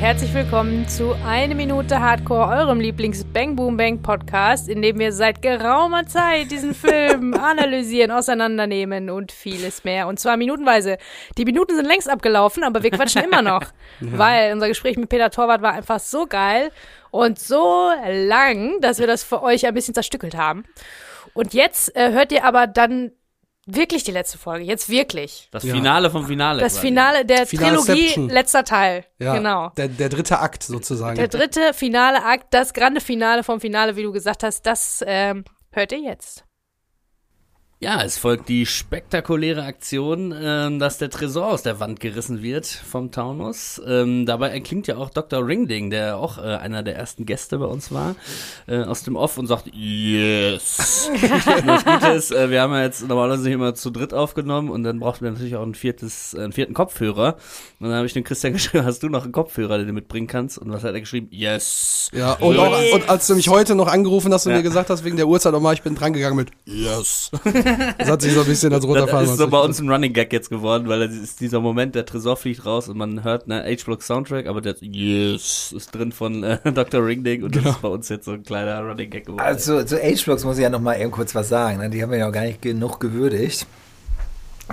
herzlich willkommen zu Eine Minute Hardcore, eurem Lieblings-Bang Boom Bang Podcast, in dem wir seit geraumer Zeit diesen Film analysieren, auseinandernehmen und vieles mehr. Und zwar minutenweise. Die Minuten sind längst abgelaufen, aber wir quatschen immer noch, weil unser Gespräch mit Peter Torwart war einfach so geil und so lang, dass wir das für euch ein bisschen zerstückelt haben. Und jetzt äh, hört ihr aber dann wirklich die letzte Folge. Jetzt wirklich. Das Ja. Finale vom Finale. Das quasi. Finale der Finaleception. Trilogie, letzter Teil. Ja, Genau. Der, der dritte Akt sozusagen. Der dritte finale Akt, das grande Finale vom Finale, wie du gesagt hast, das ähm, hört ihr jetzt. Ja, es folgt die spektakuläre Aktion, ähm, dass der Tresor aus der Wand gerissen wird vom Taunus. Ähm, dabei erklingt ja auch Dr. Ringding, der auch äh, einer der ersten Gäste bei uns war, äh, aus dem Off und sagt, yes. das Gute ist, äh, wir haben ja jetzt normalerweise immer zu dritt aufgenommen und dann brauchten wir natürlich auch ein viertes, äh, einen vierten Kopfhörer. Und dann habe ich dem Christian geschrieben, hast du noch einen Kopfhörer, den du mitbringen kannst? Und was hat er geschrieben? Yes. ja, und, auch, und als du mich heute noch angerufen hast und Ja. mir gesagt hast, wegen der Uhrzeit nochmal, ich bin dran gegangen mit Yes. Das hat sich so ein bisschen als roter Das Faden. ist so bei uns ein Running Gag jetzt geworden, weil das ist dieser Moment, der Tresor fliegt raus und man hört ne H-Block Soundtrack, aber der Yes ist drin von äh, Dr. Ringding und das ist bei uns jetzt so ein kleiner Running Gag geworden. Also zu H-Blocks muss ich ja noch mal eben kurz was sagen. Ne? Die haben wir ja auch gar nicht genug gewürdigt.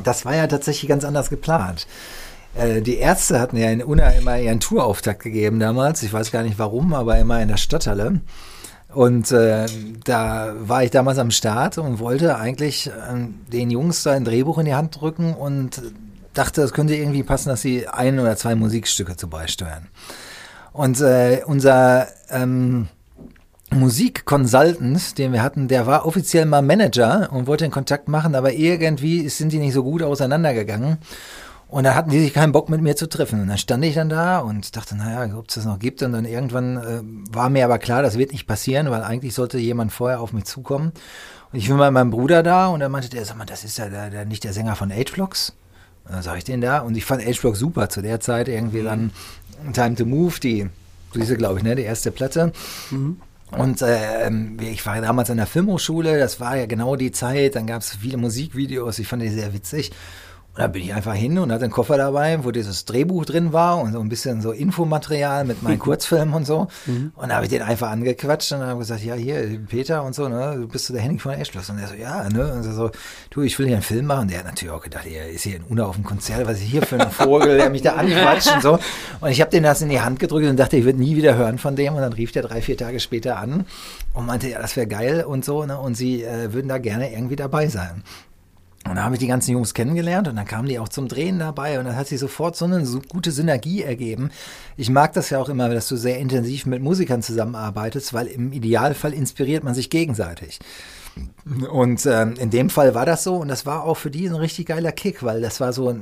Das war ja tatsächlich ganz anders geplant. Äh, Die Ärzte hatten ja in Unna immer ihren Tourauftakt gegeben damals. Ich weiß gar nicht warum, aber immer in der Stadthalle. Und äh, da war ich damals am Start und wollte eigentlich äh, den Jungs da ein Drehbuch in die Hand drücken und dachte, es könnte irgendwie passen, dass sie ein oder zwei Musikstücke zu beisteuern. Und äh, unser ähm, Musikconsultant, den wir hatten, der war offiziell mal Manager und wollte den Kontakt machen, aber irgendwie sind die nicht so gut auseinandergegangen. Und da hatten die sich keinen Bock mit mir zu treffen. Und dann stand ich dann da und dachte, naja, ob es das noch gibt. Und dann irgendwann äh, war mir aber klar, das wird nicht passieren, weil eigentlich sollte jemand vorher auf mich zukommen. Und ich war mit meinem Bruder da und er meinte der, sag mal, das ist ja der, der, nicht der Sänger von H-Vlogs. Und dann sag ich den da und ich fand H-Vlogs super zu der Zeit irgendwie dann Time to Move, die, diese glaube ich, ne, die erste Platte. Und äh, ich war damals an der Filmhochschule, das war ja genau die Zeit, dann gab es viele Musikvideos, ich fand die sehr witzig. Und da bin ich einfach hin und hatte einen Koffer dabei, wo dieses Drehbuch drin war und so ein bisschen so Infomaterial mit meinen Kurzfilmen und so. Und da habe ich den einfach angequatscht und habe gesagt, ja, hier, Peter und so, ne, du bist so der Henning von Eschloss. Und er so, ja, ne, und so, du, ich will hier einen Film machen. Und der hat natürlich auch gedacht, er ist hier in Una auf dem Konzert, was ist hier für ein Vogel, der mich da anquatscht und so. Und ich habe den das in die Hand gedrückt und dachte, ich würde nie wieder hören von dem. Und dann rief der drei, vier Tage später an und meinte, ja, das wäre geil und so, ne, und sie äh, würden da gerne irgendwie dabei sein. Und da habe ich die ganzen Jungs kennengelernt und dann kamen die auch zum Drehen dabei und dann hat sich sofort so eine so gute Synergie ergeben. Ich mag das ja auch immer, dass du sehr intensiv mit Musikern zusammenarbeitest, weil im Idealfall inspiriert man sich gegenseitig. Und ähm, in dem Fall war das so und das war auch für die ein richtig geiler Kick, weil das war so,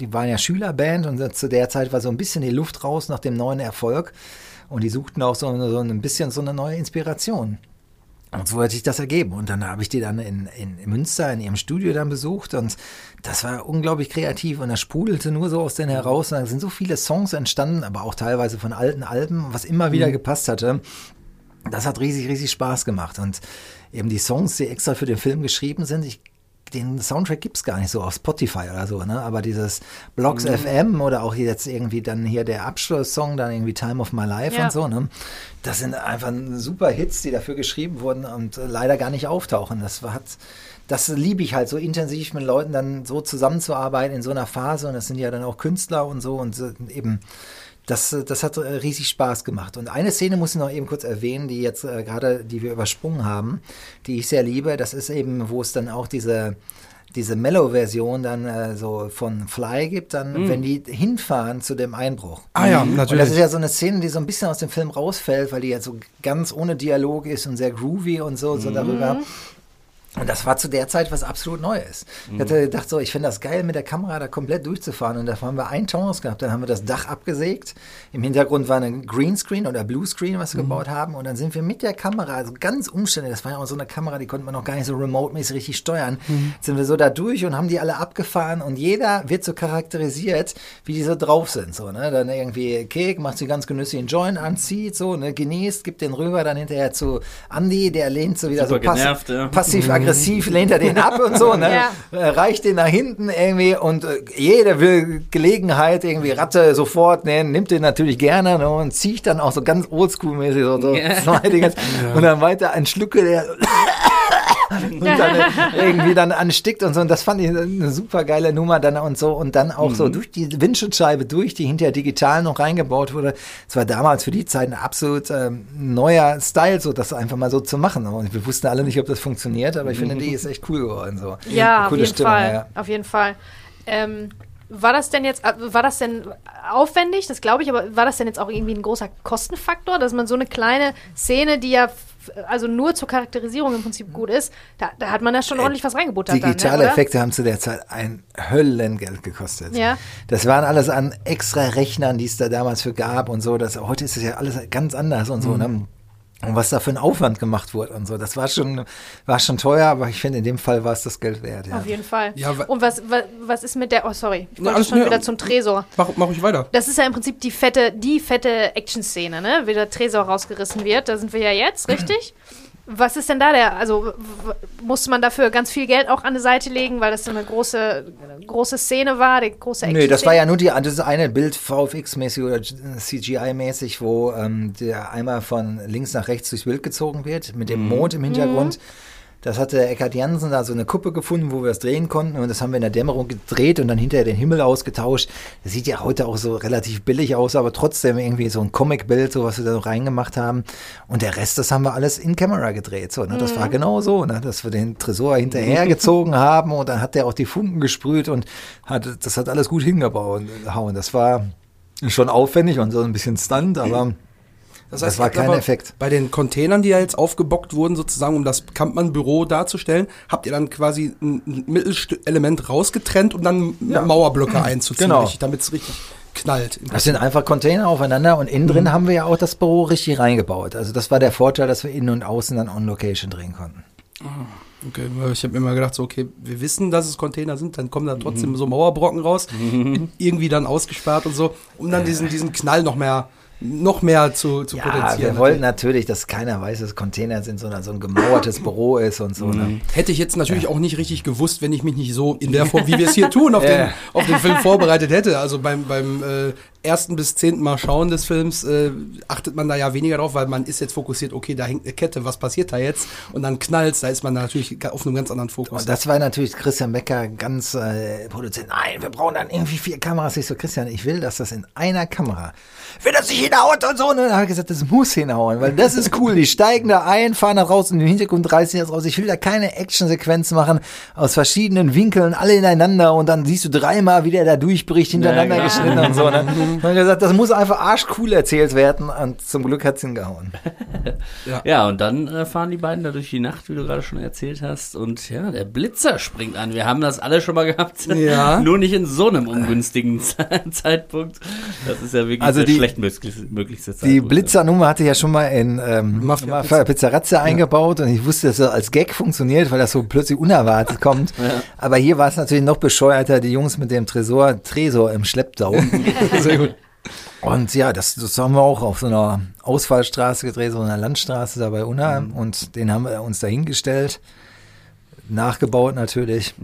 die waren ja Schülerband und zu der Zeit war so ein bisschen die Luft raus nach dem neuen Erfolg und die suchten auch so, so ein bisschen so eine neue Inspiration. Und so hat sich das ergeben. Und dann habe ich die dann in, in, in Münster in ihrem Studio dann besucht und das war unglaublich kreativ und das sprudelte nur so aus denen heraus. Und da sind so viele Songs entstanden, aber auch teilweise von alten Alben, was immer wieder gepasst hatte. Das hat riesig, riesig Spaß gemacht. Und eben die Songs, die extra für den Film geschrieben sind, ich, den Soundtrack gibt's gar nicht so auf Spotify oder so, ne? Aber dieses Blocks FM oder auch jetzt irgendwie dann hier der Abschlusssong, dann irgendwie Time of My Life Ja. und so, ne? Das sind einfach super Hits, die dafür geschrieben wurden und leider gar nicht auftauchen. Das war, hat, das liebe ich halt, so intensiv mit Leuten dann so zusammenzuarbeiten in so einer Phase und das sind ja dann auch Künstler und so und äh, eben das, äh, das hat äh, riesig Spaß gemacht. Und eine Szene muss ich noch eben kurz erwähnen, die jetzt äh, gerade, die wir übersprungen haben, die ich sehr liebe. Das ist eben, wo es dann auch diese, diese Mellow-Version dann äh, so von Fly gibt, dann, wenn die hinfahren zu dem Einbruch. Ah ja, Und das natürlich. ist ja so eine Szene, die so ein bisschen aus dem Film rausfällt, weil die ja so ganz ohne Dialog ist und sehr groovy und so, so darüber. Und das war zu der Zeit was absolut Neues. Ich hatte gedacht, so, ich finde das geil, mit der Kamera da komplett durchzufahren. Und da haben wir ein Taunus gehabt, dann haben wir das Dach abgesägt. Im Hintergrund war ein Greenscreen oder Bluescreen, was wir gebaut haben. Und dann sind wir mit der Kamera, also ganz umständlich, das war ja auch so eine Kamera, die konnte man noch gar nicht so remote-mäßig richtig steuern, sind wir so da durch und haben die alle abgefahren. Und jeder wird so charakterisiert, wie die so drauf sind. So, ne? Dann irgendwie Kek, macht sie ganz genüsslich einen Joint an, zieht so, ne? genießt, gibt den rüber dann hinterher zu Andy, der lehnt so wieder Super so pass genervt, ja. passiv-aggressiv aggressiv lehnt er den ab und so, ne? Ja. Reicht den nach hinten irgendwie und äh, jeder will Gelegenheit irgendwie Ratte sofort, ne? Nimmt den natürlich gerne ne? und zieht dann auch so ganz oldschool-mäßig so, so Ja. und dann weiter ein Schlucke, der und dann irgendwie dann anstickt und so. Und das fand ich eine super geile Nummer dann und so. Und dann auch so durch die Windschutzscheibe durch, die hinterher digital noch reingebaut wurde. Es war damals für die Zeit ein absolut ähm, neuer Style, so das einfach mal so zu machen. Und wir wussten alle nicht, ob das funktioniert, aber ich finde, die ist echt cool geworden. So. Ja, Eine auf jeden Stimmung, Fall. ja. Auf jeden Fall. Ähm, war das denn jetzt, äh, war das denn aufwendig? Das glaube ich, aber war das denn jetzt auch irgendwie ein großer Kostenfaktor, dass man so eine kleine Szene, die ja also nur zur Charakterisierung im Prinzip gut ist, da, da hat man ja schon ordentlich was reingebuttert Digitale dann, ne? Effekte haben zu der Zeit ein Höllengeld gekostet. Ja. Das waren alles an extra Rechnern, die es da damals für gab und so. Das, heute ist es ja alles ganz anders und so. Mhm. Ne? Und was da für ein Aufwand gemacht wurde und so. Das war schon, war schon teuer, aber ich finde, in dem Fall war es das Geld wert. Ja. Auf jeden Fall. Ja, Und was, was, was ist mit der, oh sorry, ich wollte alles- schon ne, wieder zum Tresor. Mach, mach ich weiter. Das ist ja im Prinzip die fette, die fette Action-Szene, ne? Wie der Tresor rausgerissen wird. Da sind wir ja jetzt, richtig? Was ist denn da der, also musste man dafür ganz viel Geld auch an die Seite legen, weil das so eine große, große Szene war, die große Action Nö, das war ja nur die, das ist eine Bild VFX-mäßig oder CGI-mäßig, wo ähm, der einmal von links nach rechts durchs Bild gezogen wird, mit dem Mond im Hintergrund. Das hatte Eckhard Jansen da so eine Kuppe gefunden, wo wir es drehen konnten und das haben wir in der Dämmerung gedreht und dann hinterher den Himmel ausgetauscht. Das sieht ja heute auch so relativ billig aus, aber trotzdem irgendwie so ein Comic-Bild, so was wir da so reingemacht haben. Und der Rest, das haben wir alles in Camera gedreht. So, ne? Das war genau so, ne? dass wir den Tresor hinterhergezogen haben und dann hat der auch die Funken gesprüht und hat, das hat alles gut hingebaut. Hauen. Das war schon aufwendig und so ein bisschen Stunt, aber Das war ihr habt kein Effekt. Bei den Containern, die ja jetzt aufgebockt wurden, sozusagen, um das Kampmann-Büro darzustellen, habt ihr dann quasi ein Mittelelement rausgetrennt, um dann Ja. Mauerblöcke einzuziehen, Genau. damit es richtig knallt. Das sind einfach Container aufeinander und innen drin haben wir ja auch das Büro richtig reingebaut. Also das war der Vorteil, dass wir innen und außen dann on Location drehen konnten. Okay, weil ich habe mir immer gedacht, so, okay, wir wissen, dass es Container sind, dann kommen da trotzdem so Mauerbrocken raus, irgendwie dann ausgesperrt und so, um dann diesen, diesen Knall noch mehr, noch mehr zu, zu Ja, potenzieren. wir wollten natürlich, dass keiner weiß, dass Container sind, sondern so ein gemauertes Büro ist und so. Ne? Hätte ich jetzt natürlich auch nicht richtig gewusst, wenn ich mich nicht so in der Form, wie wir es hier tun, auf, Ja. den, auf den Film vorbereitet hätte. Also beim, beim äh, ersten bis zehnten Mal schauen des Films äh, achtet man da ja weniger drauf, weil man ist jetzt fokussiert, okay, da hängt eine Kette, was passiert da jetzt? Und dann knallt's, da ist man natürlich auf einem ganz anderen Fokus. Und das war natürlich Christian Becker ganz äh, Produzent. Nein, wir brauchen dann irgendwie vier Kameras. Ich so, Christian, ich will, dass das in einer Kamera. Wenn das nicht hinhaut und so, ne? Da habe ich gesagt, das muss hinhauen, weil das ist cool. Die steigen da ein, fahren da raus und im Hintergrund reißen die das raus. Ich will da keine Actionsequenz machen aus verschiedenen Winkeln, alle ineinander und dann siehst du dreimal, wie der da durchbricht, hintereinander Ja, geschnitten und so. Ne? Und ich gesagt, das muss einfach arschcool erzählt werden und zum Glück hat's hingehauen. Ja, und dann äh, fahren die beiden da durch die Nacht, wie du gerade schon erzählt hast. Und ja, der Blitzer springt an. Wir haben das alle schon mal gehabt. Ja. Nur nicht in so einem ungünstigen Zeitpunkt. Das ist ja wirklich Also der die- schlechtmöglichste möglichste Die Zeitpunkt. Blitzernummer hatte ich ja schon mal in ähm, Mafia Mafia Pizzarazza eingebaut und ich wusste, dass das als Gag funktioniert, weil das so plötzlich unerwartet kommt. Aber hier war es natürlich noch bescheuerter, die Jungs mit dem Tresor, Tresor im Schlepptau. Sehr gut. Und ja, das, das haben wir auch auf so einer Ausfallstraße gedreht, so einer Landstraße da bei Unna und den haben wir uns dahingestellt. Nachgebaut natürlich.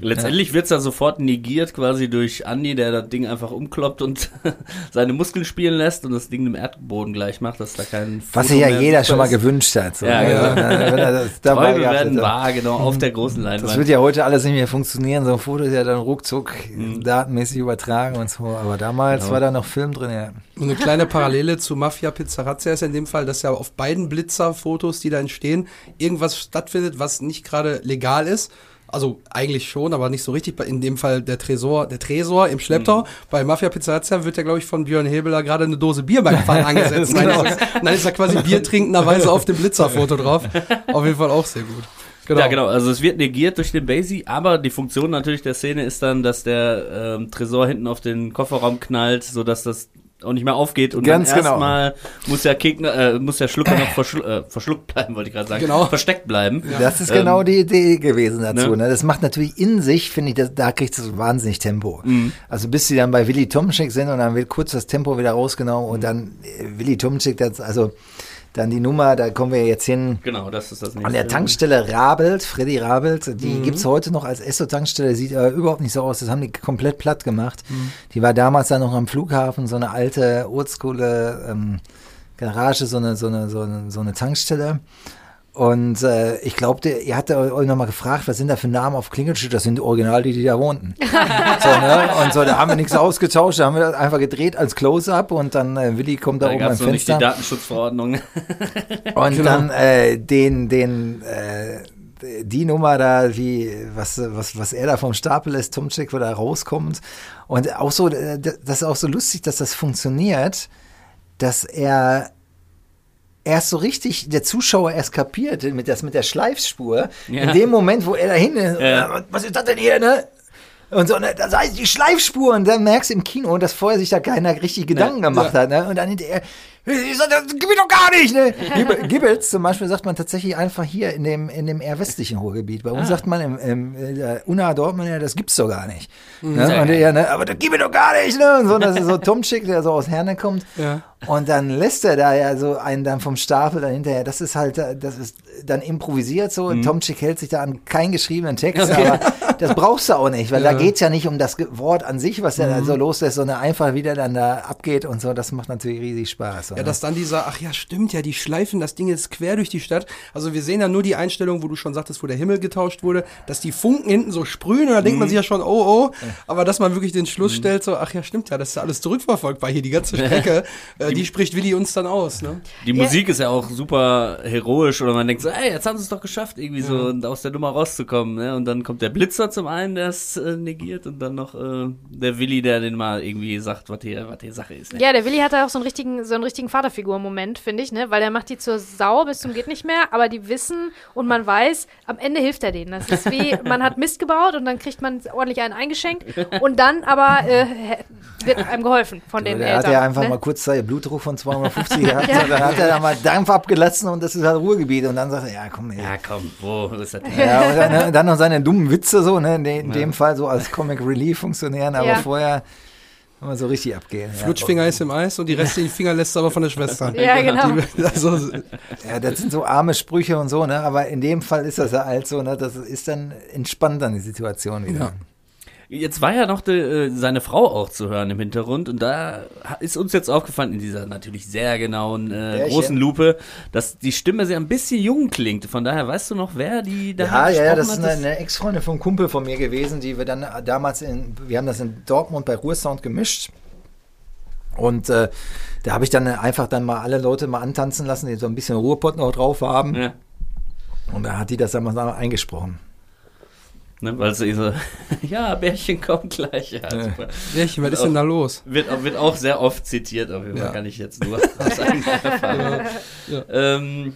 Letztendlich wird's dann sofort negiert, quasi durch Andi, der das Ding einfach umkloppt und seine Muskeln spielen lässt und das Ding dem Erdboden gleich macht, dass da kein Was sich ja jeder schon mal gewünscht hat. So. Ja, ne? genau. Wenn er das dabei Träume werden hätte. wahr, genau, auf der großen Leinwand. Das wird ja heute alles nicht mehr funktionieren. So ein Foto ist ja dann ruckzuck Mhm. datenmäßig übertragen und so. Aber damals war da noch Film drin, ja. Und eine kleine Parallele zu Mafia Pizzarazza ist ja in dem Fall, dass ja auf beiden Blitzerfotos, die da entstehen, irgendwas stattfindet, was nicht gerade legal ist. Also eigentlich schon, aber nicht so richtig. In dem Fall der Tresor, der Tresor im Schlepptau. Bei Mafia Pizzarazza wird ja, glaube ich, von Björn Hebeler gerade eine Dose Bier beim Fahren angesetzt. Nein, ist Nein, ist ja quasi Bier trinkenderweise auf dem Blitzerfoto drauf. Auf jeden Fall auch sehr gut. Ja, genau. Also es wird negiert durch den Basie, aber die Funktion natürlich der Szene ist dann, dass der ähm, Tresor hinten auf den Kofferraum knallt, so dass das auch nicht mehr aufgeht und Ganz dann genau. erstmal muss der Gegner, äh, muss der Schlucker noch verschlu äh, verschluckt bleiben, wollte ich gerade sagen, Genau. versteckt bleiben. Das ist Ähm, genau die Idee gewesen dazu. ne? Ne? Das macht natürlich in sich, finde ich, das, da kriegt es wahnsinnig Tempo. Mhm. Also bis sie dann bei Willy Tomczyk sind und dann wird kurz das Tempo wieder rausgenommen und dann äh, Willy Tomczyk, das, also Dann die Nummer, da kommen wir jetzt hin. Genau, das ist das nächste. An der Tankstelle Rabelt, Freddy Rabelt, die Mhm. gibt's heute noch als Esso-Tankstelle, sieht aber überhaupt nicht so aus, das haben die komplett platt gemacht. Mhm. Die war damals dann noch am Flughafen, so eine alte Oldschool ähm, Garage, so eine, so eine, so eine, so eine Tankstelle. Und äh, ich glaube, ihr hattet euch nochmal gefragt, was sind da für Namen auf Klingelschild? Das sind original die, die da wohnten. so, ne? Und so, da haben wir nichts ausgetauscht, da haben wir das einfach gedreht als Close-Up und dann äh, Willi kommt da, Da oben gab am es noch nicht die Fenster. Datenschutzverordnung. Und Genau. dann äh, den, den, äh, die Nummer da, wie, was, was, was er da vom Stapel lässt, Tomczyk, wo da rauskommt. Und auch so, äh, das ist auch so lustig, dass das funktioniert, dass er erst so richtig der Zuschauer erst kapiert mit, das, mit der Schleifspur. Ja. In dem Moment, wo er dahin ist, Ja. äh, was ist das denn hier, ne? Und so, ne, das heißt die Schleifspur. Und dann merkst du im Kino, dass vorher sich da keiner richtig Gedanken gemacht hat. Ne? Und dann hinterher, ich sag, das gib ich doch gar nicht. Ne? Gib- Gibbels zum Beispiel sagt man tatsächlich einfach hier in dem, in dem eher westlichen Ruhrgebiet. Bei uns sagt man im, im äh, Unna Dortmund, ja, das gibt's doch gar nicht. Ne? Sehr Und geil. er, ne, aber das gib ich doch gar nicht. Ne? Und so, das ist so Tomczyk, der so aus Herne kommt. Ja. Und dann lässt er da ja so einen dann vom Stapel dann hinterher. Das ist halt, das ist dann improvisiert so. Mhm. Tomczyk hält sich da an keinen geschriebenen Text, aber das brauchst du auch nicht, weil da Ja. geht's ja nicht um das Wort an sich, was er Mhm. da so loslässt, sondern einfach wie der dann da abgeht und so. Das macht natürlich riesig Spaß. Ja, oder? dass dann dieser, ach ja, stimmt ja, die schleifen das Ding jetzt quer durch die Stadt. Also wir sehen ja nur die Einstellung, wo du schon sagtest, wo der Himmel getauscht wurde, dass die Funken hinten so sprühen und da denkt man sich ja schon, oh, oh. Aber dass man wirklich den Schluss stellt, so, ach ja, stimmt ja, das ist ja alles zurückverfolgbar hier, die ganze Strecke. äh, die spricht Willi uns dann aus, ne? Die Musik ist ja auch super heroisch oder man denkt so, ey, jetzt haben sie es doch geschafft, irgendwie so und aus der Nummer rauszukommen. Ne? Und dann kommt der Blitzer zum einen, der es äh, negiert und dann noch äh, der Willi, der den mal irgendwie sagt, was hier, was hier Sache ist. Ne? Ja, der Willi hat da auch so einen richtigen, so einen richtigen Vaterfigur-Moment, finde ich, ne? Weil der macht die zur Sau bis zum geht nicht mehr, aber die wissen und man weiß, am Ende hilft er denen. Das ist wie, man hat Mist gebaut und dann kriegt man ordentlich einen eingeschenkt und dann aber äh, wird einem geholfen von den der Eltern. hat ja einfach ne? mal kurz Zeit Blutdruck von 250 gehabt. und Dann hat er da mal Dampf abgelassen und das ist halt Ruhrgebiet. Und dann sagt er, ja, komm, ey. Ja, komm, wo ist das? Ja, und dann, ne, dann noch seine dummen Witze so, ne, in, de, in dem Fall so als Comic Relief funktionieren, aber Ja. vorher immer so richtig abgehen. Ja. Flutschfinger ist im Eis und die restlichen Finger lässt du aber von der Schwester. Ja, genau. Die, also, Ja, das sind so arme Sprüche und so, ne? Aber in dem Fall ist das ja halt so, ne? Das ist dann entspannt dann die Situation wieder. Jetzt war ja noch de, äh, seine Frau auch zu hören im Hintergrund und da ist uns jetzt aufgefallen in dieser natürlich sehr genauen äh, großen Lupe, dass die Stimme sehr ein bisschen jung klingt. Von daher weißt du noch, wer die da Ja, ja, ja, das ist gesprochen eine, hat? eine Ex-Freundin vom Kumpel von mir gewesen, die wir dann damals in, wir haben das in Dortmund bei Ruhrsound gemischt. Und äh, da habe ich dann einfach dann mal alle Leute mal antanzen lassen, die so ein bisschen Ruhrpott noch drauf haben. Ja, Und da hat die das dann mal eingesprochen. Ne, weil sie so, ja, Bärchen kommt gleich. Ja, super. Bärchen, was ist denn da los? Wird, auch- wird auch sehr oft zitiert, auf jeden Fall Ja. kann ich jetzt nur aus eigener Erfahrung. Ja. Ähm,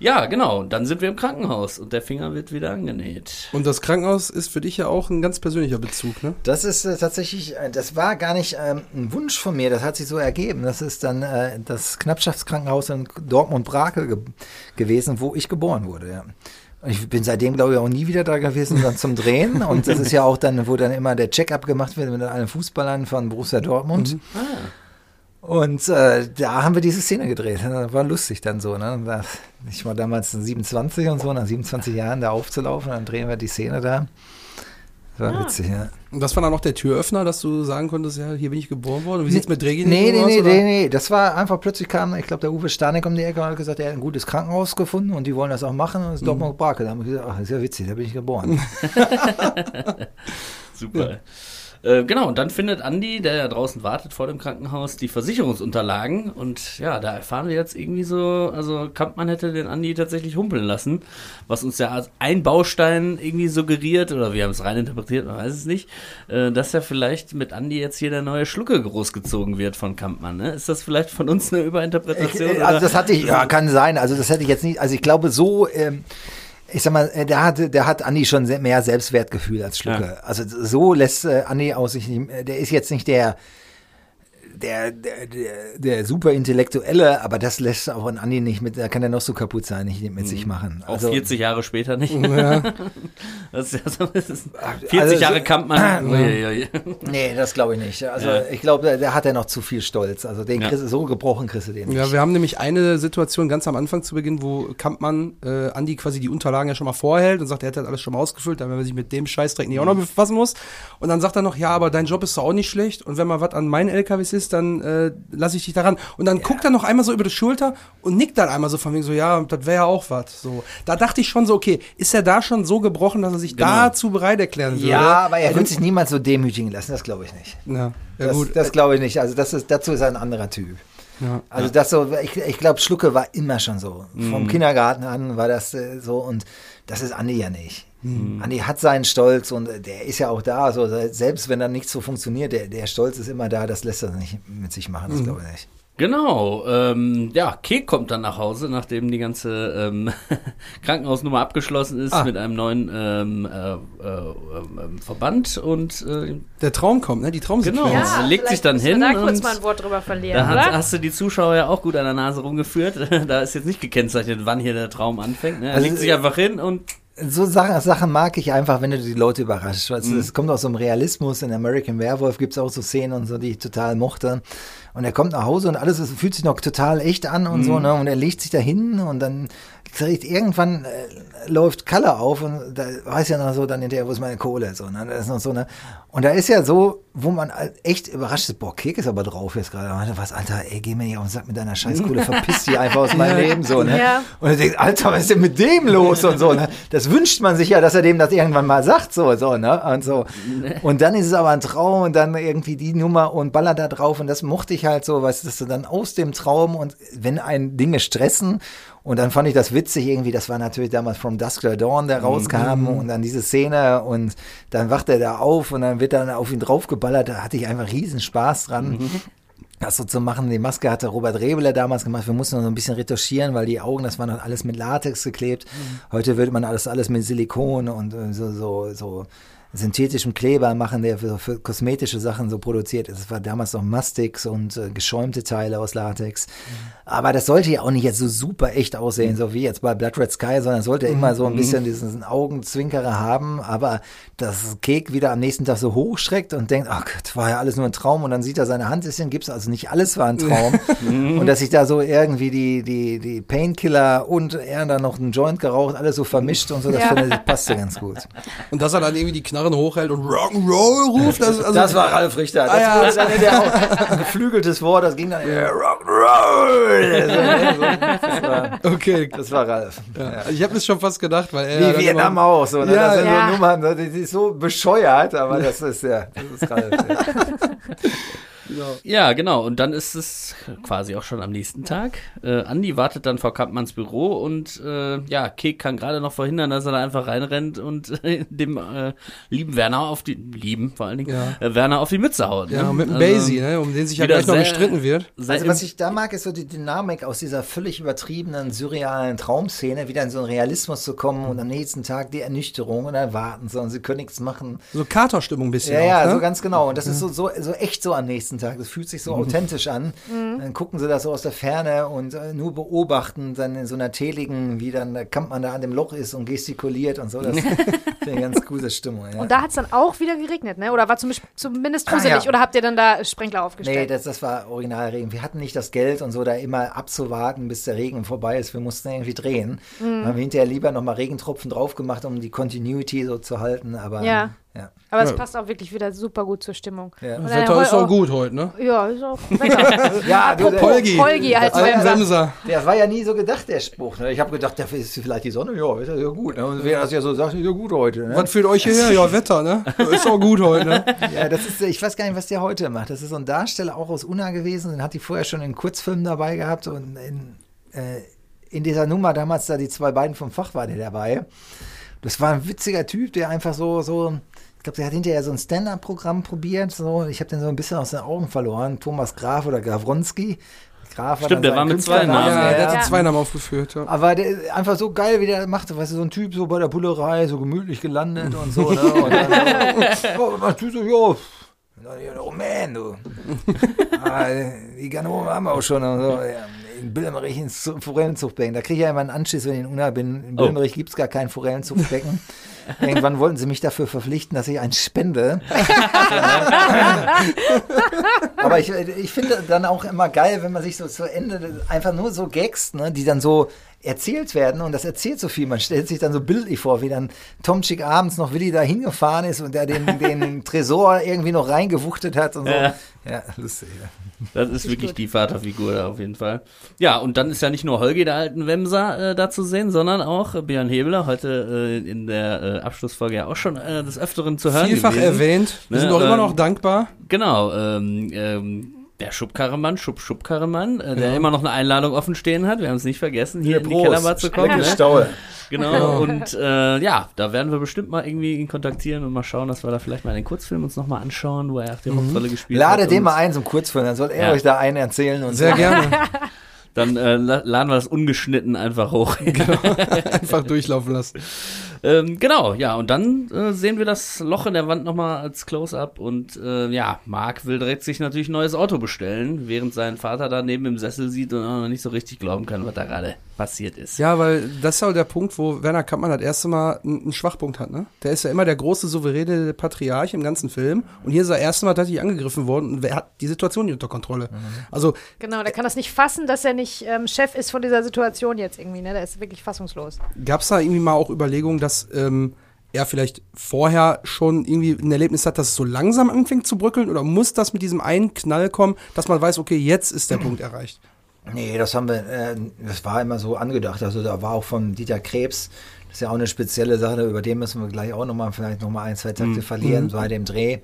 ja, genau. Dann sind wir im Krankenhaus und der Finger wird wieder angenäht. Und das Krankenhaus ist für dich ja auch ein ganz persönlicher Bezug, ne? Das ist äh, tatsächlich, äh, das war gar nicht ähm, ein Wunsch von mir, das hat sich so ergeben. Das ist dann äh, das Knappschaftskrankenhaus in Dortmund-Brakel ge gewesen, wo ich geboren wurde. Ja. Ich bin seitdem, glaube ich, auch nie wieder da gewesen dann zum Drehen. Und das ist ja auch dann, wo dann immer der Check-up gemacht wird mit allen Fußballern von Borussia Dortmund. Und äh, da haben wir diese Szene gedreht. Das war lustig dann so. Ne? Ich war damals 27 und so, nach 27 Jahren da aufzulaufen, dann drehen wir die Szene da. Das war witzig, ja. Und das war dann auch der Türöffner, dass du sagen konntest, ja, hier bin ich geboren worden. Wie sieht's mit Drehgenigen Nee, nee, aus? nee, nee, nee. Das war einfach plötzlich kam, ich glaube, der Uwe Stanek um die Ecke und hat gesagt, er hat ein gutes Krankenhaus gefunden und die wollen das auch machen und das ist Dortmund Brakel. Da haben wir gesagt, ach, ist ja witzig, da bin ich geboren. Super. Äh, genau, und dann findet Andi, der ja draußen wartet vor dem Krankenhaus, die Versicherungsunterlagen. Und ja, da erfahren wir jetzt irgendwie so, also Kampmann hätte den Andi tatsächlich humpeln lassen, was uns ja als ein Baustein irgendwie suggeriert, oder wir haben es rein interpretiert, man weiß es nicht, äh, dass ja vielleicht mit Andi jetzt hier der neue Schlucke großgezogen wird von Kampmann. Ne? Ist das vielleicht von uns eine Ich, Überinterpretation? äh, also das hatte ich, ja, kann sein. Also das hätte ich jetzt nicht, also ich glaube so, ähm, ich sag mal, äh, der hat, der hat Andi schon mehr Selbstwertgefühl als Schlucke. Also so lässt äh, Andi aus sich nicht, äh, der ist jetzt nicht der, der, der, der, der super Intellektuelle, aber das lässt auch an Andi nicht mit, da kann er noch so kaputt sein, nicht mit sich machen. Auch Also, 40 Jahre später nicht. das ist ja so, das ist 40 Also, Jahre Kampmann. Uiuiui. nee, das glaube ich nicht. Also Ja. ich glaube, der, der hat ja noch zu viel Stolz. Also den Ja. kriegst, du- so gebrochen kriegst du den nicht. Ja, wir haben nämlich eine Situation ganz am Anfang zu Beginn, wo Kampmann äh, Andi quasi die Unterlagen ja schon mal vorhält und sagt, er hätte das alles schon mal ausgefüllt, damit er sich mit dem Scheißdreck nicht auch noch befassen muss. Und dann sagt er noch, ja, aber dein Job ist doch auch nicht schlecht und wenn mal was an meinen LKWs ist, dann äh, lasse ich dich daran. Und dann guckt er noch einmal so über die Schulter und nickt dann einmal so von wegen so, ja, das wäre ja auch was. So, da dachte ich schon so, okay, ist er da schon so gebrochen, dass er sich Genau. dazu bereit erklären würde? Ja, aber er wird sich niemals so demütigen lassen, das glaube ich nicht. Ja, ja Das, gut. das glaube ich nicht. Also das ist, dazu ist er ein anderer Typ. ja. Also das so, ich, ich glaube, Schlucke war immer schon so. Mhm. Vom Kindergarten an war das äh, so und das ist Andi ja nicht. Mhm. Andi hat seinen Stolz und äh, der ist ja auch da. So, selbst wenn dann nichts so funktioniert, der, der Stolz ist immer da, das lässt er nicht mit sich machen, Mhm. das glaube ich nicht. Genau, ähm, ja, Kek kommt dann nach Hause, nachdem die ganze ähm, Krankenhausnummer abgeschlossen ist Ah. mit einem neuen ähm, äh, äh, ähm, Verband und äh, Der Traum kommt, ne? Die Traumsequenz. Genau. Ja, legt sich dann hin Da kurz und mal ein Wort drüber verlieren, da hat, oder? hast du die Zuschauer ja auch gut an der Nase rumgeführt. da ist jetzt nicht gekennzeichnet, wann hier der Traum anfängt. Ne? Er Also, legt sich einfach hin und So Sachen, Sachen mag ich einfach, wenn du die Leute überraschst. Es Mhm. es kommt aus so einem Realismus. In American Werewolf gibt es auch so Szenen und so, die ich total mochte. Und er kommt nach Hause und alles es fühlt sich noch total echt an und Mhm. so, ne? Und er legt sich da hin und dann kriegt irgendwann äh, läuft Kalle auf und da weiß ja noch so dann hinterher, wo ist meine Kohle? So, ne? Das ist noch so, ne? Und da ist ja so, wo man echt überrascht ist, boah, Kek ist aber drauf jetzt gerade. Was, Alter, ey, geh mir nicht auf den Sack mit deiner Scheißkohle, verpiss dich einfach aus meinem Leben, so, ne? Ja. Und er denkt, Alter, was ist denn mit dem los und so, ne? Das wünscht man sich ja, dass er dem das irgendwann mal sagt, so, so, ne? Und so. Und dann ist es aber ein Traum und dann irgendwie die Nummer und ballert da drauf und das mochte ich halt so, weißt du, dass du dann aus dem Traum und wenn ein Dinge stressen und dann fand ich das witzig irgendwie, das war natürlich damals From Dusk Till Dawn, der rauskam und dann diese Szene und dann wacht er da auf und dann wird dann auf ihn draufgeballert, da hatte ich einfach riesen Spaß dran. Das so zu machen, die Maske hatte Robert Rebele damals gemacht. Wir mussten noch so ein bisschen retuschieren, weil die Augen, das war noch alles mit Latex geklebt. Heute würde man alles alles mit Silikon und äh, so so so synthetischem Kleber machen, der für, für kosmetische Sachen so produziert ist. Es war damals noch Mastix und äh, geschäumte Teile aus Latex. Aber das sollte ja auch nicht jetzt so super echt aussehen, so wie jetzt bei Blood Red Sky, sondern es sollte immer so ein bisschen diesen Augenzwinkerer haben, aber das Kek wieder am nächsten Tag so hochschreckt und denkt, ach Gott, war ja alles nur ein Traum und dann sieht er seine Hand ist in Gips, also nicht alles war ein Traum. und dass sich da so irgendwie die, die, die Painkiller und er dann noch einen Joint geraucht, alles so vermischt und so, das Ja. finde ich, passte ganz gut. Und dass er dann irgendwie die Knarren hochhält und Rock'n'Roll ruft, das, also, Das war Ralf Richter. Das Ah, ja. war auch ein geflügeltes Wort, das ging dann äh, Rock'n'Roll. Ne, das, war, okay. das war Ralf. Ja. Ich habe es schon fast gedacht, weil er. Wie Vietnam immer- auch, so, ne? Ja, das sind ja. so Nummern, die, ist so bescheuert, aber das ist ja, das ist Ralf. Ja. Ja, genau. Und dann ist es quasi auch schon am nächsten Tag. Äh, Andi wartet dann vor Kampmanns Büro und äh, ja, Kek kann gerade noch verhindern, dass er da einfach reinrennt und äh, dem äh, lieben Werner auf die lieben vor allen Dingen Ja. äh, Werner auf die Mütze haut. Ja, ne? mit dem Also, Basie, ne, um den sich ja gleich noch gestritten wird. Also was ich da mag, ist so die Dynamik aus dieser völlig übertriebenen, surrealen Traumszene, wieder in so einen Realismus zu kommen und am nächsten Tag die Ernüchterung und dann warten sie und sie können nichts machen. So Katerstimmung ein bisschen. Ja, auch, ja, ne? so ganz genau. Und das ist so, so, so echt so am nächsten Tag. Das fühlt sich so authentisch an. Dann gucken sie das so aus der Ferne und äh, nur beobachten, dann in so einer teligen, wie dann der Kampmann da an dem Loch ist und gestikuliert und so. Das eine ganz coole Stimmung. Ja. Und da hat es dann auch wieder geregnet, ne? Oder war zum, zumindest Ah, gruselig? ja. Oder habt ihr dann da Sprenkler Nee, aufgestellt? das, das war Originalregen. Wir hatten nicht das Geld und so, da immer abzuwarten, bis der Regen vorbei ist. Wir mussten irgendwie drehen. Mhm. Haben wir hinterher lieber nochmal Regentropfen drauf gemacht, um die Continuity so zu halten. Aber Ja. ja. Aber es Ja. passt auch wirklich wieder super gut zur Stimmung. Ja. Das Wetter ist auch gut heute, ne? Ja, ist auch Wetter. Ja, du, der, Polgi. Polgi halt Der alten so. Wemser. der war ja nie so gedacht, der Spruch. Ne? Ich habe gedacht, dafür ist vielleicht die Sonne, ja, ist ja gut. Ne? Und wer das ja so sagt, ist ja gut heute. Ne? Was führt euch hierher? Ja, Wetter, ne? Ist auch gut heute, ne? Ja, das ist, ich weiß gar nicht, was der heute macht. Das ist so ein Darsteller auch aus Unna gewesen, den hat die vorher schon in Kurzfilmen dabei gehabt und in, äh, in dieser Nummer damals da die zwei beiden vom Fach waren die dabei. Das war ein witziger Typ, der einfach so, so, ich glaube, der hat hinterher so ein Stand-Up-Programm probiert. So, ich habe den so ein bisschen aus den Augen verloren. Thomas Graf oder Gawronski. Graf Stimmt, der war mit zwei. Namen. Ja, der hat Ja. so zwei Namen aufgeführt, ja. Aber der, einfach so geil, wie der macht, weißt du, so ein Typ so bei der Bullerei, so gemütlich gelandet und so, ne? Und dann so, oh, man tut so, ja, Oh man, du. ah, die Ganoven haben wir auch schon. Und so. Ja, in Bilmerich ins Forellenzuchtbecken. Da kriege ich ja immer einen Anschiss, wenn ich in Unna bin. In Bilmerich oh. gibt es gar kein Forellenzuchtbecken. Irgendwann wollten sie mich dafür verpflichten, dass ich eins spende. Aber ich, ich finde dann auch immer geil, wenn man sich so zu Ende einfach nur so Gags, ne, die dann so erzählt werden und das erzählt so viel. Man stellt sich dann so bildlich vor, wie dann Tomczyk abends noch Willi da hingefahren ist und der den, den Tresor irgendwie noch reingewuchtet hat und so. Ja, ja lustig. Ja. Das ist wirklich gut. die Vaterfigur da auf jeden Fall. Ja, und dann ist ja nicht nur Holgi, der alten Wemser, äh, da zu sehen, sondern auch Björn Hebler, heute äh, in der äh, Abschlussfolge ja auch schon äh, des Öfteren zu hören Vielfach gewesen. erwähnt. Wir ne? sind auch ähm, immer noch dankbar. Genau, ähm, ähm, der Schubkarremann, Schub Schubkarremann, äh, der ja. immer noch eine Einladung offen stehen hat. Wir haben es nicht vergessen, hier ja, in die Kellerbar zu kommen. Ne? Staue. Genau, und äh, ja, da werden wir bestimmt mal irgendwie ihn kontaktieren und mal schauen, dass wir da vielleicht mal den Kurzfilm uns nochmal anschauen, wo er auch die mhm. Hauptrolle gespielt Lade hat. Lade den mal ein zum Kurzfilm, dann soll er ja. euch da einen erzählen. Und Sehr gerne. Dann äh, laden wir das ungeschnitten einfach hoch. genau. Einfach durchlaufen lassen. Ähm, genau, ja, und dann äh, sehen wir das Loch in der Wand nochmal als Close-Up und äh, ja, Mark will direkt sich natürlich ein neues Auto bestellen, während sein Vater da neben im Sessel sieht und auch noch nicht so richtig glauben kann, was da gerade passiert ist. Ja, weil das ist ja der Punkt, wo Werner Kampmann das erste Mal einen Schwachpunkt hat, ne? Der ist ja immer der große souveräne Patriarch im ganzen Film und hier ist er erste Mal tatsächlich angegriffen worden und er hat die Situation nicht unter Kontrolle. Mhm. Also Genau, der kann das nicht fassen, dass er nicht ähm, Chef ist von dieser Situation jetzt irgendwie, ne? Der ist wirklich fassungslos. Gab es da irgendwie mal auch Überlegungen, dass dass ähm, er vielleicht vorher schon irgendwie ein Erlebnis hat, dass es so langsam anfängt zu bröckeln? Oder muss das mit diesem einen Knall kommen, dass man weiß, okay, jetzt ist der Punkt erreicht? Nee, das haben wir, äh, das war immer so angedacht. Also da war auch von Dieter Krebs, das ist ja auch eine spezielle Sache, über den müssen wir gleich auch nochmal vielleicht nochmal ein, zwei Takte mhm. verlieren bei dem Dreh.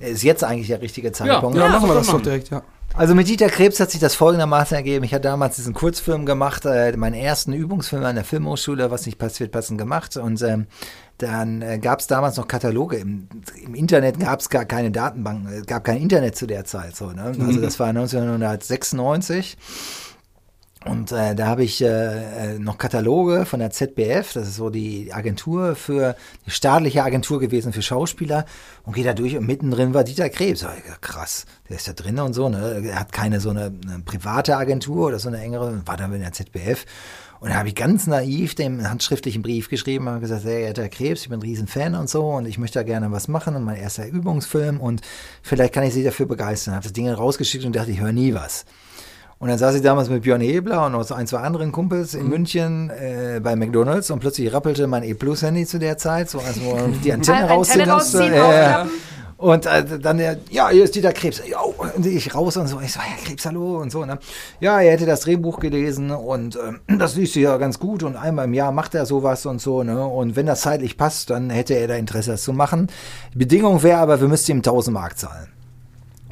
Ist jetzt eigentlich der richtige Zeitpunkt. Ja, ja machen wir das doch direkt, ja. Also mit Dieter Krebs hat sich das folgendermaßen ergeben. Ich hatte damals diesen Kurzfilm gemacht, äh, meinen ersten Übungsfilm an der Filmhochschule, was nicht passiert, passend gemacht. Und ähm, dann äh, gab es damals noch Kataloge. Im, im Internet gab es gar keine Datenbanken, es gab kein Internet zu der Zeit. So, ne? Also das war 1996. Und äh, da habe ich äh, noch Kataloge von der ZBF, das ist so die Agentur für, die staatliche Agentur gewesen für Schauspieler und gehe da durch und mittendrin war Dieter Krebs. Ja, krass, der ist da drin und so, ne? Er hat keine so eine, eine private Agentur oder so eine engere, war da in der ZBF. Und da habe ich ganz naiv dem handschriftlichen Brief geschrieben und gesagt, sehr geehrter Krebs, ich bin ein Riesenfan und so und ich möchte da gerne was machen und mein erster Übungsfilm und vielleicht kann ich Sie dafür begeistern. Habe das Ding rausgeschickt und dachte, ich höre nie was. Und dann saß ich damals mit Björn Hebler und noch so ein, zwei anderen Kumpels in mhm. München äh, bei McDonalds und plötzlich rappelte mein E-Plus-Handy zu der Zeit, so als man die Antenne rausziehen musste. Äh, und äh, dann ja, hier ist Dieter Krebs. Ja, und ich raus und so. Ich so, Herr Krebs, hallo und so. Ne? Ja, er hätte das Drehbuch gelesen und äh, das liest ja ganz gut und einmal im Jahr macht er sowas und so. Ne? Und wenn das zeitlich passt, dann hätte er da Interesse, das zu machen. Die Bedingung wäre aber, wir müssten ihm 1000 Mark zahlen.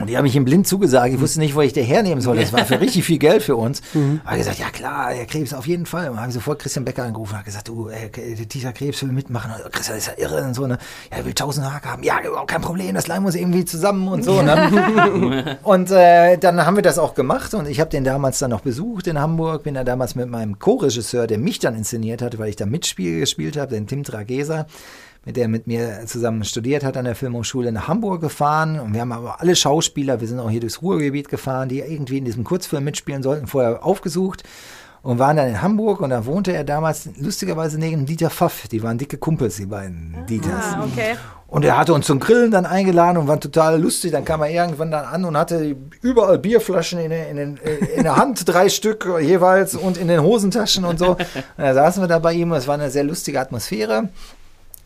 Und die haben mich im Blind zugesagt. Ich wusste nicht, wo ich der hernehmen soll. Das war für richtig viel Geld für uns. Mhm. Aber gesagt, ja klar, Herr Krebs, auf jeden Fall. Und habe sofort Christian Becker angerufen und gesagt, du, äh, dieser Krebs will mitmachen. Und Christian ist ja irre und so, ne? Ja, er will tausend Mark haben. Ja, überhaupt kein Problem, das leihen wir uns irgendwie zusammen und so, ne? und äh, dann haben wir das auch gemacht und ich habe den damals dann noch besucht in Hamburg. Bin da damals mit meinem Co-Regisseur, der mich dann inszeniert hatte, weil ich da Mitspiel gespielt habe, den Tim Trageser mit der mit mir zusammen studiert hat an der Filmhochschule, nach Hamburg gefahren. Und wir haben aber alle Schauspieler, wir sind auch hier durchs Ruhrgebiet gefahren, die irgendwie in diesem Kurzfilm mitspielen sollten, vorher aufgesucht und waren dann in Hamburg und da wohnte er damals lustigerweise neben Dieter Pfaff. Die waren dicke Kumpels, die beiden ah, Dieters. Ah, okay. Und er hatte uns zum Grillen dann eingeladen und war total lustig. Dann kam er irgendwann dann an und hatte überall Bierflaschen in, in, in, in der Hand, drei Stück jeweils und in den Hosentaschen und so. Und da saßen wir da bei ihm und es war eine sehr lustige Atmosphäre.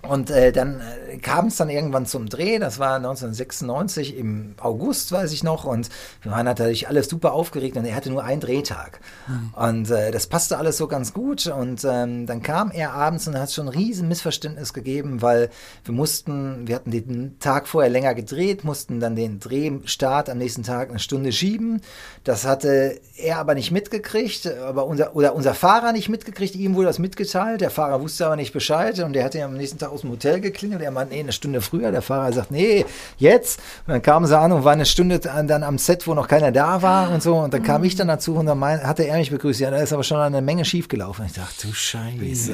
Und äh, dann äh, kam es dann irgendwann zum Dreh, das war 1996 im August, weiß ich noch, und wir waren natürlich alles super aufgeregt und er hatte nur einen Drehtag. Mhm. Und äh, das passte alles so ganz gut. Und ähm, dann kam er abends und hat schon ein riesen Missverständnis gegeben, weil wir mussten, wir hatten den Tag vorher länger gedreht, mussten dann den Drehstart am nächsten Tag eine Stunde schieben. Das hatte er aber nicht mitgekriegt, aber unser, oder unser Fahrer nicht mitgekriegt, ihm wurde das mitgeteilt. Der Fahrer wusste aber nicht Bescheid und der hatte am nächsten Tag aus dem Hotel geklingelt. Er meinte, nee, eine Stunde früher. Der Fahrer sagt, nee, jetzt. Und dann kamen sie an und war eine Stunde an- dann am Set, wo noch keiner da war und so. Und dann kam ich dann dazu und dann mein, hatte er mich begrüßt. Ja, da ist aber schon eine Menge schiefgelaufen. Ich dachte, du Scheiße.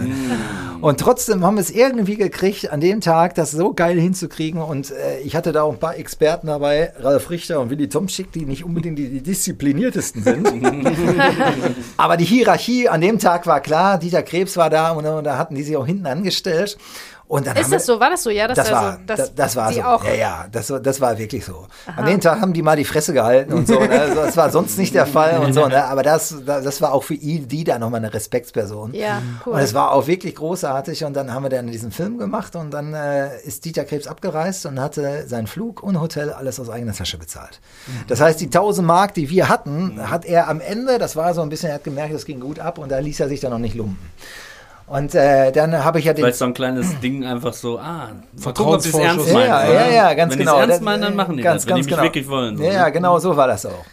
Und trotzdem haben wir es irgendwie gekriegt, an dem Tag das so geil hinzukriegen. Und äh, ich hatte da auch ein paar Experten dabei, Ralf Richter und Willi Tomschick, die nicht unbedingt die, die diszipliniertesten sind. Aber die Hierarchie an dem Tag war klar, Dieter Krebs war da und, und da hatten die sich auch hinten angestellt. Und dann Ist das wir, so? War das so? Ja, das, das war so. dass das, das war sie so. Auch, Ja, ja, das, war- das war wirklich so. An dem Tag haben die mal die Fresse gehalten und so. Ne? Das war sonst nicht der Fall und so. Ne? Aber das, das das war auch für ihn, die da nochmal eine Respektsperson. Ja, cool. Und es war auch wirklich großartig. Und dann haben wir dann diesen Film gemacht und dann äh, ist Dieter Krebs abgereist und hatte seinen Flug und Hotel alles aus eigener Tasche bezahlt. Das heißt, die 1000 Mark, die wir hatten, hat er am Ende, das war so ein bisschen, er hat gemerkt, das ging gut ab und da ließ er sich dann noch nicht lumpen. Und äh, dann habe ich ja den Vielleicht so ein kleines Ding einfach so, ah, mal gucken, ob sie es ernst Vertrauensvorschuss. meinen. ja, ja, ja, ganz Wenn genau. Wenn sie es ernst meinen, dann machen die ganz, das, wenn ganz die mich genau. wirklich wollen. So. Ja, ja, genau so war das auch.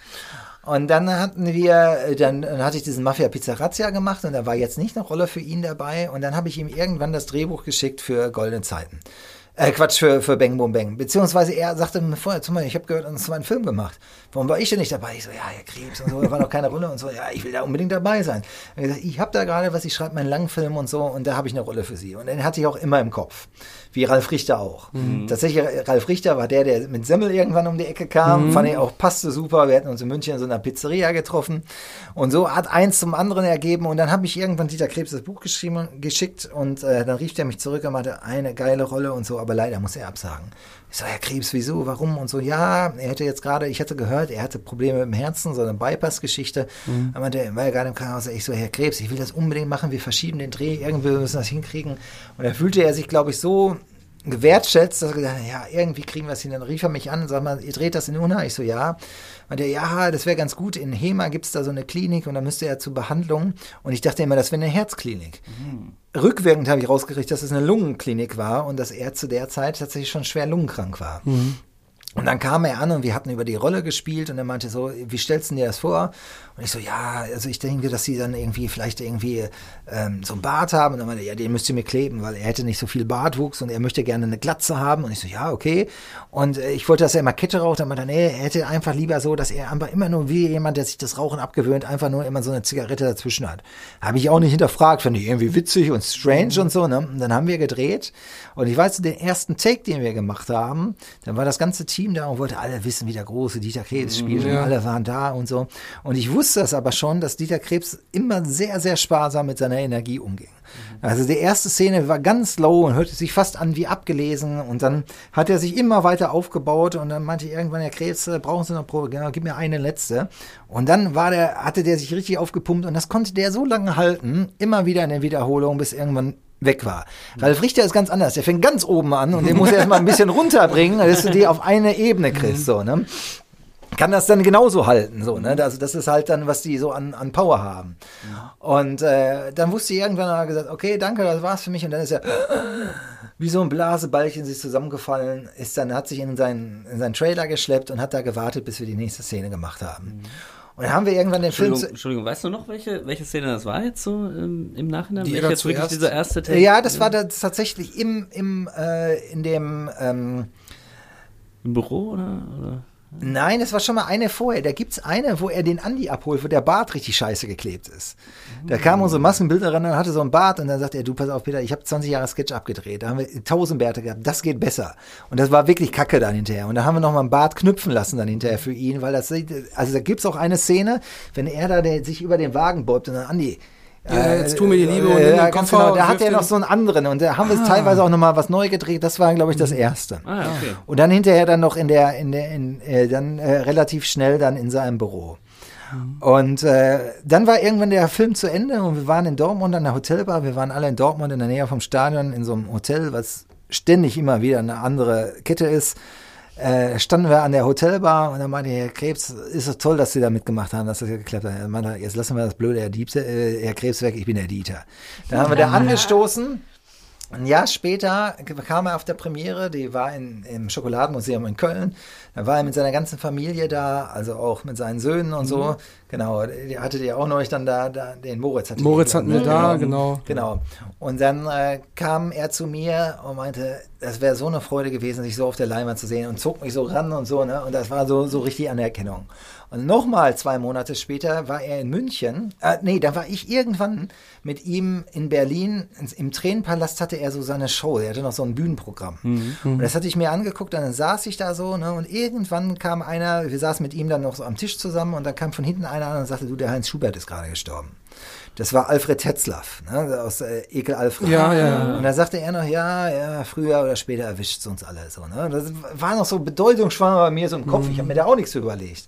Und dann hatten wir, äh, dann, dann hatte ich diesen Mafia Pizza Razzia gemacht und da war jetzt nicht eine Rolle für ihn dabei und dann habe ich ihm irgendwann das Drehbuch geschickt für Goldene Zeiten. Äh, Quatsch, für, für Bang Boom Bang. Beziehungsweise er sagte mir vorher zu mir, ich habe gehört, uns war ein Film gemacht. Warum war ich denn nicht dabei? Ich so, ja, Herr Krebs und so, da war noch keine Rolle und so, ja, ich will da unbedingt dabei sein. Hat gesagt, ich habe da gerade was, ich schreibe meinen Langfilm und so und da habe ich eine Rolle für Sie. Und den hatte ich auch immer im Kopf. Wie Ralf Richter auch. Tatsächlich, Ralf Richter war der, der mit Semmel irgendwann um die Ecke kam. Fand ich auch, passte super. Wir hatten uns in München in so einer Pizzeria getroffen. Und so hat eins zum anderen ergeben. Und dann habe ich irgendwann Dieter Krebs das Buch geschrieben, geschickt. Und äh, dann rief der mich zurück und meinte, eine geile Rolle und so. Aber leider muss er absagen. Ich so, Herr Krebs, wieso, warum? Und so, ja, er hätte jetzt gerade, ich hatte gehört, er hatte Probleme mit dem Herzen, so eine Bypass-Geschichte. Mhm. Er meinte, er war ja gerade im Krankenhaus. Ich so, Herr Krebs, ich will das unbedingt machen. Wir verschieben den Dreh. Irgendwie müssen wir das hinkriegen. Und da fühlte er sich, glaube ich, so gewertschätzt, dass er hat, ja, irgendwie kriegen wir es hin. Dann rief er mich an und sagt mal, ihr dreht das in Unna? Ich so, ja. Und der, ja, das wäre ganz gut. In Hema gibt es da so eine Klinik und da müsste er zur Behandlung. Und ich dachte immer, das wäre eine Herzklinik. Rückwirkend habe ich rausgekriegt, dass es eine Lungenklinik war und dass er zu der Zeit tatsächlich schon schwer lungenkrank war. Und dann kam er an und wir hatten über die Rolle gespielt und er meinte so, wie stellst du dir das vor? Und ich so, ja, also ich denke, dass sie dann irgendwie vielleicht irgendwie ähm, so einen Bart haben. Und dann meinte er, ja, den müsst ihr mir kleben, weil er hätte nicht so viel Bartwuchs und er möchte gerne eine Glatze haben. Und ich so, ja, okay. Und äh, ich wollte, dass er immer Kette raucht. Dann meinte er, nee, er hätte einfach lieber so, dass er einfach immer nur wie jemand, der sich das Rauchen abgewöhnt, einfach nur immer so eine Zigarette dazwischen hat. Habe ich auch nicht hinterfragt, fand ich irgendwie witzig und strange und so. Ne? Und dann haben wir gedreht und ich weiß, den ersten Take, den wir gemacht haben, dann war das ganze Team da und wollte alle wissen, wie der große Dieter Krebs spielt und Ja. alle waren da und so. Und ich wusste das aber schon, dass Dieter Krebs immer sehr, sehr sparsam mit seiner Energie umging. Also die erste Szene war ganz low und hörte sich fast an wie abgelesen und dann hat er sich immer weiter aufgebaut und dann meinte irgendwann der Krebs, äh, brauchen Sie noch Probe? Genau, gib mir eine letzte. Und dann war der, hatte der sich richtig aufgepumpt und das konnte der so lange halten, immer wieder in der Wiederholung, bis irgendwann weg war. Ralf Richter ist ganz anders. Der fängt ganz oben an und den muss er erstmal ein bisschen runterbringen, dass du die auf eine Ebene kriegst, so, ne? Kann das dann genauso halten, so, ne? Also das ist halt dann, was die so an, an Power haben. Und äh, dann wusste ich irgendwann, er gesagt, okay, danke, das war's für mich. Und dann ist er wie so ein Blaseballchen sich zusammengefallen, ist dann, hat sich in seinen, in seinen Trailer geschleppt und hat da gewartet, bis wir die nächste Szene gemacht haben. Und dann haben wir irgendwann den Film Entschuldigung, weißt du noch, welche, welche Szene das war jetzt so im, im Nachhinein? Die jetzt wirklich dieser erste Take? Ja, das war das tatsächlich im, im, äh, in dem, ähm, Im Büro oder? oder? Nein, das war schon mal eine vorher. Da gibt's eine, wo er den Andi abholt, wo der Bart richtig scheiße geklebt ist. Da kam unsere Maskenbildnerin und hatte so einen Bart und dann sagt er, du pass auf Peter, ich habe 20 Jahre Sketch abgedreht. Da haben wir 1000 Bärte gehabt, das geht besser. Und das war wirklich kacke dann hinterher. Und da haben wir noch mal einen Bart knüpfen lassen dann hinterher für ihn, weil das, also da gibt's auch eine Szene, wenn er da der, sich über den Wagen beugt und dann Andi, Ja, jetzt tu mir die Liebe und äh, ja, den Koffer genau. Da hat er noch so einen anderen und da haben wir teilweise auch noch mal was neu gedreht. Das war, glaube ich, das erste. Ah, okay. Und dann hinterher dann noch in der, in der, in, äh, dann äh, relativ schnell dann in seinem Büro. Und äh, dann war irgendwann der Film zu Ende und wir waren in Dortmund an der Hotelbar. Wir waren alle in Dortmund in der Nähe vom Stadion in so einem Hotel, was ständig immer wieder eine andere Kette ist. Äh, standen wir an der Hotelbar und dann meinte Herr Krebs, ist es toll, dass Sie da mitgemacht haben, dass das geklappt hat. Er meinte, jetzt lassen wir das blöde Herr, Diebse, äh, Herr Krebs weg, ich bin der Dieter. Da haben wir da angestoßen Ein Jahr später kam er auf der Premiere, die war in, im Schokoladenmuseum in Köln. Da war er mit seiner ganzen Familie da, also auch mit seinen Söhnen und so. Genau, die hattet ihr auch neulich dann da, da den Moritz. Hatte Moritz hatten wir da, genau. Genau. Und dann äh, kam er zu mir und meinte, das wäre so eine Freude gewesen, sich so auf der Leinwand zu sehen und zog mich so ran und so, ne? Und das war so, so richtig Anerkennung. Und nochmal zwei Monate später war er in München. Äh, nee, da war ich irgendwann mit ihm in Berlin. Im Tränenpalast hatte er so seine Show. Er hatte noch so ein Bühnenprogramm. Und das hatte ich mir angeguckt. Und dann saß ich da so. Ne, und irgendwann kam einer, wir saßen mit ihm dann noch so am Tisch zusammen. Und dann kam von hinten einer an und sagte, du, der Heinz Schubert ist gerade gestorben. Das war Alfred Tetzlaff, ne, aus äh, Ekel Alfred. Ja, ja, ja. Und da sagte er noch, ja, ja, früher oder später erwischt es uns alle so. Ne? Das war noch so bedeutungsschwanger bei mir so im Kopf. Ich habe mir da auch nichts überlegt.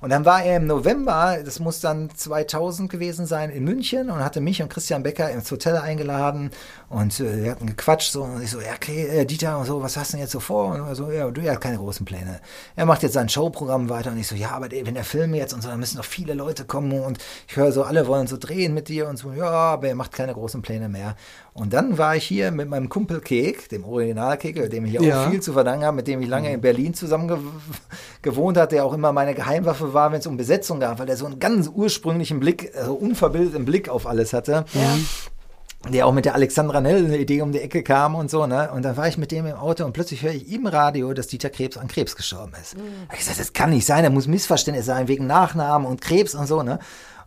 Und dann war er im November, das muss dann 2000 gewesen sein, in München und hatte mich und Christian Becker ins Hotel eingeladen und äh, wir hatten gequatscht so und ich so, ja, okay, äh, Dieter und so, was hast du denn jetzt so vor? Und er so, ja, du, hat keine großen Pläne. Er macht jetzt sein Showprogramm weiter und ich so, ja, aber wenn der Film jetzt und so, dann müssen noch viele Leute kommen und ich höre so, alle wollen so drehen mit dir und so, ja, aber er macht keine großen Pläne mehr. Und dann war ich hier mit meinem Kumpel Kek, dem Originalkek, dem ich auch Ja. viel zu verdanken habe, mit dem ich lange in Berlin zusammen gew gewohnt hat, der auch immer meine Geheimwaffe war, wenn es um Besetzung gab, weil der so einen ganz ursprünglichen Blick, also unverbildeten Blick auf alles hatte. Der auch mit der Alexandra Nell eine Idee um die Ecke kam und so, ne? Und dann war ich mit dem im Auto und plötzlich höre ich im Radio, dass Dieter Krebs an Krebs gestorben ist. Hab Ich gesagt, das kann nicht sein, da muss Missverständnis sein wegen Nachnamen und Krebs und so, ne?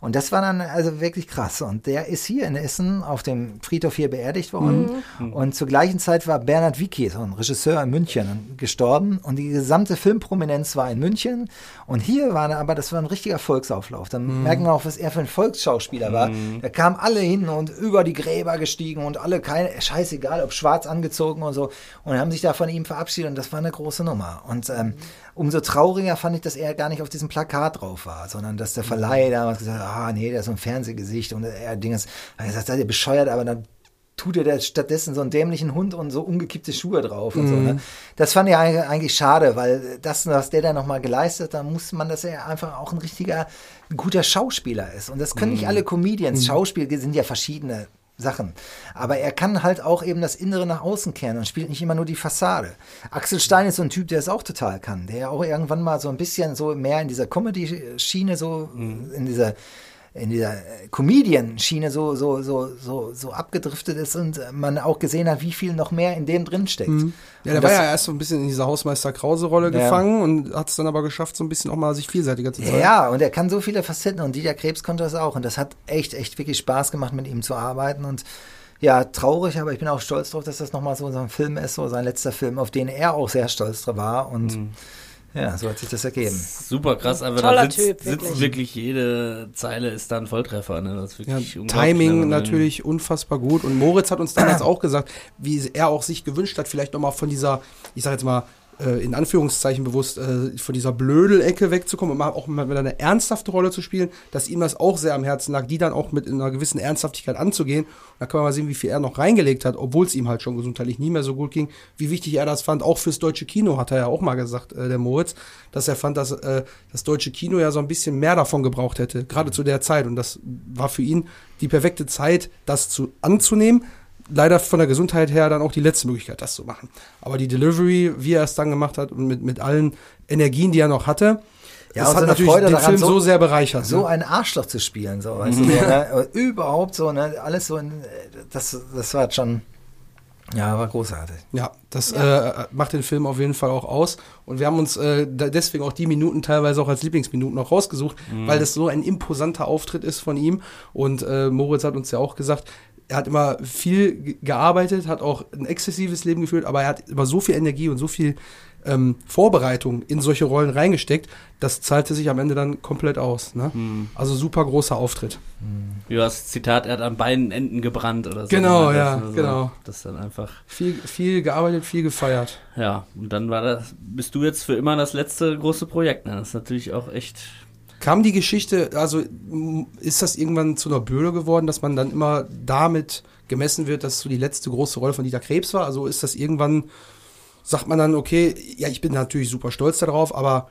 Und das war dann also wirklich krass. Und der ist hier in Essen auf dem Friedhof hier beerdigt worden. Und zur gleichen Zeit war Bernhard Wicki, so ein Regisseur in München, gestorben. Und die gesamte Filmprominenz war in München. Und hier war er aber, das war ein richtiger Volksauflauf. Dann merken wir auch, was er für ein Volksschauspieler war. Da kamen alle hin und über die Gräber gestiegen und alle, keine, scheißegal, ob schwarz angezogen und so. Und haben sich da von ihm verabschiedet. Und das war eine große Nummer. Und ähm, umso trauriger fand ich, dass er gar nicht auf diesem Plakat drauf war, sondern dass der Verleih damals gesagt hat, ah nee, der ist so ein Fernsehgesicht und er Dinges, er hat gesagt, seid ihr bescheuert, aber dann tut er da stattdessen so einen dämlichen Hund und so umgekippte Schuhe drauf und so. Ne? Das fand ich eigentlich schade, weil das, was der da nochmal geleistet, da muss man, dass er einfach auch ein richtiger, ein guter Schauspieler ist. Und das können nicht alle Comedians. Schauspiel sind ja verschiedene Sachen. Aber er kann halt auch eben das Innere nach außen kehren und spielt nicht immer nur die Fassade. Axel Stein ist so ein Typ, der es auch total kann, der auch irgendwann mal so ein bisschen so mehr in dieser Comedy-Schiene, so in dieser in dieser äh, Comedian-Schiene so, so, so, so, so abgedriftet ist und äh, man auch gesehen hat, wie viel noch mehr in dem drin steckt. Ja, Und der war ja erst so ein bisschen in dieser Hausmeister Krause-Rolle Ja. gefangen und hat es dann aber geschafft, so ein bisschen auch mal sich vielseitiger zu zeigen. Ja, und er kann so viele Facetten und Dieter Krebs konnte das auch. Und das hat echt, echt wirklich Spaß gemacht, mit ihm zu arbeiten. Und ja, traurig, aber ich bin auch stolz drauf, dass das nochmal so ein Film ist, so sein letzter Film, auf den er auch sehr stolz drauf war. Und Mhm. Ja, so hat sich das ergeben. Super krass, einfach Toller da sitzt, Typ, sitzt wirklich. wirklich jede Zeile ist da ein Volltreffer. Ne? Das ist Ja, wirklich unglaublich, Timing man- natürlich unfassbar gut. Und Moritz hat uns damals auch gesagt, wie er auch sich gewünscht hat, vielleicht nochmal von dieser, ich sag jetzt mal, in Anführungszeichen bewusst, äh, von dieser Blödel-Ecke wegzukommen und auch mal wieder eine ernsthafte Rolle zu spielen, dass ihm das auch sehr am Herzen lag, die dann auch mit einer gewissen Ernsthaftigkeit anzugehen. Und da kann man mal sehen, wie viel er noch reingelegt hat, obwohl es ihm halt schon gesundheitlich nie mehr so gut ging, wie wichtig er das fand. Auch fürs deutsche Kino hat er ja auch mal gesagt, äh, der Moritz, dass er fand, dass äh, das deutsche Kino ja so ein bisschen mehr davon gebraucht hätte, gerade zu der Zeit. Und das war für ihn die perfekte Zeit, das zu, anzunehmen. Leider von der Gesundheit her dann auch die letzte Möglichkeit, das zu machen. Aber die Delivery, wie er es dann gemacht hat und mit, mit allen Energien, die er noch hatte, Ja, das hat natürlich Freude den daran, Film so- so, sehr bereichert. So ne? ein Arschloch zu spielen, so, weißt du, so, ne? Überhaupt so, ne? Alles so, in, das, das war schon, ja, war großartig. Ja, das Äh, macht den Film auf jeden Fall auch aus. Und wir haben uns äh, deswegen auch die Minuten teilweise auch als Lieblingsminuten noch rausgesucht, weil das so ein imposanter Auftritt ist von ihm. Und äh, Moritz hat uns ja auch gesagt, er hat immer viel ge- gearbeitet, hat auch ein exzessives Leben geführt, aber er hat immer so viel Energie und so viel ähm, Vorbereitung in solche Rollen reingesteckt, das zahlte sich am Ende dann komplett aus. Ne? Also super großer Auftritt. Wie war das Zitat, er hat an beiden Enden gebrannt oder so. Genau, Das ja, so- genau. Das ist dann einfach, Viel, viel gearbeitet, viel gefeiert. ja. Und dann war das, bist du jetzt für immer das letzte große Projekt. Ne? Das ist natürlich auch echt, Kam die Geschichte, also ist das irgendwann zu einer Bürde geworden, dass man dann immer damit gemessen wird, dass so die letzte große Rolle von Dieter Krebs war? Also ist das irgendwann, sagt man dann, okay, ja, ich bin natürlich super stolz darauf, aber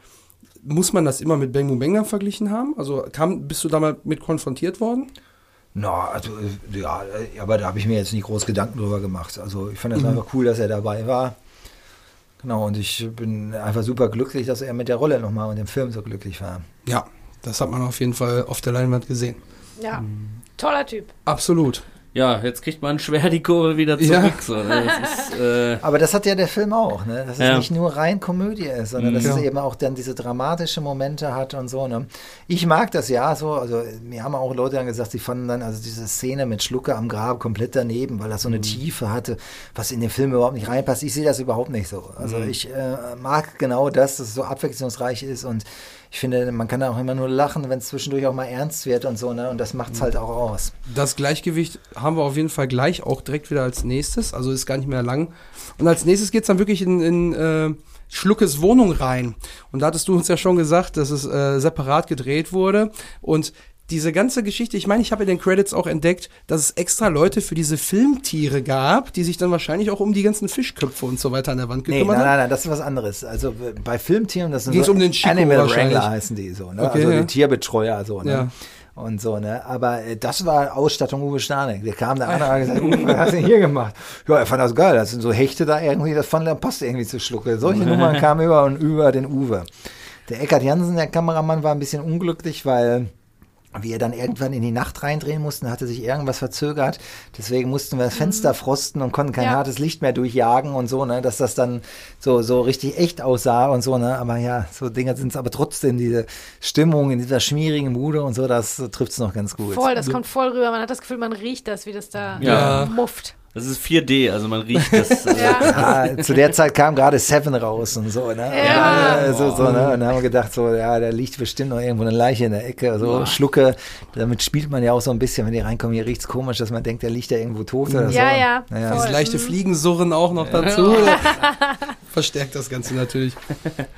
muss man das immer mit Bang Boom Bang dann verglichen haben? Also kam, bist du da mal mit konfrontiert worden? Na, also, äh, ja, äh, aber da habe ich mir jetzt nicht groß Gedanken drüber gemacht. Also ich fand das einfach cool, dass er dabei war. Genau, und ich bin einfach super glücklich, dass er mit der Rolle nochmal und dem Film so glücklich war. Ja, das hat man auf jeden Fall auf der Leinwand gesehen. Ja, toller Typ. Absolut. Ja, jetzt kriegt man schwer die Kurve wieder zurück. Ja. So, ne? das ist, äh, Aber das hat ja der Film auch, ne? dass es Ja. nicht nur rein Komödie ist, sondern dass Ja. es eben auch dann diese dramatische Momente hat und so. Ne? Ich mag das ja so, also mir haben auch Leute dann gesagt, sie fanden dann also diese Szene mit Schlucke am Grab komplett daneben, weil das so eine Tiefe hatte, was in den Film überhaupt nicht reinpasst. Ich sehe das überhaupt nicht so. Also ich äh, mag genau das, dass es so abwechslungsreich ist und ich finde, man kann da auch immer nur lachen, wenn es zwischendurch auch mal ernst wird und so, ne? Und das macht's halt auch aus. Das Gleichgewicht haben wir auf jeden Fall gleich auch direkt wieder als nächstes. Also ist gar nicht mehr lang. Und als nächstes geht's dann wirklich in, in äh, Schluckes Wohnung rein. Und da hattest du uns ja schon gesagt, dass es äh, separat gedreht wurde. Und diese ganze Geschichte, ich meine, ich habe in den Credits auch entdeckt, dass es extra Leute für diese Filmtiere gab, die sich dann wahrscheinlich auch um die ganzen Fischköpfe und so weiter an der Wand Nee, gekümmert nein, haben. nein, nein, das ist was anderes. Also bei Filmtieren, das sind Ging's so um den Chico Animal. Wrangler heißen die so, ne? Okay, also ja. die Tierbetreuer so, ne? Ja. Und so, ne? Aber äh, das war Ausstattung Uwe Stanek. Der kam da an und hat gesagt, Uwe, was hast du denn hier gemacht? Ja, er fand das geil. Das sind so Hechte da irgendwie, das fand er passt irgendwie zu Schlucke. Solche Nummern kamen über und über den Uwe. Der Eckhard Jansen, der Kameramann, war ein bisschen unglücklich, weil wir dann irgendwann in die Nacht reindrehen mussten, hatte sich irgendwas verzögert. Deswegen mussten wir das Fenster frosten und konnten kein Ja. hartes Licht mehr durchjagen und so, ne, dass das dann so, so richtig echt aussah und so, ne. Aber ja, so Dinger sind es aber trotzdem, diese Stimmung in dieser schmierigen Bude und so, das trifft es noch ganz gut. Voll, das kommt voll rüber. Man hat das Gefühl, man riecht das, wie das da Ja. mufft. Das ist 4D, also man riecht das. Äh, Ja. Ja, zu der Zeit kam gerade Seven raus und so, ne? Ja. Und, so, so, ne? Und dann haben wir gedacht, so, ja, da liegt bestimmt noch irgendwo eine Leiche in der Ecke, so Schlucke. Damit spielt man ja auch so ein bisschen, wenn die reinkommen, hier riecht's komisch, dass man denkt, der liegt da irgendwo tot oder so. Ja, ja. Das leichte Fliegensurren auch noch dazu. Verstärkt das Ganze natürlich.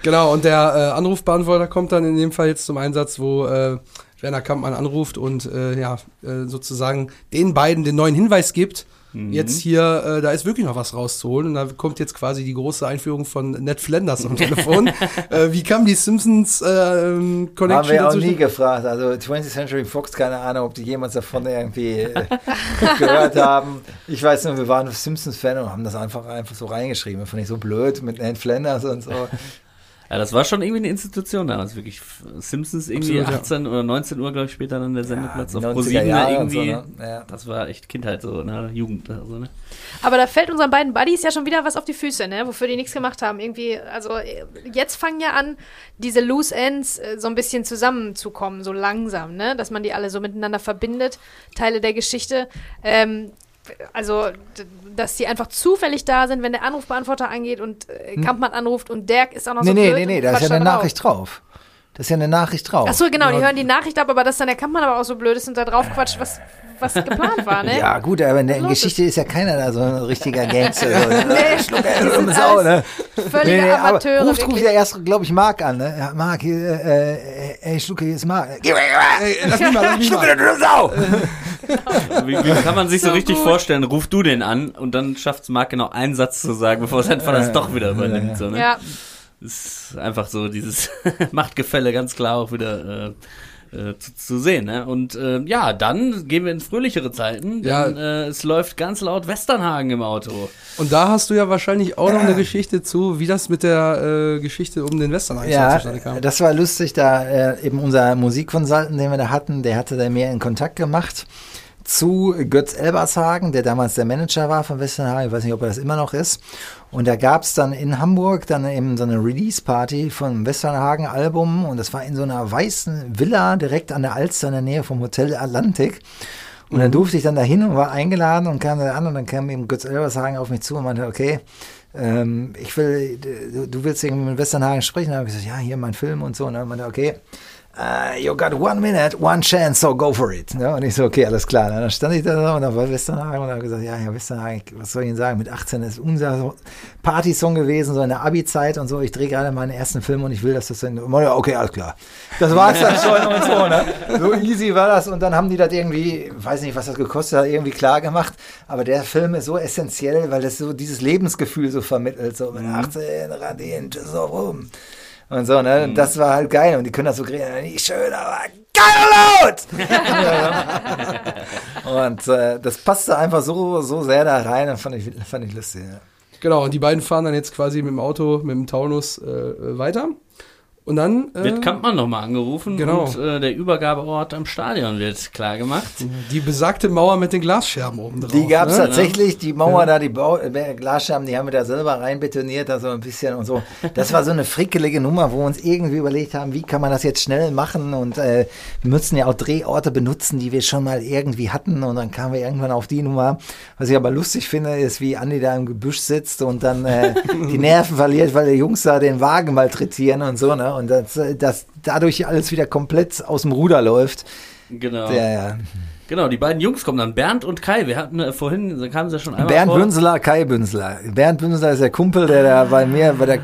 Genau, und der äh, Anrufbeantworter kommt dann in dem Fall jetzt zum Einsatz, wo äh, Werner Kampmann anruft und äh, ja, äh, sozusagen den beiden den neuen Hinweis gibt. Jetzt hier, äh, da ist wirklich noch was rauszuholen. Und da kommt jetzt quasi die große Einführung von Ned Flanders am Telefon. äh, wie kam die Simpsons äh, ähm, Haben Connection wir auch nie gefragt. Also 20th Century Fox, keine Ahnung, ob die jemals davon irgendwie äh, gehört haben. Ich weiß nur, wir waren Simpsons-Fan und haben das einfach, einfach so reingeschrieben. Das fand ich so blöd mit Ned Flanders und so. Ja, das war schon irgendwie eine Institution damals, wirklich. Simpsons irgendwie Absolut, ja. 18 oder 19 Uhr, glaube ich, später dann der Sendeplatz auf 90er ProSieben und so, irgendwie. ne? Ja. Das war echt Kindheit so, ne? Jugend, also, ne? Aber da fällt unseren beiden Buddies ja schon wieder was auf die Füße, ne? Wofür die nichts gemacht haben. Irgendwie, also jetzt fangen ja an, diese Loose Ends äh, so ein bisschen zusammenzukommen, so langsam, ne? Dass man die alle so miteinander verbindet, Teile der Geschichte. Ähm, also, dass die einfach zufällig da sind, wenn der Anrufbeantworter angeht und äh, Kampmann anruft und Dirk ist auch noch Nee, so nee, blöd nee, nee, da ist ja eine drauf. Nachricht drauf. Da ist ja eine Nachricht drauf. Ach so, genau, die hören die Nachricht ab, aber dass dann der Kampmann aber auch so blöd ist und da drauf quatscht, was, was geplant war, ne? Ja, gut, aber in der los Geschichte ist ja keiner da so ein richtiger Gangster. So, ne? Nee, Schluck, die ey, sind Sau, ne? Völlige Nee, nee, Amateure. ruft, ruft ja erst, glaube ich, Mark an, ne? Ja, Mark, hier, äh, äh, ey, Schlucke, hier ist Mark. Geh weg, Ey, lass mich mal, lass mich Schlucke, mal. du Sau! Wie, wie kann man sich so, So richtig gut. vorstellen? Ruf du den an und dann schafft es Marc genau einen Satz zu sagen, bevor sein Vater es doch wieder übernimmt. So, ne? Ja, ist einfach so dieses Machtgefälle ganz klar auch wieder äh, äh, zu, zu sehen. Ne? Und äh, ja, dann gehen wir in fröhlichere Zeiten, denn Ja. äh, es läuft ganz laut Westernhagen im Auto. Und da hast du ja wahrscheinlich auch noch eine Geschichte zu, wie das mit der äh, Geschichte um den Western eigentlich Ja, zustande kam. das war lustig, da äh, eben unser Musikkonsultant, den wir da hatten, der hatte da mehr in Kontakt gemacht zu Götz Elbershagen, der damals der Manager war von Westernhagen, ich weiß nicht, ob er das immer noch ist. Und da gab es dann in Hamburg dann eben so eine Release-Party vom Westernhagen-Album und das war in so einer weißen Villa direkt an der Alster in der Nähe vom Hotel Atlantik. Und dann durfte ich dann dahin und war eingeladen und kam da an und dann kam eben Götz Elbershagen auf mich zu und meinte, okay, ähm, ich will, du, du willst irgendwie mit Westernhagen sprechen. Da habe ich gesagt, ja, hier mein Film und so. Und dann meinte er, okay, uh, you got one minute, one chance, so go for it. Ne? Und ich so, okay, alles klar. Und dann stand ich da und dann war Westernhagen und habe gesagt, ja, ja, Westernhagen, was soll ich Ihnen sagen? Mit 18 ist unser so Partysong gewesen, so in der Abi-Zeit und so. Ich drehe gerade meinen ersten Film und ich will, dass das dann, ja, okay, alles klar. Das war es dann schon und so, ne? So easy war das und dann haben die das irgendwie, weiß nicht, was das gekostet hat, irgendwie klar gemacht. Aber der Film ist so essentiell, weil das so dieses Lebensgefühl so vermittelt, so mit 18 Radien, so rum. Und so, ne? Und das war halt geil. Und die können das so kriegen, nicht schön, aber geil laut! und äh, das passte einfach so, so sehr da rein, das fand ich, fand ich lustig. Ja. Genau, und die beiden fahren dann jetzt quasi mit dem Auto, mit dem Taunus äh, weiter. Und dann äh, Wird Kampmann nochmal angerufen Genau. und äh, der Übergabeort am Stadion wird klar gemacht. die besagte Mauer mit den Glasscherben oben drauf. Die gab's ne? tatsächlich, die Mauer da, die Bau äh, Glasscherben, die haben wir da selber reinbetoniert, da so ein bisschen und so. Das war so eine frickelige Nummer, wo wir uns irgendwie überlegt haben, wie kann man das jetzt schnell machen und äh, wir müssten ja auch Drehorte benutzen, die wir schon mal irgendwie hatten und dann kamen wir irgendwann auf die Nummer. Was ich aber lustig finde, ist, wie Andi da im Gebüsch sitzt und dann äh, die Nerven verliert, weil die Jungs da den Wagen malträtieren und so, ne? Und das, äh, das dadurch alles wieder komplett aus dem Ruder läuft. Genau. Der, ja. Genau, die beiden Jungs kommen dann, Bernd und Kai. Wir hatten äh, vorhin, da kamen sie ja schon einmal Bernd vor. Bünzler, Kai Bünzler. Bernd Bünzler ist der Kumpel, der da bei mir, bei der,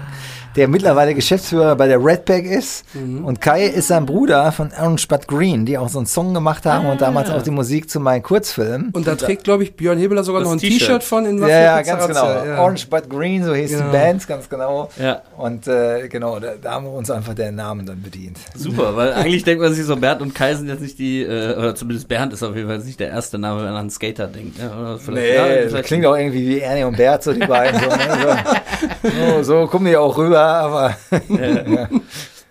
der mittlerweile Geschäftsführer bei der Redback ist. Und Kai ist sein Bruder von Orange But Green, die auch so einen Song gemacht haben und damals auch die Musik zu meinen Kurzfilmen. Und da trägt, glaube ich, Björn Hebeler sogar Das noch ein T-Shirt. Von in Ja, ja, ganz genau. Ja. Orange But Green, so hieß Genau. die Band, ganz genau. Ja. Und äh, genau, da, da haben wir uns einfach den Namen dann bedient. Super, weil eigentlich denkt man sich so, Bernd und Kai sind jetzt nicht die, äh, oder zumindest Bernd ist auf jeden Fall nicht der erste Name, wenn man an einen Skater denkt. Ja, oder vielleicht, ja, Nee, das vielleicht- klingt auch irgendwie wie Ernie und Bert, so die beiden. So, ne? so, so, so kommen die auch rüber, aber Ja.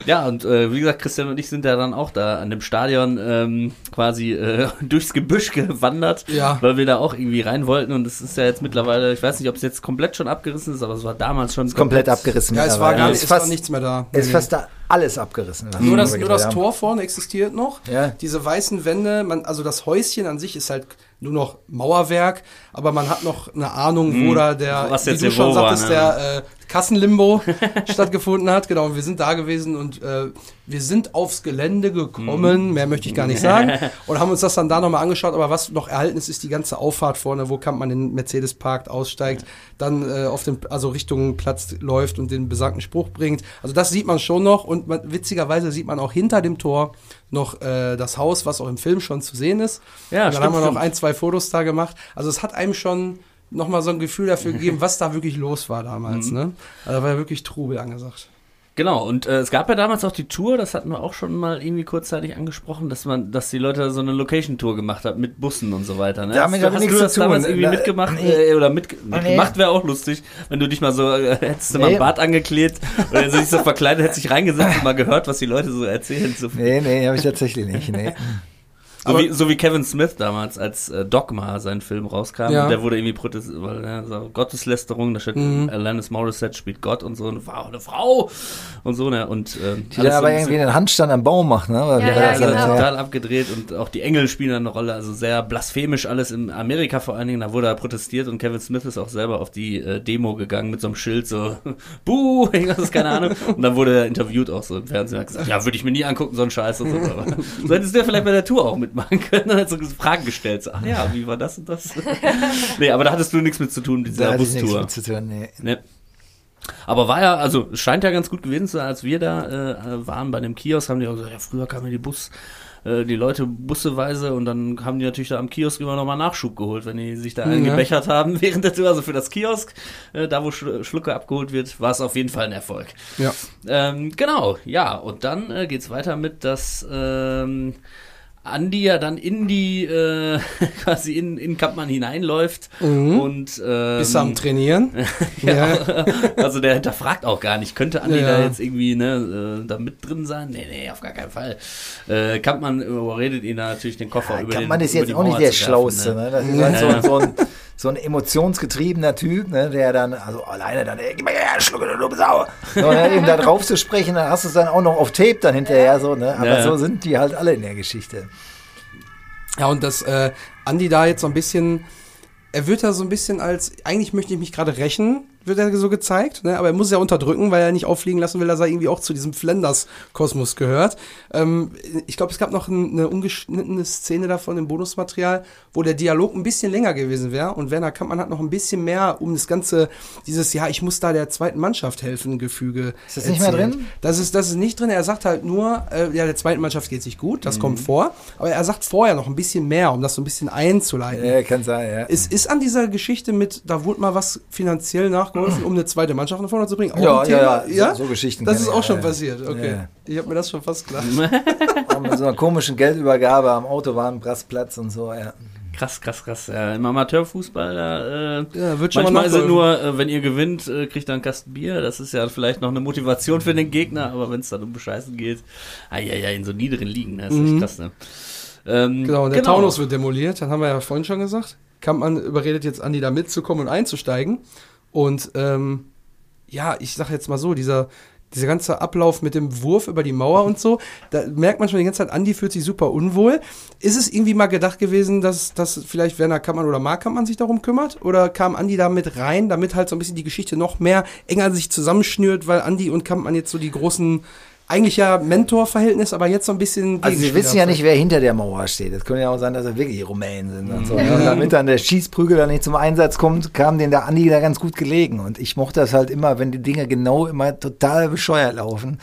Ja, und äh, wie gesagt, Christian und ich sind ja dann auch da an dem Stadion ähm, quasi äh, durchs Gebüsch gewandert, Ja. weil wir da auch irgendwie rein wollten. Und es ist ja jetzt mittlerweile, ich weiß nicht, ob es jetzt komplett schon abgerissen ist, aber es war damals schon komplett abgerissen. Ja, es war gar nicht, ist es war fast, nichts mehr da. ist Nee. fast da alles abgerissen. was Nur das, nur das. Tor vorne existiert noch. Ja. Diese weißen Wände, man, also das Häuschen an sich ist halt nur noch Mauerwerk, aber man hat noch eine Ahnung, wo da der, Was wie jetzt du hier schon sagtest, ne? der äh, Kassenlimbo stattgefunden hat. Genau, wir sind da gewesen und äh, wir sind aufs Gelände gekommen, mehr möchte ich gar nicht sagen, und haben uns das dann da nochmal angeschaut. Aber was noch erhalten ist, ist die ganze Auffahrt vorne, wo kann man den Mercedes parkt, aussteigt, dann äh, auf den, also Richtung Platz läuft und den besagten Spruch bringt. Also das sieht man schon noch und man, witzigerweise sieht man auch hinter dem Tor noch äh, das Haus, was auch im Film schon zu sehen ist. Ja, und dann stimmt, haben wir noch ein, zwei Fotos da gemacht. Also es hat einem schon noch mal so ein Gefühl dafür gegeben, was da wirklich los war damals. Mhm. Ne? Also da war ja wirklich Trubel angesagt. Genau, und äh, es gab ja damals auch die Tour, das hatten wir auch schon mal irgendwie kurzzeitig angesprochen, dass man, dass die Leute so eine Location-Tour gemacht haben mit Bussen und so weiter. Ne? Damit hast, hast du das damals irgendwie Na, mitgemacht? nee. Äh, oder mit, mitgemacht wäre auch lustig, wenn du dich mal so, äh, hättest du mal Nee. ein Bart angeklebt oder so, dich so verkleidet, hättest dich reingesetzt und mal gehört, was die Leute so erzählen. So, Nee, nee, habe ich tatsächlich nicht. Nee. so, wie, so wie Kevin Smith damals, als äh, Dogma sein Film rauskam. Ja. Der wurde irgendwie protestiert, weil ne, so Gotteslästerung, da steht Mhm. Alanis Morissette spielt Gott und so, und wow, eine Frau und so, ne? Und ähm, Die so aber ein irgendwie einen Handstand am Baum macht, ne? Ja, ja, das? also genau. total abgedreht und auch die Engel spielen eine Rolle, also sehr blasphemisch alles in Amerika vor allen Dingen, da wurde er protestiert und Kevin Smith ist auch selber auf die äh, Demo gegangen mit so einem Schild so, buh, irgendwas, keine Ahnung und dann wurde er interviewt auch so im Fernsehen, hat gesagt, ja, würde ich mir nie angucken, so ein Scheiß und so, aber so hättest du ja vielleicht bei der Tour auch mitmachen können und hat so Fragen gestellt, so, ach ja, wie war das und das? nee, aber da hattest du nichts mit zu tun, Da dieser hatte ich nichts Bustour. mit zu tun, nee. Ne. Aber war ja, also es scheint ja ganz gut gewesen zu sein, als wir da äh, waren bei dem Kiosk, haben die auch gesagt, ja, früher kamen die Bus, äh, die Leute busseweise und dann haben die natürlich da am Kiosk immer nochmal Nachschub geholt, wenn die sich da Ja. eingebechert haben während der Tour. Also für das Kiosk, äh, da wo Sch Schlucke abgeholt wird, war es auf jeden Fall ein Erfolg. Ja. Ähm, genau, ja, und dann äh, geht's weiter mit, dass ähm, Andi ja dann in die, äh, quasi in, in Kampmann hineinläuft und ähm, Bist du am Trainieren? ja. also der hinterfragt auch gar nicht. Könnte Andi Ja. da jetzt irgendwie ne, äh, da mit drin sein? Nee, nee, auf gar keinen Fall. Äh, Kampmann überredet ihn da natürlich den Koffer über den Kampmann ist über jetzt auch nicht der werfen, Schlauste, ne? ne? Das ist halt so, so, ein, so ein emotionsgetriebener Typ, ne? Der dann, also alleine dann, ey, gib mir her, Schlucke, du dumme Sau. So, ne, eben da drauf zu sprechen, dann hast du es dann auch noch auf Tape dann hinterher, so, ne? Aber Ja, so sind die halt alle in der Geschichte. Ja, und dass äh, Andi da jetzt so ein bisschen, er wird da so ein bisschen als, eigentlich möchte ich mich gerade rächen, wird er so gezeigt, ne? aber er muss es ja unterdrücken, weil er nicht auffliegen lassen will, dass er irgendwie auch zu diesem Flanders-Kosmos gehört. Ähm, ich glaube, es gab noch ein, eine ungeschnittene Szene davon im Bonusmaterial, wo der Dialog ein bisschen länger gewesen wäre und Werner Kampmann hat noch ein bisschen mehr um das ganze, dieses, ja, ich muss da der zweiten Mannschaft helfen, Gefüge. Ist das nicht mehr erzählt. drin? Das ist, das ist nicht drin. Er sagt halt nur, äh, ja, der zweiten Mannschaft geht es nicht gut, das Mhm. kommt vor. Aber er sagt vorher noch ein bisschen mehr, um das so ein bisschen einzuleiten. Ja, kann sein, ja. Es ist an dieser Geschichte mit, da wurde mal was finanziell nachgeholfen, um eine zweite Mannschaft nach vorne zu bringen? Auch Ja, ja, Thema? ja, so- so Geschichten Das ist auch ja, schon ja. passiert, okay. Ja. Ich habe mir das schon fast gedacht. Auch mit so einer komischen Geldübergabe am Autobahnrastplatz und so, ja. Krass, krass, krass. Ja, Im Amateurfußball, da, äh, Ja, wird schon mal manchmal ist es nur, äh, wenn ihr gewinnt, äh, kriegt ihr einen Kasten Bier. Das ist ja vielleicht noch eine Motivation für den Gegner, aber wenn es dann um Bescheißen geht, ah, ja, ja, in so niederen Ligen, das ist echt Mhm. krass, ne? Ähm, Genau, und der Taunus wird demoliert, das haben wir ja vorhin schon gesagt. Kampmann überredet jetzt Andi da mitzukommen und einzusteigen. Und ähm, ja, ich sag jetzt mal so, dieser, dieser ganze Ablauf mit dem Wurf über die Mauer und so, da merkt man schon die ganze Zeit, Andi fühlt sich super unwohl. Ist es irgendwie mal gedacht gewesen, dass, dass vielleicht Werner Kampmann oder Mark Kampmann sich darum kümmert? Oder kam Andi da mit rein, damit halt so ein bisschen die Geschichte noch mehr enger sich zusammenschnürt, weil Andi und Kampmann jetzt so die großen, eigentlich ja Mentorverhältnis, aber jetzt so ein bisschen Also sie Gegenspieler wissen ja nicht, wer hinter der Mauer steht. Es könnte ja auch sein, dass er wirklich Rumänen sind und so. ne? Und damit dann der Schießprügel dann nicht zum Einsatz kommt, kam den der Andi da ganz gut gelegen. Und ich mochte das halt immer, wenn die Dinge genau immer total bescheuert laufen.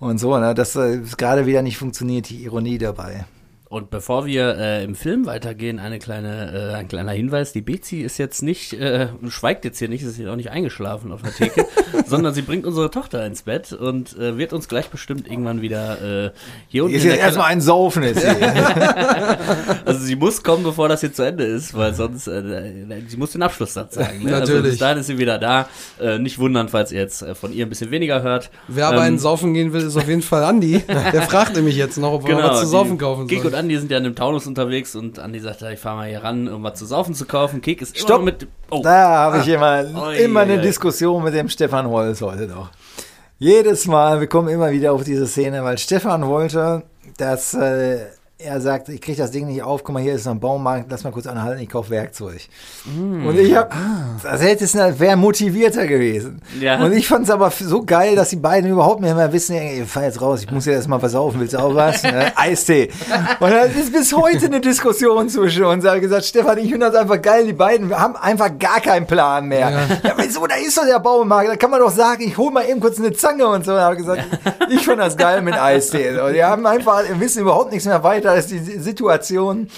Und so, ne, dass äh, es gerade wieder nicht funktioniert, die Ironie dabei. Und bevor wir äh, im Film weitergehen, eine kleine, äh, ein kleiner Hinweis. Die Bezi ist jetzt nicht, äh, schweigt jetzt hier nicht, ist jetzt auch nicht eingeschlafen auf der Theke, sondern sie bringt unsere Tochter ins Bett und äh, wird uns gleich bestimmt irgendwann wieder äh, hier unten Ist jetzt erstmal ein Saufen jetzt hier. Also sie muss kommen, bevor das hier zu Ende ist, weil sonst, äh, sie muss den Abschlusssatz sagen. Ne? Also Natürlich. bis dahin ist sie wieder da. Äh, nicht wundern, falls ihr jetzt äh, von ihr ein bisschen weniger hört. Wer aber Ähm, einen saufen gehen will, ist auf jeden Fall Andi. Der fragt nämlich jetzt noch, ob wir Genau, was zu saufen kaufen Kek sollen. Andi sind ja in dem Taunus unterwegs und Andi sagt, ich fahre mal hier ran, um was zu saufen zu kaufen. Kek ist immer Stopp. noch mit. Oh, Da habe ich immer, Oi, immer eine. Diskussion mit dem Stefan Holz heute noch. Jedes Mal, wir kommen immer wieder auf diese Szene, weil Stefan wollte, dass äh, er sagt, ich kriege das Ding nicht auf, guck mal, hier ist noch ein Baumarkt, lass mal kurz anhalten, ich kaufe Werkzeug. Mm. Und ich habe, das hätte es wäre motivierter gewesen. Ja. Und ich fand es aber so geil, dass die beiden überhaupt nicht mehr wissen, ey, ich fahr jetzt raus, ich muss ja erstmal was saufen, willst du auch was? Ne? Eistee. Und da ist bis heute eine Diskussion zwischen uns. Er hat gesagt, Stefan, ich finde das einfach geil, die beiden haben einfach gar keinen Plan mehr. Ja. wieso, da ist doch der Baumarkt, da kann man doch sagen, ich hol mal eben kurz eine Zange und so. Er hat gesagt, ich finde das geil mit Eistee. Und die haben einfach, wissen überhaupt nichts mehr weiter, als die Situation.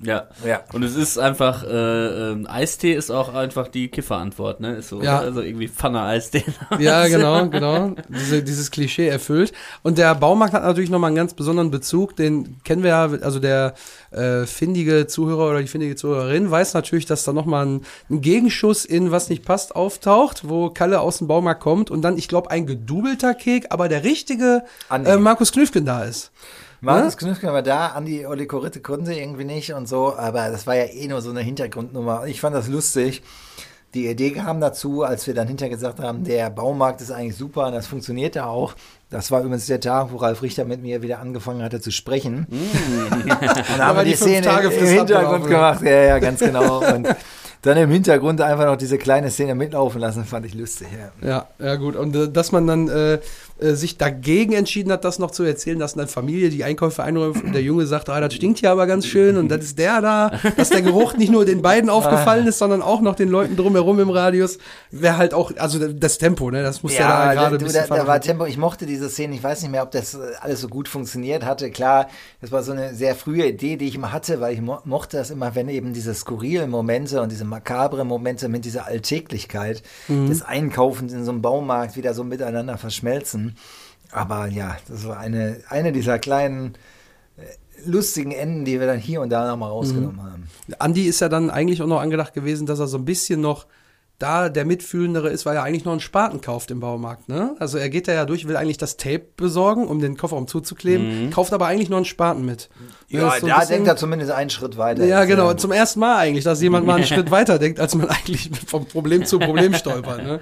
ja. Ja. Und es ist einfach, äh, ähm, Eistee ist auch einfach die Kifferantwort, ne? Ist so, Ja. also irgendwie Pfanne Eistee. Ja, genau, genau. Diese, dieses Klischee erfüllt. Und der Baumarkt hat natürlich nochmal einen ganz besonderen Bezug. Den kennen wir ja, also der äh, findige Zuhörer oder die findige Zuhörerin weiß natürlich, dass da nochmal ein, ein Gegenschuss in Was nicht passt auftaucht, wo Kalle aus dem Baumarkt kommt und dann, ich glaube, ein gedubelter Kek, aber der richtige äh, Markus Knüfken da ist. Markus Knüffken war da, Andi Olli Koritte konnte irgendwie nicht und so, aber das war ja eh nur so eine Hintergrundnummer. Ich fand das lustig. Die Idee kam dazu, als wir dann hinterher gesagt haben, der Baumarkt ist eigentlich super und das funktionierte auch. Das war übrigens der Tag, wo Ralf Richter mit mir wieder angefangen hatte zu sprechen. und dann haben wir die die Szene Fünf-Tage-Frist im Hintergrund gemacht. Ja, ja, ganz genau. Und dann im Hintergrund einfach noch diese kleine Szene mitlaufen lassen, fand ich lustig. Ja. Ja, ja gut. Und äh, dass man dann äh, äh, sich dagegen entschieden hat, das noch zu erzählen, dass dann Familie die Einkäufe einräumt und der Junge sagt, ah, das stinkt hier aber ganz schön und das ist der da, dass der Geruch nicht nur den beiden aufgefallen ist, sondern auch noch den Leuten drumherum im Radius, wäre halt auch, also das Tempo, ne, das muss ja, da gerade ein bisschen da, da war. Tempo. Ich mochte diese Szene. Ich weiß nicht mehr, ob das äh, alles so gut funktioniert hatte. Klar, das war so eine sehr frühe Idee, die ich immer hatte, weil ich mo mochte das immer, wenn eben diese skurrilen Momente und diese makabre Momente mit dieser Alltäglichkeit Mhm. des Einkaufens in so einem Baumarkt wieder so miteinander verschmelzen. Aber ja, das war eine, eine dieser kleinen äh, lustigen Enden, die wir dann hier und da nochmal rausgenommen haben. Andi ist ja dann eigentlich auch noch angedacht gewesen, dass er so ein bisschen noch da der Mitfühlendere ist, weil er eigentlich noch einen Spaten kauft im Baumarkt. Ne? Also er geht da ja durch, will eigentlich das Tape besorgen, um den Kofferraum zuzukleben, kauft aber eigentlich noch einen Spaten mit. Ja, so da denkt er zumindest einen Schritt weiter. Ja, genau. Zum ersten Mal eigentlich, dass jemand mal einen Schritt weiter denkt, als man eigentlich vom Problem zu Problem stolpert. Ne?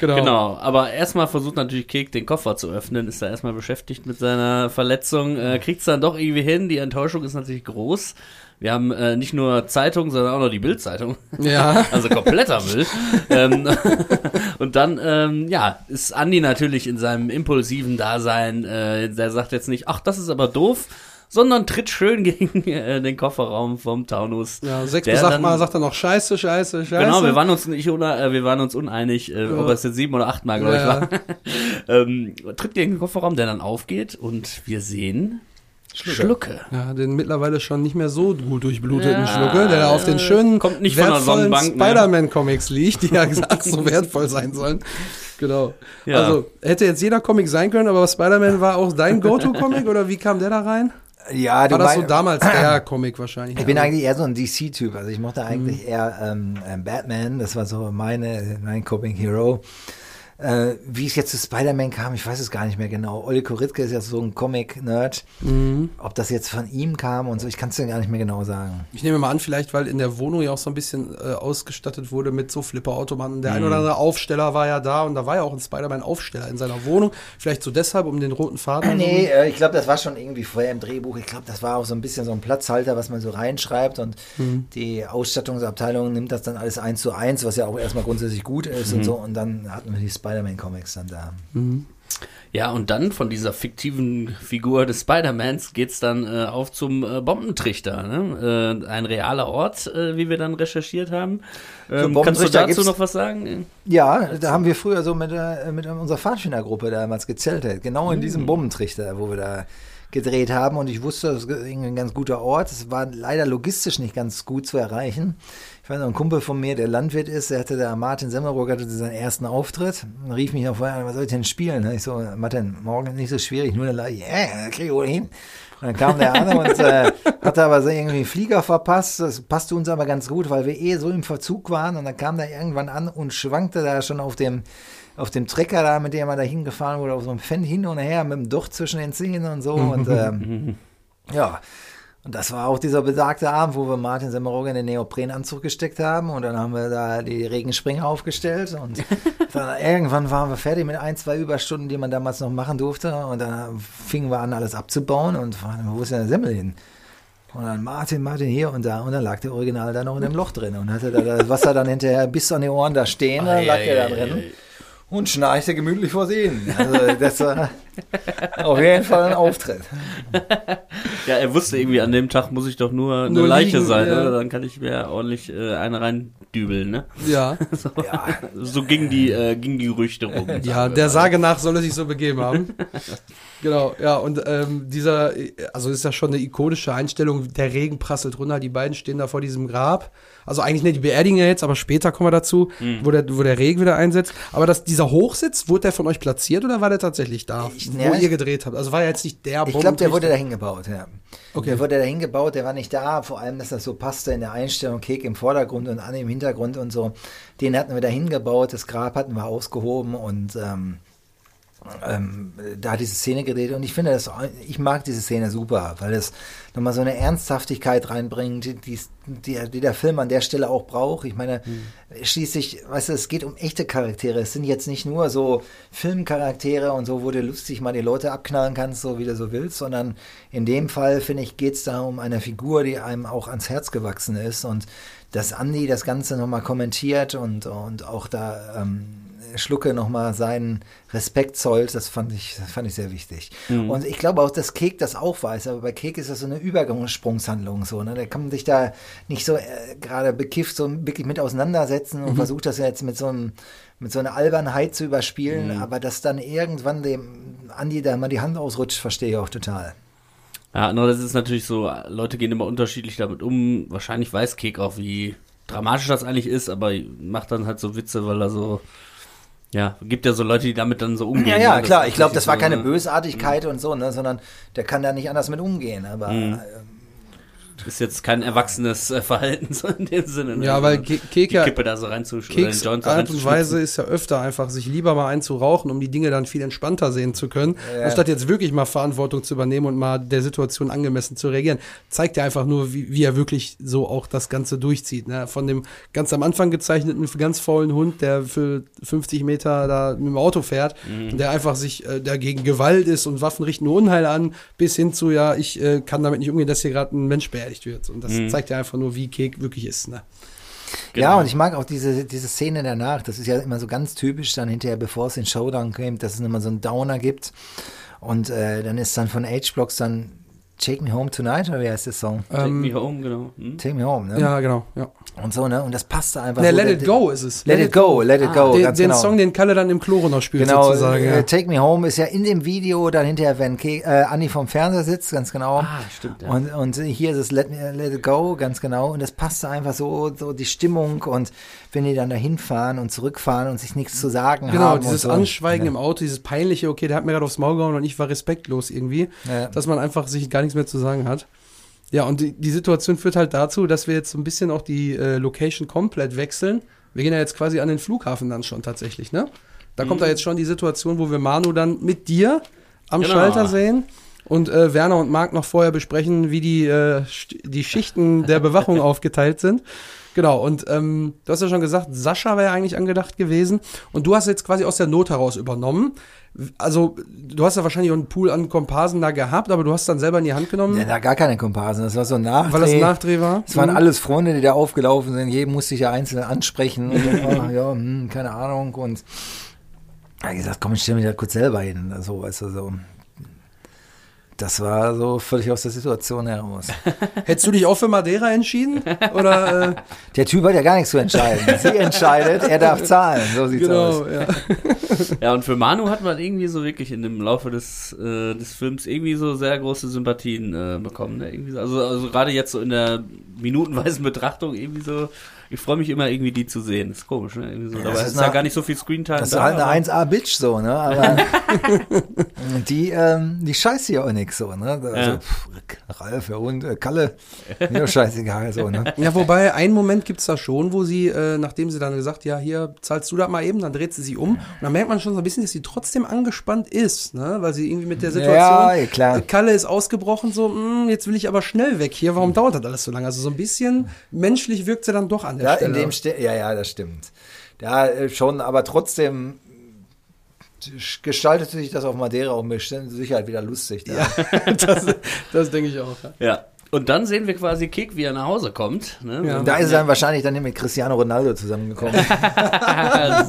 Genau. Genau, aber erstmal versucht natürlich Kek den Koffer zu öffnen, ist da erstmal beschäftigt mit seiner Verletzung, äh, kriegt es dann doch irgendwie hin, die Enttäuschung ist natürlich groß. Wir haben äh, nicht nur Zeitung, sondern auch noch die Bildzeitung. Ja. Also kompletter Müll. ähm, und dann, ähm, ja, ist Andi natürlich in seinem impulsiven Dasein, äh, der sagt jetzt nicht, ach, das ist aber doof, sondern tritt schön gegen äh, den Kofferraum vom Taunus. Ja, sechs bis acht Mal sagt er noch Scheiße, Scheiße, Scheiße. Genau, wir waren uns nicht una, äh, wir waren uns uneinig, äh, ob es jetzt sieben oder acht Mal, glaube Ja. ich, war. ähm, tritt gegen den Kofferraum, der dann aufgeht und wir sehen Schlucke. Ja, den mittlerweile schon nicht mehr so gut durchbluteten Ja, Schlucke, der da auf den schönen, kommt nicht wertvollen Sonnenbank, ne? Spider-Man-Comics liegt, die ja ach so wertvoll sein sollen. Genau. Ja. Also, hätte jetzt jeder Comic sein können, aber Spider-Man war auch dein Go-To-Comic oder wie kam der da rein? Ja, du War das so damals der Comic wahrscheinlich? Ich bin ja. eigentlich eher so ein DC-Typ. Also ich mochte eigentlich Mhm. eher ähm, ähm, Batman. Das war so meine, mein Comic Hero. Äh, wie es jetzt zu Spider-Man kam, ich weiß es gar nicht mehr genau. Olli Koritke ist ja so ein Comic-Nerd. Mhm. Ob das jetzt von ihm kam und so, ich kann es dir gar nicht mehr genau sagen. Ich nehme mal an, vielleicht, weil in der Wohnung ja auch so ein bisschen äh, ausgestattet wurde mit so Flipperautomaten. Der ein oder andere Aufsteller war ja da und da war ja auch ein Spider-Man-Aufsteller in seiner Wohnung. Vielleicht so deshalb, um den roten Faden. Nee, äh, ich glaube, das war schon irgendwie vorher im Drehbuch. Ich glaube, das war auch so ein bisschen so ein Platzhalter, was man so reinschreibt und die Ausstattungsabteilung nimmt das dann alles eins zu eins, was ja auch erstmal grundsätzlich gut ist und so. Und dann hatten wir die Spider-Man-Comics dann da. Ja, und dann von dieser fiktiven Figur des Spider-Mans geht's dann äh, auf zum äh, Bombentrichter. Ne? Äh, ein realer Ort, äh, wie wir dann recherchiert haben. Ähm, kannst du dazu noch was sagen? Ja, da haben wir früher so mit, äh, mit unserer Pfadfindergruppe damals gezeltet. Genau in diesem Bombentrichter, wo wir da gedreht haben. Und ich wusste, das ist ein ganz guter Ort. Es war leider logistisch nicht ganz gut zu erreichen. Ich weiß noch, ein Kumpel von mir, der Landwirt ist, der hatte da, Martin Semmelrock hatte seinen ersten Auftritt und rief mich auf, was soll ich denn spielen? Ich so, Martin, morgen nicht so schwierig, nur eine Leiche. Ja, das krieg ich wohl hin. Und dann kam der an und äh, hatte aber so irgendwie einen Flieger verpasst. Das passte uns aber ganz gut, weil wir eh so im Verzug waren. Und dann kam der irgendwann an und schwankte da schon auf dem, auf dem Trecker da, mit dem er da hingefahren wurde, auf so einem Fendt hin und her mit dem Docht zwischen den Zähnen und so. Und ähm, ja, und das war auch dieser besagte Abend, wo wir Martin Semmerogge in den Neoprenanzug gesteckt haben. Und dann haben wir da die Regenspringer aufgestellt. Und dann irgendwann waren wir fertig mit ein, zwei Überstunden, die man damals noch machen durfte. Und dann fingen wir an, alles abzubauen und wo ist denn der Semmel hin? Und dann Martin, Martin hier. Und da und dann lag der Original da noch in dem Loch drin. Und hatte da das Wasser dann hinterher bis an die Ohren da stehen, dann lag der da drin und schnarchte gemütlich vor sich hin. Also das war auf jeden Fall ein Auftritt. Ja, er wusste irgendwie, an dem Tag muss ich doch nur eine Nur Leiche liegen, sein, ja. oder? Dann kann ich mir ordentlich äh, eine reindübeln, ne? Ja. So, so ging die, äh, ging die Gerüchte rum. Ja, der Sage nach soll es sich so begeben haben. genau, ja, und ähm, dieser, also ist ja schon eine ikonische Einstellung, der Regen prasselt runter, die beiden stehen da vor diesem Grab. Also eigentlich nicht die beerdigen ja jetzt, aber später kommen wir dazu, Hm. wo, der, wo der Regen wieder einsetzt. Aber dass dieser Hochsitz, wurde der von euch platziert oder war der tatsächlich da, Ich- wo ja, ihr gedreht habt? Also war ja jetzt nicht der Ich glaube, der wurde Bombentrichter. dahin gebaut, ja. Okay. Der wurde dahin gebaut, der war nicht da, vor allem, dass das so passte in der Einstellung, Kek im Vordergrund und Anne im Hintergrund und so. Den hatten wir dahin gebaut, das Grab hatten wir ausgehoben und ähm, ähm, da diese Szene gedreht und ich finde das, ich mag diese Szene super, weil es nochmal so eine Ernsthaftigkeit reinbringt, die, die, die, der Film an der Stelle auch braucht. Ich meine, schließlich, weißt du, es geht um echte Charaktere. Es sind jetzt nicht nur so Filmcharaktere und so, wo du lustig mal die Leute abknallen kannst, so wie du so willst, sondern in dem Fall, finde ich, geht es da um eine Figur, die einem auch ans Herz gewachsen ist und dass Andy das Ganze nochmal kommentiert und, und auch da ähm, Schlucke nochmal seinen Respekt zollt, das fand ich, das fand ich sehr wichtig. Und ich glaube auch, dass Kek das auch weiß, aber bei Kek ist das so eine Übersprungshandlung so, ne? Der kann sich da nicht so äh, gerade bekifft so wirklich mit auseinandersetzen und versucht das jetzt mit so einem mit so einer Albernheit zu überspielen, aber dass dann irgendwann dem Andi da mal die Hand ausrutscht, verstehe ich auch total. Ja, das ist natürlich so, Leute gehen immer unterschiedlich damit um. Wahrscheinlich weiß Kek auch, wie dramatisch das eigentlich ist, aber macht dann halt so Witze, weil er so, ja, gibt ja so Leute, die damit dann so umgehen. Ja, ja, ne? klar. ist Ich glaube, das war keine ne? Bösartigkeit und so, ne, sondern der kann da nicht anders mit umgehen. Aber äh, Ist jetzt kein erwachsenes äh, Verhalten so in dem Sinne. Ne? Ja, weil So, Ke- die Kek ja Kippe da so Keks Joint so Art und. Weise ist ja öfter einfach, sich lieber mal einzurauchen, um die Dinge dann viel entspannter sehen zu können, Ja. anstatt jetzt wirklich mal Verantwortung zu übernehmen und mal der Situation angemessen zu reagieren. Zeigt ja einfach nur, wie, wie er wirklich so auch das Ganze durchzieht. Ne? Von dem ganz am Anfang gezeichneten ganz faulen Hund, der für 50 Meter da mit dem Auto fährt, Mhm. und der einfach sich äh, dagegen Gewalt ist und Waffen richten nur Unheil an, bis hin zu, ja, ich äh, kann damit nicht umgehen, dass hier gerade ein Mensch beerdigt wird. Und das Mhm. zeigt ja einfach nur, wie Kek wirklich ist. Ne? Genau. Ja, und ich mag auch diese, diese Szene danach. Das ist ja immer so ganz typisch dann hinterher, bevor es den Showdown kommt, dass es immer so einen Downer gibt. Und äh, dann ist dann von H-Blocks dann Take Me Home Tonight, oder wie heißt der Song? Take Ähm, me home, genau. Hm? Take Me Home, ne? ja, genau. Ja. Und so, ne? Und das passte einfach. Ne, so, Let der- It Go ist es. Let It Go, Let It Go, Den, ganz den genau. Song, den Kalle dann im Chloro noch spielt, Genau, sozusagen. äh, Ja. Take Me Home ist ja in dem Video dann hinterher, wenn Ke äh, Anni vom Fernseher sitzt, ganz genau. Ah, stimmt, ja. Und, und hier ist es Let, Me, Let It Go, ganz genau. Und das passte einfach so, so die Stimmung und wenn die dann dahin fahren und zurückfahren und sich nichts zu sagen Genau, haben. dieses und so. Anschweigen ja. im Auto, dieses peinliche, okay, der hat mir gerade aufs Maul gehauen und ich war respektlos irgendwie, Ja. dass man einfach sich gar nichts mehr zu sagen hat. Ja, und die, die Situation führt halt dazu, dass wir jetzt so ein bisschen auch die äh, Location komplett wechseln. Wir gehen ja jetzt quasi an den Flughafen dann schon tatsächlich, ne? Da kommt da jetzt schon die Situation, wo wir Manu dann mit dir am Genau. Schalter sehen und äh, Werner und Marc noch vorher besprechen, wie die, äh, die Schichten der Bewachung aufgeteilt sind. Genau, und ähm, du hast ja schon gesagt, Sascha wäre ja eigentlich angedacht gewesen. Und du hast jetzt quasi aus der Not heraus übernommen. Also, du hast ja wahrscheinlich auch einen Pool an Komparsen da gehabt, aber du hast dann selber in die Hand genommen, Ja, da gar keine Komparsen, das war so ein Nachdreh. weil das ein Nachdreh war. Es waren Mhm. alles Freunde, die da aufgelaufen sind. Jedem musste ich ja einzeln ansprechen. Und, oh, ja, hm, keine Ahnung. Und er hat gesagt, komm, ich stell mich da kurz selber hin. So, weißt du, so. Das war so völlig aus der Situation heraus. Hättest du dich auch für Madeira entschieden? Oder, äh, Der Typ hat ja gar nichts zu entscheiden. Sie entscheidet, er darf zahlen. So sieht's aus. genau, ja. Ja, und für Manu hat man irgendwie so wirklich in dem Laufe des, äh, des Films irgendwie so sehr große Sympathien äh, bekommen. Ne? Irgendwie so, also, also gerade jetzt so in der minutenweisen Betrachtung irgendwie so, ich freue mich immer irgendwie die zu sehen. ist komisch, ne? Irgendwie so. Ja, Dabei das ist, ist ja gar nicht so viel Screentime Das ist da. halt aber- eine 1A-Bitch so, ne? Aber die, ähm, die scheißt ja auch nix so, ne? Also, Ja. pff, Ralf, ja und äh, Kalle, mir scheißegal so, ne? Ja, wobei, einen Moment gibt's da schon, wo sie, äh, nachdem sie dann gesagt, ja, hier, zahlst du das mal eben, dann dreht sie sich um. Und dann merkt man schon so ein bisschen, dass sie trotzdem angespannt ist, ne? Weil sie irgendwie mit der Situation, Ja, ja, klar. äh, Kalle ist ausgebrochen, so, "Hm, jetzt will ich aber schnell weg hier, warum dauert das alles so lange? Also so ein bisschen menschlich wirkt sie dann doch an der Ja, Stelle. in dem Ste ja, ja, das stimmt. Ja, äh, schon, aber trotzdem gestaltete sich das auf Madeira auch mit Sicherheit wieder lustig. Da. ja, das, das denke ich auch. Ja. Und dann sehen wir quasi Kick, wie er nach Hause kommt. Ne? Ja. Da ist er dann wahrscheinlich dann mit Cristiano Ronaldo zusammengekommen.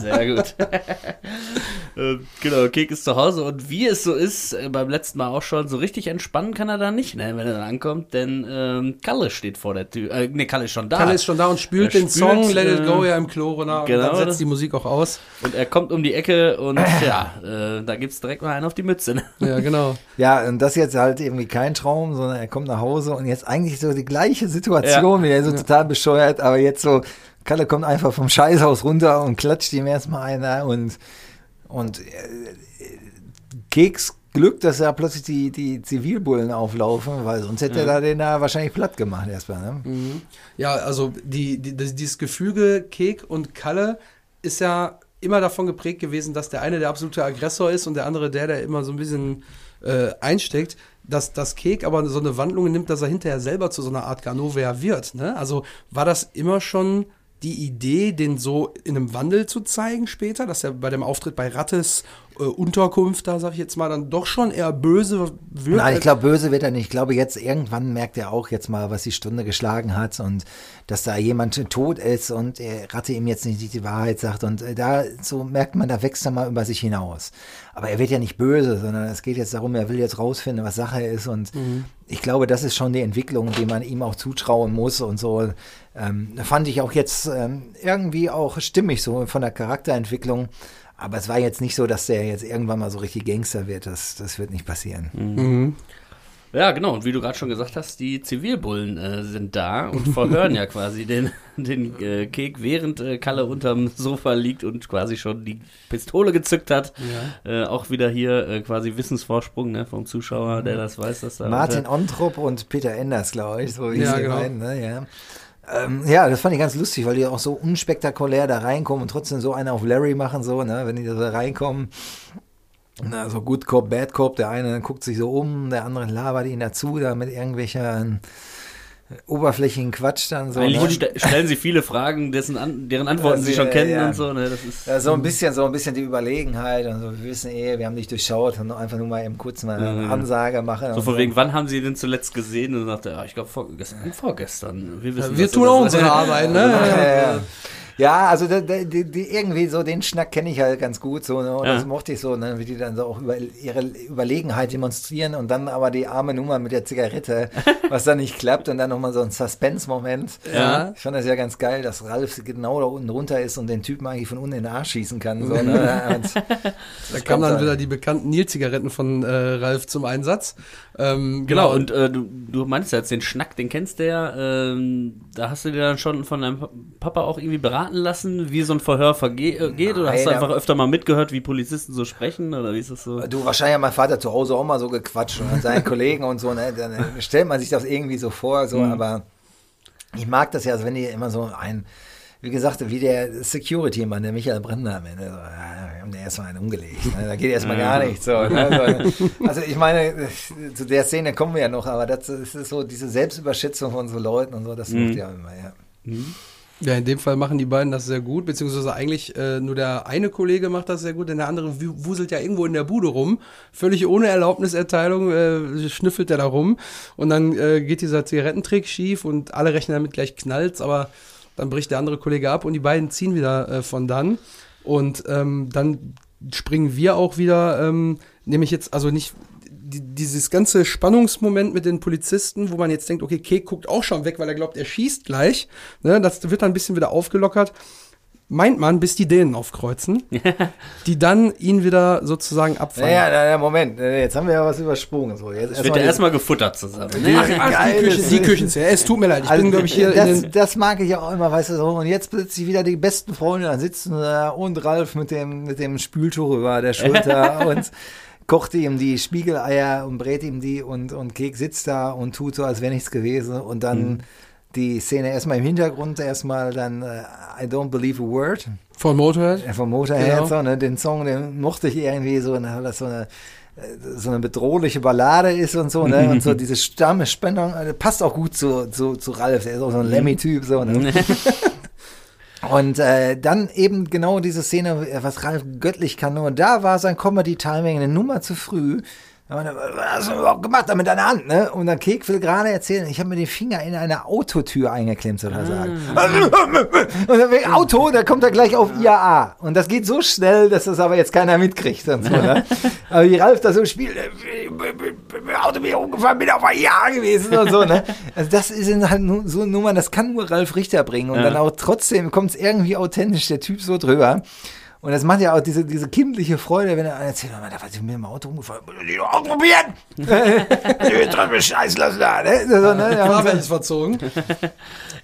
Sehr gut. Äh, genau, Kek ist zu Hause und wie es so ist, äh, beim letzten Mal auch schon, so richtig entspannen kann er da nicht, ne, wenn er dann ankommt, denn ähm, Kalle steht vor der Tür. Äh, ne, Kalle ist schon da. Kalle ist schon da und spült Er den spült, Song Let It äh, Go ja im Klo runter genau. und dann setzt die Musik auch aus. und er kommt um die Ecke und ja, äh, da gibt's direkt mal einen auf die Mütze. Ne? Ja, genau. Ja, und das jetzt halt irgendwie kein Traum, sondern er kommt nach Hause und jetzt eigentlich so die gleiche Situation, wie er so total bescheuert, aber jetzt so, Kalle kommt einfach vom Scheißhaus runter und klatscht ihm erstmal einer und, und äh, Keks Glück, dass da plötzlich die, die Zivilbullen auflaufen, weil sonst hätte er da den da wahrscheinlich platt gemacht erstmal. Ne? Ja, also die, die, dieses Gefüge Kek und Kalle ist ja immer davon geprägt gewesen, dass der eine der absolute Aggressor ist und der andere der, der immer so ein bisschen äh, einsteckt. Dass das Kek aber so eine Wandlung nimmt, dass er hinterher selber zu so einer Art Ganovea wird. Ne? Also war das immer schon die Idee, den so in einem Wandel zu zeigen später, dass er bei dem Auftritt bei Rattes äh, Unterkunft, da sag ich jetzt mal, dann doch schon eher böse wird. Nein, ich glaube, böse wird er nicht. Ich glaube, jetzt irgendwann merkt er auch jetzt mal, was die Stunde geschlagen hat und dass da jemand tot ist und er Ratte ihm jetzt nicht die Wahrheit sagt. Und äh, da so merkt man, da wächst er mal über sich hinaus. Aber er wird ja nicht böse, sondern es geht jetzt darum, er will jetzt rausfinden, was Sache ist. Und ich glaube, das ist schon die Entwicklung, die man ihm auch zutrauen muss und so. Ähm, fand ich auch jetzt ähm, irgendwie auch stimmig so von der Charakterentwicklung. Aber es war jetzt nicht so, dass der jetzt irgendwann mal so richtig Gangster wird. Das, das wird nicht passieren. Mhm. Ja, genau. Und wie du gerade schon gesagt hast, die Zivilbullen äh, sind da und verhören ja quasi den, den äh, Kek, während äh, Kalle unterm Sofa liegt und quasi schon die Pistole gezückt hat. Äh, auch wieder hier äh, quasi Wissensvorsprung ne, vom Zuschauer, der das weiß, dass da. Martin unter- Ontrup und Peter Enders, glaube ich, so wie Ja, sie genau. beiden, ne? ja. Ähm, ja, das fand ich ganz lustig, weil die auch so unspektakulär da reinkommen und trotzdem so einen auf Larry machen, so, ne, wenn die da reinkommen. Na, so Good Cop, Bad Cop, der eine guckt sich so um, der andere labert ihn dazu, da mit irgendwelchen oberflächigen Quatsch dann so. Eigentlich ne? ste stellen sie viele Fragen, dessen an deren Antworten sie Also, schon kennen ja. und so. Ne? Das ist, Ja, so ein bisschen, so ein bisschen die Überlegenheit und so, wir wissen eh, wir haben dich durchschaut und einfach nur mal eben kurz mal eine Ja. Ansage machen. so von wegen, wann haben sie den zuletzt gesehen? Und dann sagt er, ja, ich glaube vorgestern. vorgestern. Wir, wissen, Wir tun auch unsere Arbeit, ne? Ja, also da, da, die, die, irgendwie so den Schnack kenne ich halt ganz gut so ne? und Ja. das mochte ich so, ne? wie die dann so auch über ihre Überlegenheit demonstrieren und dann aber die arme Nummer mit der Zigarette, was dann nicht klappt und dann nochmal so ein Suspense-Moment. Ja. Ich fand das ja ganz geil, dass Ralf genau da unten runter ist und den Typen eigentlich von unten in den Arsch schießen kann. So, ne? Da kamen dann wieder die bekannten Nil-Zigaretten von äh, Ralf zum Einsatz. Ähm, Genau, und äh, du, du meinst ja jetzt den Schnack, den kennst du ja. Ähm, da hast du dir dann schon von deinem Pa- Papa auch irgendwie beraten lassen, wie so ein Verhör verge äh, geht? Oder hast du Nein, einfach öfter mal mitgehört, wie Polizisten so sprechen? Oder wie ist das so? Du, wahrscheinlich hat mein Vater zu Hause auch mal so gequatscht und seinen Kollegen und so, ne? Dann äh, stellt man sich das irgendwie so vor, so, aber ich mag das ja, also wenn die immer so ein, wie gesagt, wie der Security-Mann, der Michael Brandner am Ende, so, ja, wir haben der erstmal einen umgelegt. Ne? Da geht erstmal gar nichts. So, ne? so, also ich meine, zu der Szene kommen wir ja noch, aber das ist so diese Selbstüberschätzung von so Leuten und so, das macht ja immer, ja. Ja, in dem Fall machen die beiden das sehr gut, beziehungsweise eigentlich äh, nur der eine Kollege macht das sehr gut, denn der andere wu- wuselt ja irgendwo in der Bude rum, völlig ohne Erlaubniserteilung äh, schnüffelt er da rum und dann äh, geht dieser Zigarettentrick schief und alle rechnen damit gleich knallt's, aber dann bricht der andere Kollege ab und die beiden ziehen wieder äh, von dann und ähm, dann springen wir auch wieder, ähm, nämlich jetzt also nicht die, dieses ganze Spannungsmoment mit den Polizisten, wo man jetzt denkt, okay, Kek guckt auch schon weg, weil er glaubt, er schießt gleich. Ne, das wird dann ein bisschen wieder aufgelockert. Meint man, bis die Dänen aufkreuzen, die dann ihn wieder sozusagen abfangen. Naja, naja, Moment, äh, jetzt haben wir ja was übersprungen. So, jetzt Es wird ja die- erstmal gefuttert zusammen. Ne? Ach, ach, Geil, die, Küche, das die Küchenszene. Es tut mir leid, ich Also, bin, glaube ich, hier in das, den, das mag ich auch immer, weißt du so. Und jetzt plötzlich wieder die besten Freunde, dann sitzen da und Ralf mit dem, mit dem Spültuch über der Schulter und kocht ihm die Spiegeleier und brät ihm die und, und Kek sitzt da und tut so, als wäre nichts gewesen. Und dann Mhm. Die Szene erstmal im Hintergrund, erstmal dann äh, I don't believe a word von Motorhead. äh, vom Motorhead, Genau. so, ne, den Song, den mochte ich irgendwie so, ne, weil das so eine so eine bedrohliche Ballade ist und so, ne? Und so diese Stamme, Spannung, äh, passt auch gut zu, zu, zu Ralf, der ist auch so ein Lemmy-Typ, so, ne? Und äh, dann eben genau diese Szene, was Ralf göttlich kann. Nur da war sein Comedy-Timing eine Nummer zu früh. Dann, Was hast du überhaupt gemacht da mit deiner Hand, ne? Und dann Kek will gerade erzählen, ich habe mir den Finger in eine Autotür eingeklemmt, soll er sagen. Und dann wegen Auto, da kommt er gleich auf IAA. Und das geht so schnell, dass das aber jetzt keiner mitkriegt. Und so, ne? Aber wie Ralf da so spielt, äh, mit dem Auto bin ich umgefahren, bin auf IAA gewesen und so, ne? Also das sind halt so Nummern, das kann nur Ralf Richter bringen. Und Ja. dann auch trotzdem kommt es irgendwie authentisch, der Typ so drüber. Und das macht ja auch diese, diese kindliche Freude, wenn er einer erzählt, "Mann, da war ich mit dem Auto umgefahren, muss ich doch ausprobieren! ich will mich scheiß lassen da, ne? So, ne? Ja, ist verzogen.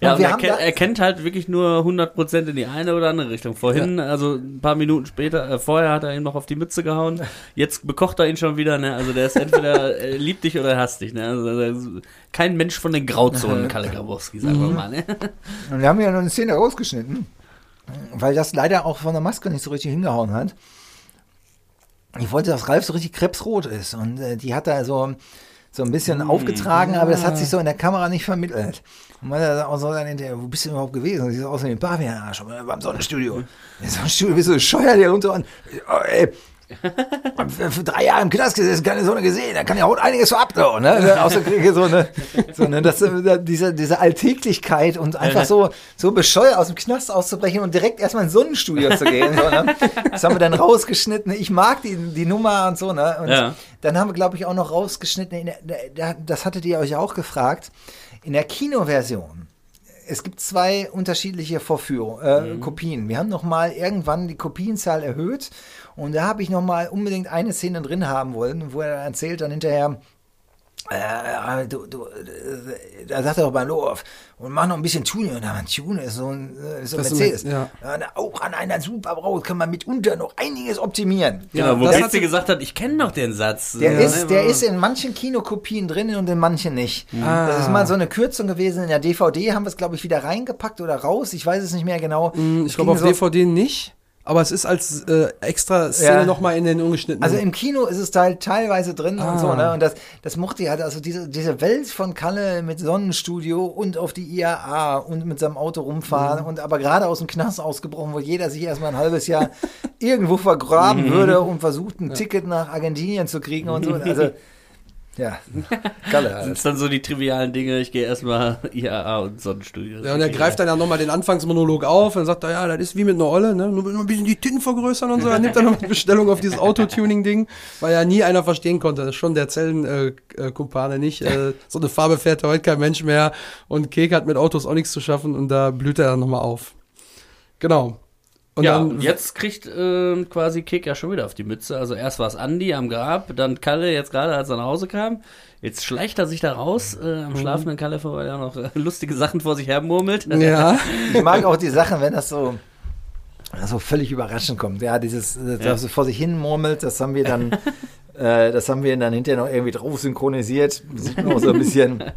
Ja, Und und er, kennt, er kennt halt wirklich nur 100% in die eine oder andere Richtung. Vorhin, also ein paar Minuten später, äh, vorher hat er ihn noch auf die Mütze gehauen. Jetzt bekocht er ihn schon wieder, ne? Also der ist entweder äh, liebt dich oder er hasst dich, ne? Also der ist kein Mensch von den Grauzonen, Kalle Grabowski, sagen wir mal, ne? Und wir haben ja noch eine Szene rausgeschnitten, weil das leider auch von der Maske nicht so richtig hingehauen hat. Ich wollte, dass Ralf so richtig krebsrot ist und äh, die hat er so, so ein bisschen aufgetragen, aber das hat sich so in der Kamera nicht vermittelt. Und man hat auch so dann hinterher, wo bist du überhaupt gewesen? Und sie so aus dem Pavian-Arsch, beim Sonnenstudio. Im Sonnenstudio bist du bescheuert hier runter und, oh, ey, für, für drei Jahre im Knast gesessen, keine Sonne gesehen, da kann ja haut einiges so ab, so, ne? Außer kriege so eine, so eine, das, äh, diese, diese Alltäglichkeit und einfach so, so bescheuert aus dem Knast auszubrechen und direkt erstmal ins Sonnenstudio zu gehen, so, ne? Das haben wir dann rausgeschnitten. Ich mag die, die Nummer und so, ne? Und Ja. dann haben wir, glaube ich, auch noch rausgeschnitten, in der, das hattet ihr euch auch gefragt, in der Kinoversion es gibt zwei unterschiedliche Vorführungen, äh, Kopien. Wir haben noch mal irgendwann die Kopienzahl erhöht und da habe ich noch mal unbedingt eine Szene drin haben wollen, wo er erzählt dann hinterher, äh, du, du, äh, da sagt er auch beim Lohoff, und mach noch ein bisschen Tuning. Und ein Tune ist so ein, äh, so ein ist Mercedes. Merc- ja. Ja, auch an einer super Braut kann man mitunter noch einiges optimieren. Genau, wo das Betze hatte- gesagt hat, ich kenne doch den Satz. Der, Ja, ist, ne, der aber- ist in manchen Kinokopien drin und in manchen nicht. Ah. Das ist mal so eine Kürzung gewesen. In der DVD haben wir es, glaube ich, wieder reingepackt oder raus. Ich weiß es nicht mehr genau. Ich Es glaube auf so- DVD nicht, aber es ist als äh, extra Szene Ja. nochmal in den ungeschnittenen. Also im Kino ist es halt teilweise drin Ah. und so, ne? Und das, das mochte ich halt, also diese, diese Welt von Kalle mit Sonnenstudio und auf die IAA und mit seinem Auto rumfahren Mhm. und aber gerade aus dem Knast ausgebrochen, wo jeder sich erstmal ein halbes Jahr irgendwo Mhm. vergraben würde und versucht, ein Ticket nach Argentinien zu kriegen und so. Also Ja, Kalle. Sind Halt. es dann so die trivialen Dinge, ich gehe erstmal IAA und Sonnenstudio. Ja, und er greift dann ja nochmal den Anfangsmonolog auf und sagt, ja, das ist wie mit einer Olle, ne? Nur ein bisschen die Titten vergrößern und so. Er nimmt dann nochmal die Bestellung auf dieses Autotuning-Ding, weil ja nie einer verstehen konnte. Das ist schon der Zellenkumpane nicht. Äh, so eine Farbe fährt heute kein Mensch mehr. Und Kek hat mit Autos auch nichts zu schaffen und da blüht er dann nochmal auf. Genau. Und ja, dann und jetzt kriegt ähm, quasi Kick ja schon wieder auf die Mütze. Also erst war es Andi am Grab, dann Kalle jetzt gerade, als er nach Hause kam. Jetzt schleicht er sich da raus, äh, am schlafenden Kalle vorbei, der noch äh, lustige Sachen vor sich her murmelt. Ja, Ich mag auch die Sachen, wenn das so, so völlig überraschend kommt. Ja, dieses, äh, das so vor sich hin murmelt, das haben wir dann, äh, das haben wir dann hinterher noch irgendwie drauf synchronisiert. Sieht man auch so ein bisschen.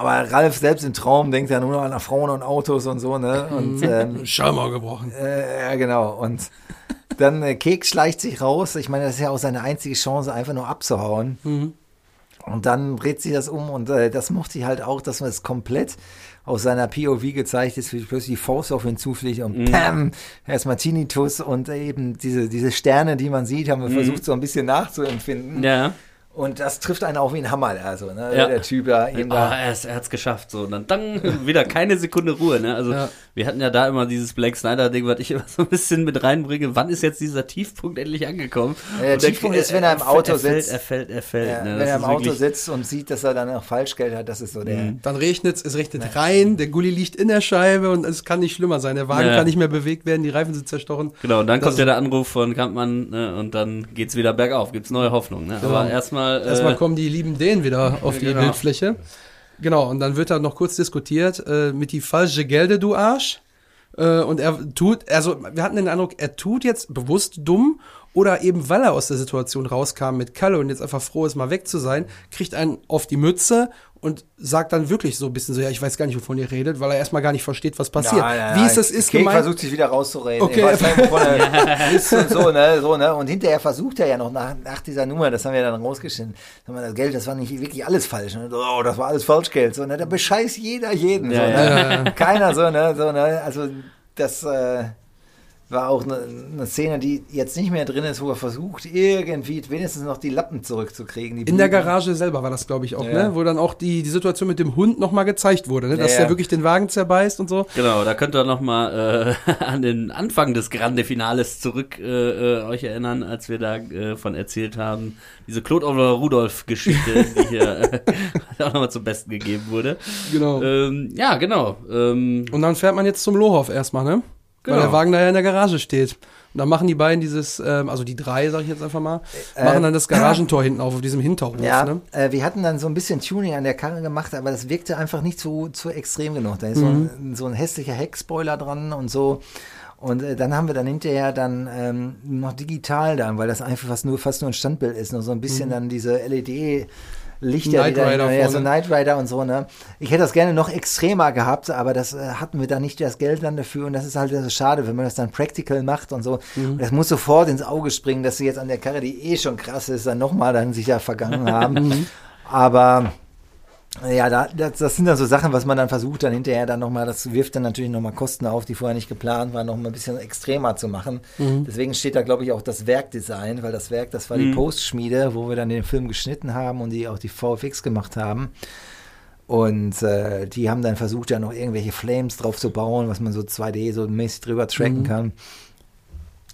Aber Ralf selbst im Traum denkt ja nur noch an Frauen und Autos und so, ne? Und ähm, Schallmauer gebrochen. äh, ja, genau. Und dann äh, Keks schleicht sich raus. Ich meine, das ist ja auch seine einzige Chance, einfach nur abzuhauen. Und dann dreht sich das um und äh, das mochte ich halt auch, dass man es komplett aus seiner POV gezeigt ist, wie plötzlich die Faust auf ihn zufliegt und Pam, erstmal Tinnitus und eben diese, diese Sterne, die man sieht, haben wir versucht so ein bisschen nachzuempfinden. Ja. Und das trifft einen auch wie ein Hammer, also, ne? Ja. Der Typ da eben Ah, da. er ist- er hat's geschafft, so. Und dann, dann wieder keine Sekunde Ruhe, ne? Also, Ja. wir hatten ja da immer dieses Black Snyder-Ding, was ich immer so ein bisschen mit reinbringe. Wann ist jetzt dieser Tiefpunkt endlich angekommen? Ja, der Und er- Tiefpunkt ist, wenn er im Auto er fällt, sitzt. Er fällt, er fällt, Ja, ne? wenn Das er im Auto sitzt und sieht, dass er dann auch Falschgeld hat, das ist so der. Dann regnet es regnet rein, der Gully liegt in der Scheibe und es kann nicht schlimmer sein. Der Wagen Ja. kann nicht mehr bewegt werden, die Reifen sind zerstochen. Genau, und dann Das kommt ja der Anruf von Kampmann, ne? Und dann geht's wieder bergauf, gibt's neue Hoffnung, ne? Aber erstmal, Erstmal äh, kommen die lieben Dänen wieder auf die genau. Bildfläche. Genau, und dann wird da noch kurz diskutiert äh, mit die falsche Gelde, du Arsch. Äh, und er tut, also wir hatten den Eindruck, er tut jetzt bewusst dumm oder eben weil er aus der Situation rauskam mit Kalle und jetzt einfach froh ist, mal weg zu sein, kriegt einen auf die Mütze und sagt dann wirklich so ein bisschen so, ja, ich weiß gar nicht, wovon ihr redet, weil er erstmal gar nicht versteht, was passiert. Wie es das ist Kek gemeint. versucht sich wieder rauszureden. Okay. Ich weiß nicht, wovon er ist und so, ne, so, ne. Und hinterher versucht er ja noch nach, nach dieser Nummer, das haben wir dann rausgeschnitten, sagen wir, das Geld, das war nicht wirklich alles falsch. Ne? Oh, das war alles Falschgeld. So, ne? Da bescheißt jeder jeden. Ja, so, ja. ne? Keiner so, ne, so, ne. Also das äh, war auch eine, eine Szene, die jetzt nicht mehr drin ist, wo er versucht, irgendwie wenigstens noch die Lappen zurückzukriegen. Die In der. Garage selber war das, glaube ich, auch, Ja. ne? Wo dann auch die, die Situation mit dem Hund nochmal gezeigt wurde, ne? Dass Ja, der ja. wirklich den Wagen zerbeißt und so. Genau, da könnt ihr noch mal äh, an den Anfang des Grande Finales zurück äh, äh, euch erinnern, als wir da äh, von erzählt haben, diese Claude oder Rudolph Geschichte, die hier äh, auch nochmal zum Besten gegeben wurde. Genau. Ähm, ja, genau. Ähm, Und dann fährt man jetzt zum Lohof erstmal, ne? Genau. Weil der Wagen da ja in der Garage steht. Und dann machen die beiden dieses, ähm, also die drei, sag ich jetzt einfach mal, machen dann das Garagentor hinten auf, auf diesem Hinterhof, Ja, ne? äh, wir hatten dann so ein bisschen Tuning an der Karre gemacht, aber das wirkte einfach nicht zu, zu extrem genug. Da ist so, ein, so ein hässlicher Heckspoiler dran und so. Und äh, dann haben wir dann hinterher dann ähm, noch digital dann, weil das einfach fast nur, fast nur ein Standbild ist, noch so ein bisschen dann diese LED Lichter, Knight die da, Rider ja, so. Knight Rider und so, ne. Ich hätte das gerne noch extremer gehabt, aber das äh, hatten wir dann nicht das Geld dann dafür und das ist halt so schade, wenn man das dann practical macht und so. Und das muss sofort ins Auge springen, dass sie jetzt an der Karre, die eh schon krass ist, dann nochmal dann sich da vergangen haben. aber ja, da, das, das sind dann so Sachen, was man dann versucht, dann hinterher dann nochmal, das wirft dann natürlich nochmal Kosten auf, die vorher nicht geplant waren, nochmal ein bisschen extremer zu machen. Deswegen steht da, glaube ich, auch das Werkdesign, weil das Werk, das war die Postschmiede, wo wir dann den Film geschnitten haben und die auch die VFX gemacht haben. Und äh, die haben dann versucht, ja noch irgendwelche Flames drauf zu bauen, was man so 2D so mäßig drüber tracken kann.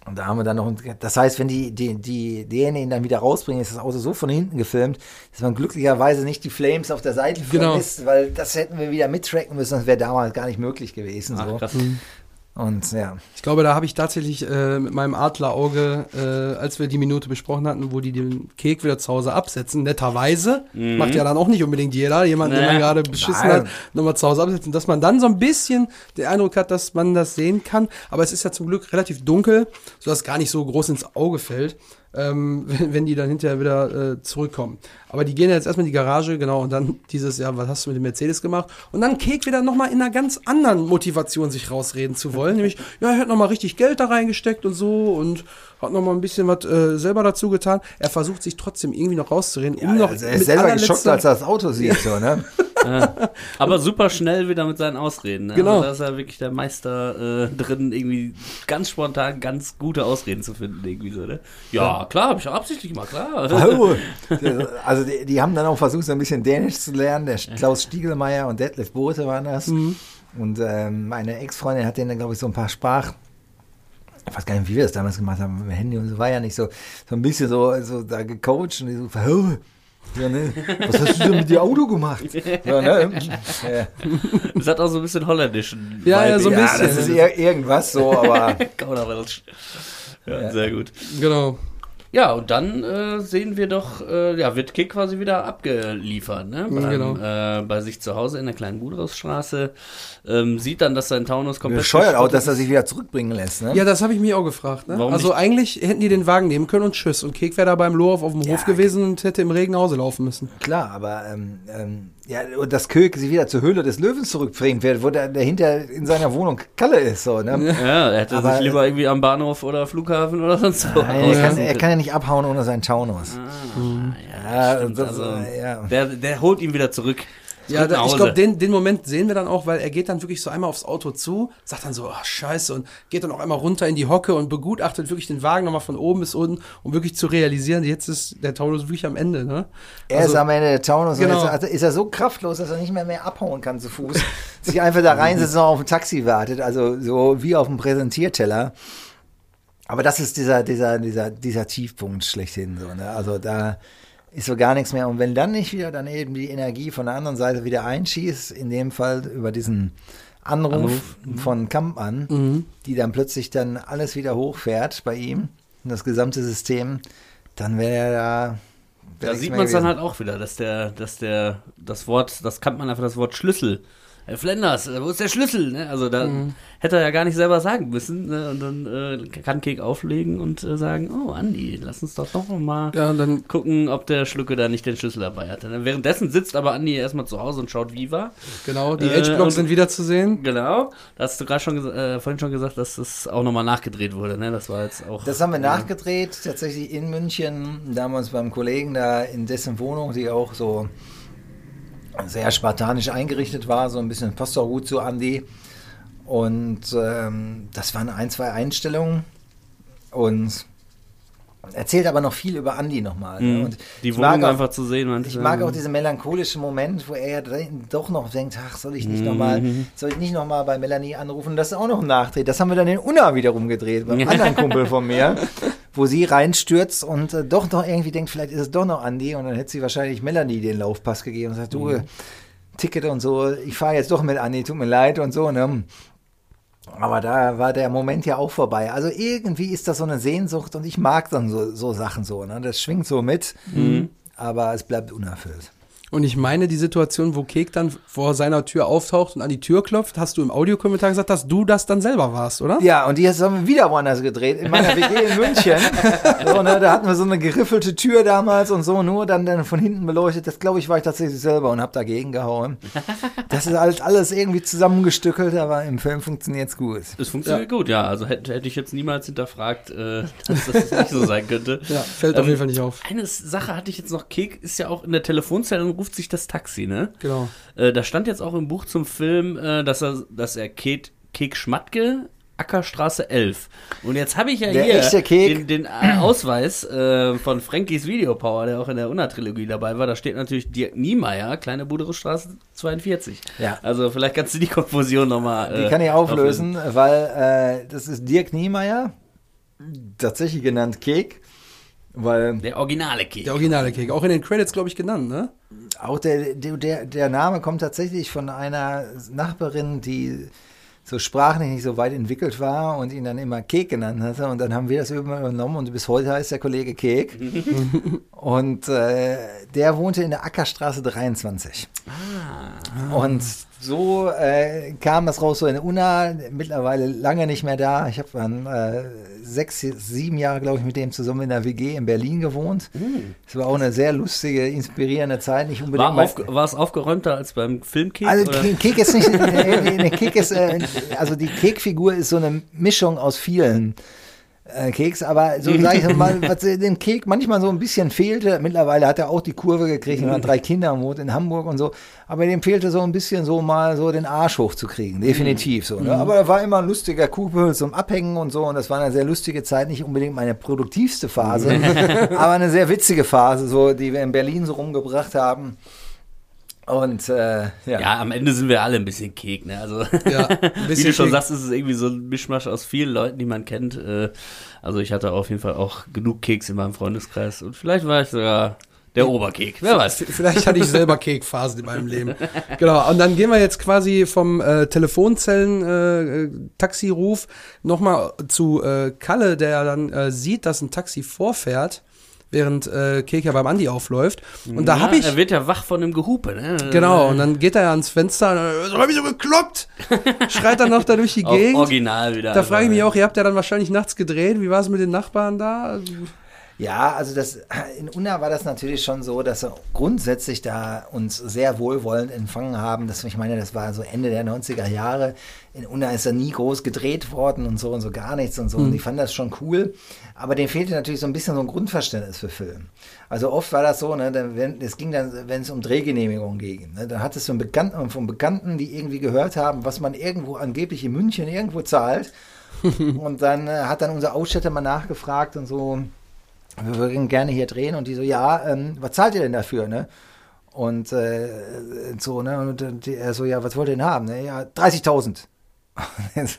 Und da haben wir dann noch, das heißt, wenn die, die, die Dänen ihn dann wieder rausbringen, ist das Auto so von hinten gefilmt, dass man glücklicherweise nicht die Flames auf der Seite Genau. vermisst, weil das hätten wir wieder mittracken müssen, das wäre damals gar nicht möglich gewesen. ach, so. Und ja, Ich glaube, da habe ich tatsächlich äh, mit meinem Adlerauge, äh, als wir die Minute besprochen hatten, wo die den Kek wieder zu Hause absetzen, netterweise, macht ja dann auch nicht unbedingt jeder, jemand, den Nee. man gerade beschissen Nein. hat, nochmal zu Hause absetzen, dass man dann so ein bisschen den Eindruck hat, dass man das sehen kann. Aber es ist ja zum Glück relativ dunkel, sodass es gar nicht so groß ins Auge fällt, ähm, wenn, wenn die dann hinterher wieder äh, zurückkommen. Aber die gehen jetzt erstmal in die Garage, genau, und dann dieses, ja, was hast du mit dem Mercedes gemacht? Und dann Kek wieder nochmal in einer ganz anderen Motivation sich rausreden zu wollen, nämlich, ja, er hat nochmal richtig Geld da reingesteckt und so und hat nochmal ein bisschen was äh, selber dazu getan. Er versucht sich trotzdem irgendwie noch rauszureden, um noch also er ist selber geschockt, als er das Auto sieht, so, ne? Ja. Aber super schnell wieder mit seinen Ausreden. Ne? Genau. Also da ist er wirklich der Meister äh, drin, irgendwie ganz spontan ganz gute Ausreden zu finden. Irgendwie so, ne? Ja, klar, habe ich auch absichtlich mal, klar. Also die, die haben dann auch versucht, so ein bisschen Dänisch zu lernen. Der Klaus Stiegelmeier und Detlef Bote waren das. Und ähm, meine Ex-Freundin hat denen dann, glaube ich, so ein paar Sprach... Ich weiß gar nicht, wie wir das damals gemacht haben mit dem Handy und so. War ja nicht so, so ein bisschen so, so da gecoacht und so. Ja, ne? Was hast du denn mit dem Auto gemacht? Ja, ne? ja. Das hat auch so ein bisschen holländischen Ja, ja, so ein ja, bisschen. das ist ir irgendwas so, aber Kauderwelsch. Ja, sehr gut. Genau. Ja, und dann äh, sehen wir doch, äh, ja, wird Kick quasi wieder abgeliefert, ne? Beim, genau. äh, bei sich zu Hause in der kleinen Budrusstraße. Ähm, sieht dann, dass sein Taunus komplett. bescheuert auch, dass er sich wieder zurückbringen lässt. Ne? Ja, das habe ich mich auch gefragt. Ne? Warum Also nicht? eigentlich hätten die den Wagen nehmen können und tschüss. Und Kek wäre da beim Lohof auf dem Ja, Hof gewesen und hätte im Regen nach Hause laufen müssen. Klar, aber ähm, ähm, ja, und dass Köke sich wieder zur Höhle des Löwens zurückbringen wird, wo der dahinter in seiner Wohnung Kalle ist. So, ne? Ja, er hätte Aber- sich lieber irgendwie am Bahnhof oder Flughafen oder sonst wo. Nein, er, kann, er kann ja nicht abhauen ohne seinen Taunus. Ja, Ja, stimmt, also, ja. Der, der holt ihn wieder zurück. Ja, da, ich glaube, den, den Moment sehen wir dann auch, weil er geht dann wirklich so einmal aufs Auto zu, sagt dann so, ach scheiße, und geht dann auch einmal runter in die Hocke und begutachtet wirklich den Wagen nochmal von oben bis unten, um wirklich zu realisieren, jetzt ist der Taunus wirklich am Ende, ne? Er Also- ist am Ende der Taunus Genau. und jetzt also ist er so kraftlos, dass er nicht mehr mehr abhauen kann zu Fuß. sich einfach da reinsetzt und auf ein Taxi wartet, also so wie auf dem Präsentierteller. Aber das ist dieser, dieser, dieser, dieser Tiefpunkt schlechthin. So, ne? Also da ist so gar nichts mehr. Und wenn dann nicht wieder dann eben die Energie von der anderen Seite wieder einschießt, in dem Fall über diesen Anruf, Anruf, von Kampmann, die dann plötzlich dann alles wieder hochfährt bei ihm, das gesamte System, dann wäre er da. Da sieht man es dann halt auch wieder, dass der, dass der, das Wort, das kann man einfach das Wort Schlüssel. Herr Flenders, äh, wo ist der Schlüssel? Ne? Also da hätte er ja gar nicht selber sagen müssen. Ne? Und dann äh, kann Kek auflegen und äh, sagen, oh Andi, lass uns doch doch noch mal Ja, und dann, gucken, ob der Schlucke da nicht den Schlüssel dabei hat. Und währenddessen sitzt aber Andi erstmal zu Hause und schaut Viva. genau, die Äh, Edge-Blocks sind wieder zu sehen. Genau. Da hast du gerade schon äh, vorhin schon gesagt, dass das auch nochmal nachgedreht wurde. Ne? Das war jetzt auch. Das haben wir nachgedreht, tatsächlich in München, damals beim Kollegen da in dessen Wohnung, die auch so sehr spartanisch eingerichtet war, so ein bisschen gut zu Andy. Und ähm, das waren ein, zwei Einstellungen und erzählt aber noch viel über Andy nochmal. Ne? Mhm. Und die Wohnung auch- einfach zu sehen. meinst ich mag auch diesen melancholischen Moment, wo er ja doch noch denkt, ach, soll ich nicht Mhm. nochmal, soll ich nicht noch mal bei Melanie anrufen? Das ist auch noch ein Nachdreh. Das haben wir dann in Unna wiederum gedreht, beim anderen Kumpel von mir, wo sie reinstürzt und äh, doch noch irgendwie denkt, vielleicht ist es doch noch Andi und dann hätte sie wahrscheinlich Melanie den Laufpass gegeben und sagt, du, Mhm. Ticket und so, ich fahre jetzt doch mit Andi, tut mir leid und so, ne? Aber da war der Moment ja auch vorbei. Also irgendwie ist das so eine Sehnsucht und ich mag dann so, so Sachen so. Ne? Das schwingt so mit, aber es bleibt unerfüllt. Und ich meine, die Situation, wo Kek dann vor seiner Tür auftaucht und an die Tür klopft, hast du im Audiokommentar gesagt, dass du das dann selber warst, oder? Ja, und die haben wir wieder woanders gedreht, in meiner WG in München. So, ne, da hatten wir so eine geriffelte Tür damals und so, nur dann, dann von hinten beleuchtet. Das glaube ich, war ich tatsächlich selber und habe dagegen gehauen. Das ist alles, alles irgendwie zusammengestückelt, aber im Film funktioniert es gut. Es funktioniert gut, ja. Also hätte, hätte ich jetzt niemals hinterfragt, äh, dass das nicht so sein könnte. Ja, fällt auf Ähm, jeden Fall nicht auf. Eine Sache hatte ich jetzt noch, Kek ist ja auch in der Telefonzelle ruft sich das Taxi, ne? Genau. Äh, da stand jetzt auch im Buch zum Film, äh, dass er, dass er Kek, Kek Schmatke, Ackerstraße 11. Und jetzt habe ich ja Der hier den, den äh, Ausweis äh, von Frankies Videopower, der auch in der Unna-Trilogie dabei war. Da steht natürlich Dirk Niemeyer, Kleine Buderusstraße 42. Ja. Also vielleicht kannst du die Konfusion nochmal. Die kann ich auflösen, weil äh, das ist Dirk Niemeyer, tatsächlich genannt Kek, weil Der originale Kek. Der originale Kek. Auch in den Credits, glaube ich, genannt, ne? Auch der, der, der Name kommt tatsächlich von einer Nachbarin, die so sprachlich nicht so weit entwickelt war und ihn dann immer Kek genannt hatte. Und dann haben wir das übernommen und bis heute heißt der Kollege Kek. und äh, der wohnte in der Ackerstraße 23. Und so äh, kam das raus so in Unna, mittlerweile lange nicht mehr da. Ich habe dann äh, sechs, sieben Jahre, glaube ich, mit dem zusammen in der WG in Berlin gewohnt. Es war auch eine sehr lustige, inspirierende Zeit. Nicht unbedingt War, auf, war es aufgeräumter als beim Filmkek? also oder? Kek ist nicht, äh, nee, Kek ist, äh, also die Kek-Figur ist so eine Mischung aus vielen äh, Keks, aber so sag ich mal, was dem Kek manchmal so ein bisschen fehlte. Mittlerweile hat er auch die Kurve gekriegt, er hat drei Kinder und wohnt in Hamburg und so. Aber dem fehlte so ein bisschen so mal so den Arsch hochzukriegen, definitiv so. Ne? Aber er war immer ein lustiger Kumpel zum Abhängen und so und das war eine sehr lustige Zeit, nicht unbedingt meine produktivste Phase, aber eine sehr witzige Phase, so die wir in Berlin so rumgebracht haben. Und äh, ja. Ja, am Ende sind wir alle ein bisschen Kek, ne? Also, Ja, wie du schon Kek. sagst, ist es irgendwie so ein Mischmasch aus vielen Leuten, die man kennt. Äh, Also ich hatte auf jeden Fall auch genug Keks in meinem Freundeskreis und vielleicht war ich sogar der Oberkek, wer weiß. Vielleicht hatte ich selber Kekphasen in meinem Leben. Genau. Und dann gehen wir jetzt quasi vom äh, Telefonzellen äh, nochmal zu äh, Kalle, der dann äh, sieht, dass ein Taxi vorfährt, während äh, Kek ja beim Andi aufläuft. Und da habe ich Er wird ja wach von dem Gehupe, ne? Genau, und dann geht er ans Fenster und äh, so hab ich so gekloppt. Schreit dann noch da durch die Gegend. Original wieder. Da frage ich mich auch, ihr habt ja dann wahrscheinlich nachts gedreht. Wie war es mit den Nachbarn da? Ja, also das in Unna war das natürlich schon so, dass sie grundsätzlich da uns sehr wohlwollend empfangen haben. Das, ich meine, das war so Ende der 90er Jahre. In Unna ist da nie groß gedreht worden und so und so gar nichts und so. Und die fanden das schon cool. Aber denen fehlte natürlich so ein bisschen so ein Grundverständnis für Film. Also oft war das so, ne, wenn, es ging dann, wenn es um Drehgenehmigungen ging, ne, dann hattest du einen Bekannten, von Bekannten, die irgendwie gehört haben, was man irgendwo angeblich in München irgendwo zahlt. und dann äh, hat dann unser Ausstatter mal nachgefragt und so, wir würden gerne hier drehen und die so, ja, ähm, was zahlt ihr denn dafür, ne? Und äh, so, ne? Und die, er so, ja, was wollt ihr denn haben? Ne? Ja, 30.000. das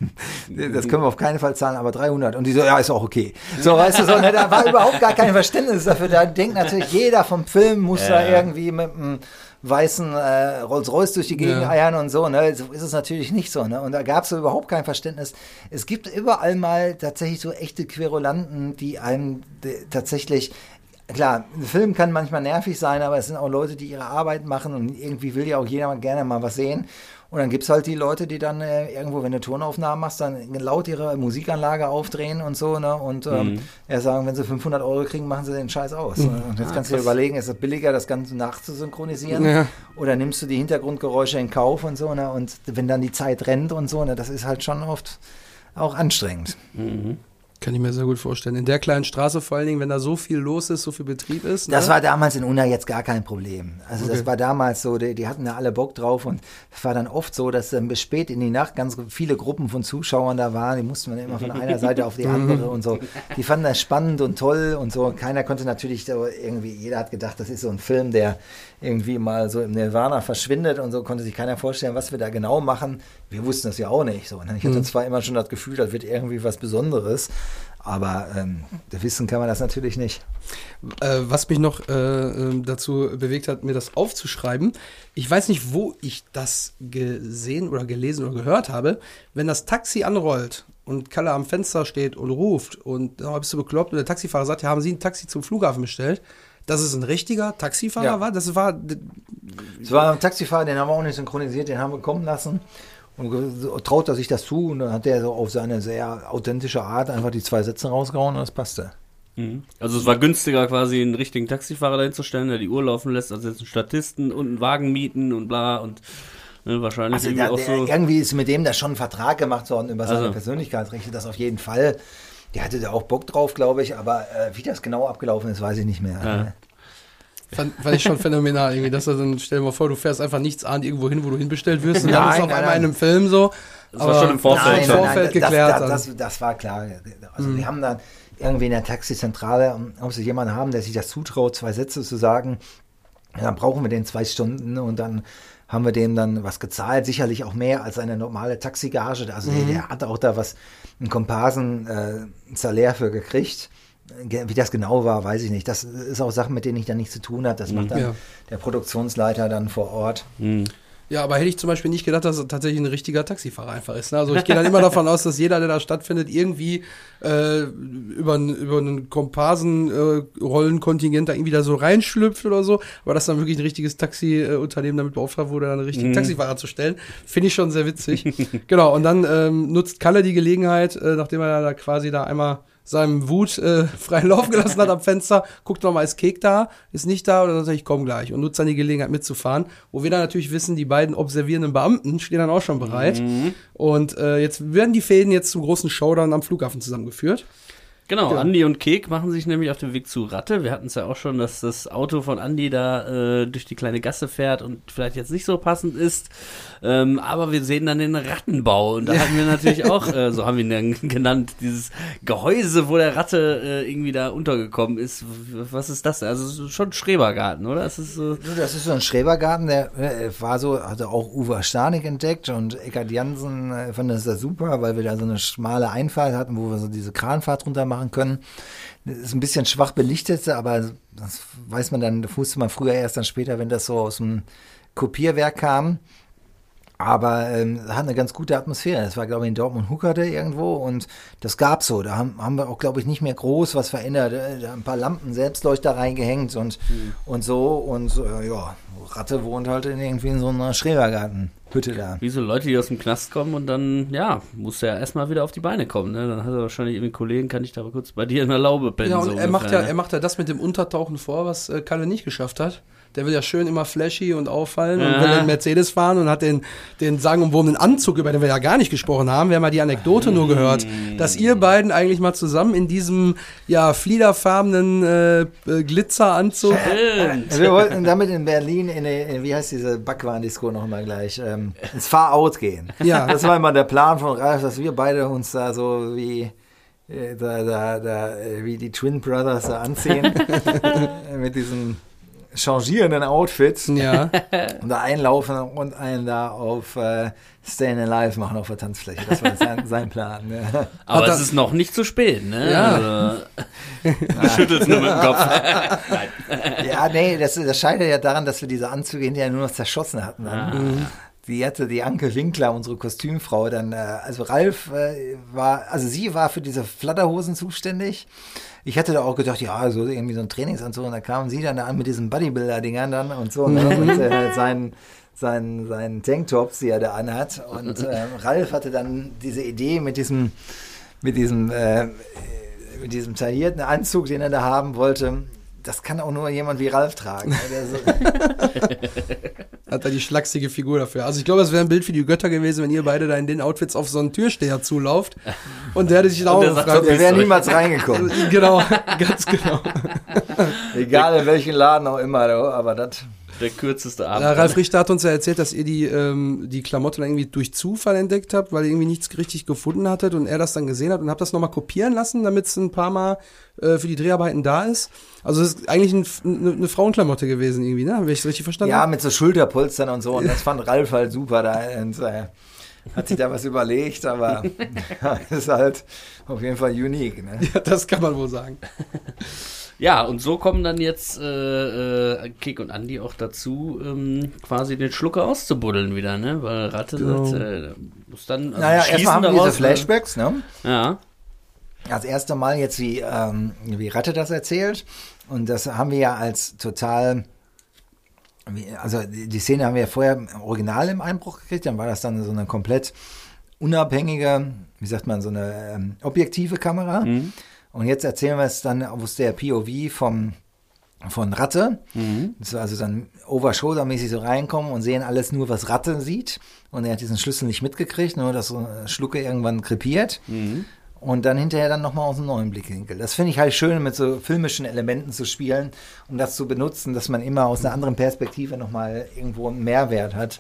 können wir auf keinen Fall zahlen, aber 300. Und die so, ja, ist auch okay. So, weißt du, so, ne, da war überhaupt gar kein Verständnis dafür. Da denkt natürlich jeder vom Film, muss da Ja. irgendwie mit einem weißen äh, Rolls-Royce durch die Gegend Ja. eiern und so. Ne? So ist es natürlich nicht so. Ne? Und da gab es so überhaupt kein Verständnis. Es gibt überall mal tatsächlich so echte Querulanten, die einem tatsächlich Klar, ein Film kann manchmal nervig sein, aber es sind auch Leute, die ihre Arbeit machen und irgendwie will ja auch jeder gerne mal was sehen. Und dann gibt's halt die Leute, die dann äh, irgendwo, wenn du Tonaufnahmen machst, dann laut ihre Musikanlage aufdrehen und so. Ne? Und ähm, ja, sagen, wenn sie 500 Euro kriegen, machen sie den Scheiß aus. Ne? Und jetzt kannst du dir überlegen, ist es billiger, das Ganze nachzusynchronisieren? Ja. Oder nimmst du die Hintergrundgeräusche in Kauf und so? Ne? Und wenn dann die Zeit rennt und so, ne? das ist halt schon oft auch anstrengend. Kann ich mir sehr gut vorstellen. In der kleinen Straße vor allen Dingen, wenn da so viel los ist, so viel Betrieb ist. Das ne? war damals in Unna jetzt gar kein Problem. Also Okay. das war damals so, die, die hatten da alle Bock drauf und es war dann oft so, dass dann bis spät in die Nacht ganz viele Gruppen von Zuschauern da waren. Die mussten dann immer von einer Seite auf die andere und so. Die fanden das spannend und toll und so. Keiner konnte natürlich so irgendwie, jeder hat gedacht, das ist so ein Film, der irgendwie mal so im Nirvana verschwindet und so konnte sich keiner vorstellen, was wir da genau machen. Wir wussten das ja auch nicht so. ne? Ich hatte zwar immer schon das Gefühl, das wird irgendwie was Besonderes, aber ähm, wissen kann man das natürlich nicht. äh, was mich noch äh, ähm, dazu bewegt hat, mir das aufzuschreiben. Ich weiß nicht, wo ich das gesehen oder gelesen oder gehört habe. Wenn das Taxi anrollt und Kalle am Fenster steht und ruft und oh, bist du bekloppt und der Taxifahrer sagt, ja, haben Sie ein Taxi zum Flughafen bestellt? Dass es ein richtiger Taxifahrer Ja. war, das war Es war ein Taxifahrer, den haben wir auch nicht synchronisiert, den haben wir kommen lassen. Und traut er sich das zu und dann hat er so auf seine sehr authentische Art einfach die zwei Sätze rausgehauen und das passte. Also es war günstiger quasi einen richtigen Taxifahrer dahin zu stellen, der die Uhr laufen lässt, als jetzt einen Statisten und einen Wagen mieten und bla und ne, wahrscheinlich Also irgendwie der, auch der, so. irgendwie ist mit dem da schon ein Vertrag gemacht worden über seine Also. Persönlichkeitsrechte, das auf jeden Fall. Der hatte da auch Bock drauf, glaube ich, aber äh, wie das genau abgelaufen ist, weiß ich nicht mehr. Ja. Fand, fand ich schon phänomenal irgendwie, dass er dann, stell dir mal vor, du fährst einfach nichts an irgendwo hin, wo du hinbestellt wirst und dann Nein, ist es auf nein, einmal nein. in einem Film so. Das war schon im Vorfeld Im schon. Vorfeld geklärt. Das, dann. das, das, das war klar. Also wir haben dann irgendwie in der Taxizentrale, ob sie jemanden haben, der sich das zutraut, zwei Sätze zu sagen, dann brauchen wir den zwei Stunden und dann haben wir dem dann was gezahlt, sicherlich auch mehr als eine normale Taxigage. Also der, der hat auch da was, einen Komparsen äh, Salär für gekriegt. Ge- Wie das genau war, weiß ich nicht. Das ist auch Sachen, mit denen ich dann nichts zu tun habe. Das macht dann Ja. der Produktionsleiter dann vor Ort. Ja, aber hätte ich zum Beispiel nicht gedacht, dass er tatsächlich ein richtiger Taxifahrer einfach ist. Ne? Also ich gehe dann immer davon aus, dass jeder, der da stattfindet, irgendwie äh, über, ein- über einen Komparsen-Rollenkontingent da irgendwie da so reinschlüpft oder so. Aber dass dann wirklich ein richtiges Taxi-Unternehmen damit beauftragt wurde, dann einen richtigen Taxifahrer zu stellen, finde ich schon sehr witzig. genau, und dann ähm, nutzt Kalle die Gelegenheit, äh, nachdem er da quasi da einmal seinem Wut äh, freien Lauf gelassen hat am Fenster, guckt nochmal, ist Kek da, ist nicht da? Oder sagt er, ich komme gleich. Und nutzt dann die Gelegenheit mitzufahren, wo wir dann natürlich wissen, die beiden observierenden Beamten stehen dann auch schon bereit. Und äh, jetzt werden die Fäden jetzt zum großen Showdown am Flughafen zusammengeführt. Genau, Genau. Andi und Kek machen sich nämlich auf den Weg zu Ratte. Wir hatten es ja auch schon, dass das Auto von Andi da äh, durch die kleine Gasse fährt und vielleicht jetzt nicht so passend ist. Ähm, aber wir sehen dann den Rattenbau und da hatten wir natürlich auch, äh, so haben wir ihn dann genannt, dieses Gehäuse, wo der Ratte äh, irgendwie da untergekommen ist. Was ist das? Also schon ein Schrebergarten, oder? Es ist so, Das ist so ein Schrebergarten, der äh, war so, hatte auch Uwe Stanik entdeckt und Eckhard Jansen äh, fand das da super, weil wir da so eine schmale Einfahrt hatten, wo wir so diese Kranfahrt runter machen können. Das ist ein bisschen schwach belichtet, aber das weiß man dann, das wusste man früher erst dann später, wenn das so aus dem Kopierwerk kam. Aber ähm, hat eine ganz gute Atmosphäre. Das war, glaube ich, in Dortmund Huckerte irgendwo und das gab's so. Da haben, haben wir auch, glaube ich, nicht mehr groß was verändert. Äh, Da ein paar Lampen, Selbstleuchter reingehängt und, und so. Und äh, ja, Ratte wohnt halt in irgendwie in so einer Schrebergartenhütte da. wie so Leute, die aus dem Knast kommen und dann, ja, muss er erstmal wieder auf die Beine kommen. Ne? Dann hat er wahrscheinlich irgendwie einen Kollegen, kann ich da mal kurz bei dir in der Laube pennen. Ja, so und er macht ja, ungefähr, er macht ja das mit dem Untertauchen vor, was äh, Kalle nicht geschafft hat. Der will ja schön immer flashy und auffallen und will den Mercedes fahren und hat den, den sagenumwobenen Anzug, über den wir ja gar nicht gesprochen haben. Wir haben ja die Anekdote nur gehört, dass ihr beiden eigentlich mal zusammen in diesem, ja, fliederfarbenen äh, äh, Glitzeranzug. Stimmt. Wir wollten damit in Berlin in, eine, in wie heißt diese Backwaren-Disco nochmal gleich, ähm, ins Far-Out gehen. Ja. Das war immer der Plan von Ralf, dass wir beide uns da so wie, äh, da, da, da, äh, wie die Twin Brothers da anziehen. Mit diesen changierenden Outfits Ja, und da einlaufen und einen da auf äh, Stayin' Alive machen auf der Tanzfläche. Das war sein, sein Plan. Ja. Aber es ist noch nicht zu spät, ne? Ja. Also, du schüttelst nur mit dem Kopf. Ja, nee, das, das scheitert ja daran, dass wir diese Anzüge hinterher nur noch zerschossen hatten. Dann. Die hatte die Anke Winkler, unsere Kostümfrau, dann, äh, also Ralf äh, war, also sie war für diese Flatterhosen zuständig. Ich hatte da auch gedacht, ja, so irgendwie so ein Trainingsanzug und da kamen sie dann da an mit diesen Bodybuilder-Dingern dann und so, ne? und äh, seinen, seinen, seinen Tanktops, die er da anhat. Und äh, Ralf hatte dann diese Idee mit diesem, mit diesem, äh, mit diesem taillierten Anzug, den er da haben wollte. Das kann auch nur jemand wie Ralf tragen. ne? Hat er die schlachsige Figur dafür. Also ich glaube, das wäre ein Bild für die Götter gewesen, wenn ihr beide da in den Outfits auf so einen Türsteher zulauft. Und der hätte sich da auch gefragt. der wäre niemals reingekommen. Genau, ganz genau. Egal in welchen Laden auch immer, aber das. Der kürzeste Abend. Ja, Ralf Richter hat uns ja erzählt, dass ihr die, ähm, die Klamotten irgendwie durch Zufall entdeckt habt, weil ihr irgendwie nichts richtig gefunden hattet und er das dann gesehen hat und habt das nochmal kopieren lassen, damit es ein paar Mal äh, für die Dreharbeiten da ist. Also es ist eigentlich ein, eine, eine Frauenklamotte gewesen irgendwie, ne? Habe ich es richtig verstanden? Ja, mit so Schulterpolstern und so. Und das fand Ralf halt super da. Und, äh, hat sich da was überlegt, aber ja, ist halt auf jeden Fall unique. Ne? Ja, das kann man wohl sagen. Ja, und so kommen dann jetzt äh, äh, Kik und Andi auch dazu, ähm, quasi den Schlucker auszubuddeln wieder, ne? Weil Ratte Genau. sagt, äh, muss dann also Naja, erstmal haben wir diese daraus, ne? Flashbacks, ne? Ja. Das erste Mal jetzt, wie, ähm, wie Ratte das erzählt. Und das haben wir ja als total. Also die Szene haben wir ja vorher im Original im Einbruch gekriegt, dann war das dann so eine komplett unabhängige, wie sagt man, so eine ähm, objektive Kamera. Und jetzt erzählen wir es dann aus der POV vom, von Ratte. Das war also dann over-shoulder-mäßig so reinkommen und sehen alles nur, was Ratte sieht. Und er hat diesen Schlüssel nicht mitgekriegt, nur dass so Schlucke irgendwann krepiert. Und dann hinterher dann nochmal aus einem neuen Blickwinkel. Das finde ich halt schön, mit so filmischen Elementen zu spielen, um das zu benutzen, dass man immer aus einer anderen Perspektive nochmal irgendwo einen Mehrwert hat.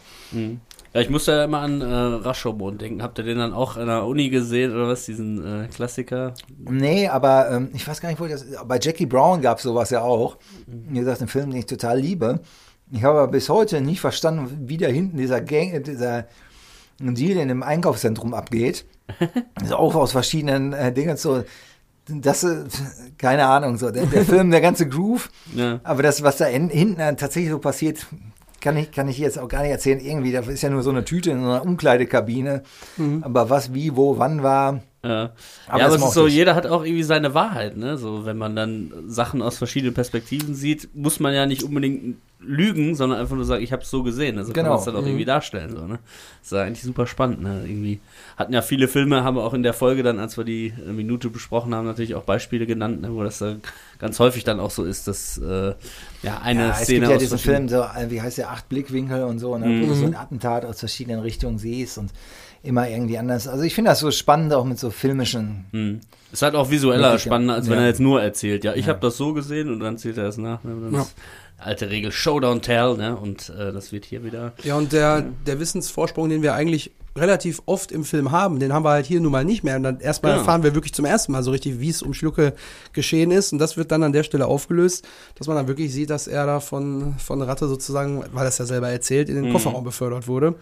Ja, ich musste ja immer an äh, Rashomon denken. Habt ihr den dann auch an der Uni gesehen oder was, diesen äh, Klassiker? Nee, aber ähm, ich weiß gar nicht, wo das Bei Jackie Brown gab es sowas ja auch. Wie gesagt, ein Film, den ich total liebe. Ich habe aber bis heute nicht verstanden, wie da hinten dieser Gang, dieser Deal in dem Einkaufszentrum abgeht. Also auch aus verschiedenen äh, Dingen so. Das, äh, keine Ahnung, so der, der Film, der ganze Groove. Ja. Aber das, was da in, hinten dann tatsächlich so passiert, kann ich, kann ich jetzt auch gar nicht erzählen. Irgendwie, das ist ja nur so eine Tüte in so einer Umkleidekabine. Aber was, wie, wo, wann war. Ja, Aber ja, aber es ist so, ich. jeder hat auch irgendwie seine Wahrheit, ne? So, wenn man dann Sachen aus verschiedenen Perspektiven sieht, muss man ja nicht unbedingt lügen, sondern einfach nur sagen, ich habe es so gesehen. Also kann Genau. man es dann auch irgendwie darstellen, so, ne? Das ist ja eigentlich super spannend, ne? Irgendwie hatten ja viele Filme, haben wir auch in der Folge dann, als wir die äh, Minute besprochen haben, natürlich auch Beispiele genannt, ne? wo das dann ganz häufig dann auch so ist, dass äh, ja eine Ja, es Szene gibt ja aus diesen Film, so, äh, wie heißt der, acht Blickwinkel und so, ne, wo du so ein Attentat aus verschiedenen Richtungen siehst und immer irgendwie anders. Also ich finde das so spannend, auch mit so filmischen. Hm. Ist halt auch visueller spannender, als wenn ja. er jetzt nur erzählt. Ja, ich Ja. habe das so gesehen und dann zählt er es nach. Ne? Alte Regel Showdown Tell, ne? Und äh, das wird hier wieder. Ja, und der, der Wissensvorsprung, den wir eigentlich relativ oft im Film haben, den haben wir halt hier nun mal nicht mehr. Und dann erstmal Ja. erfahren wir wirklich zum ersten Mal so richtig, wie es um Schlucke geschehen ist. Und das wird dann an der Stelle aufgelöst, dass man dann wirklich sieht, dass er da von, von Ratte sozusagen, weil er es ja selber erzählt, in den Mhm. Kofferraum befördert wurde.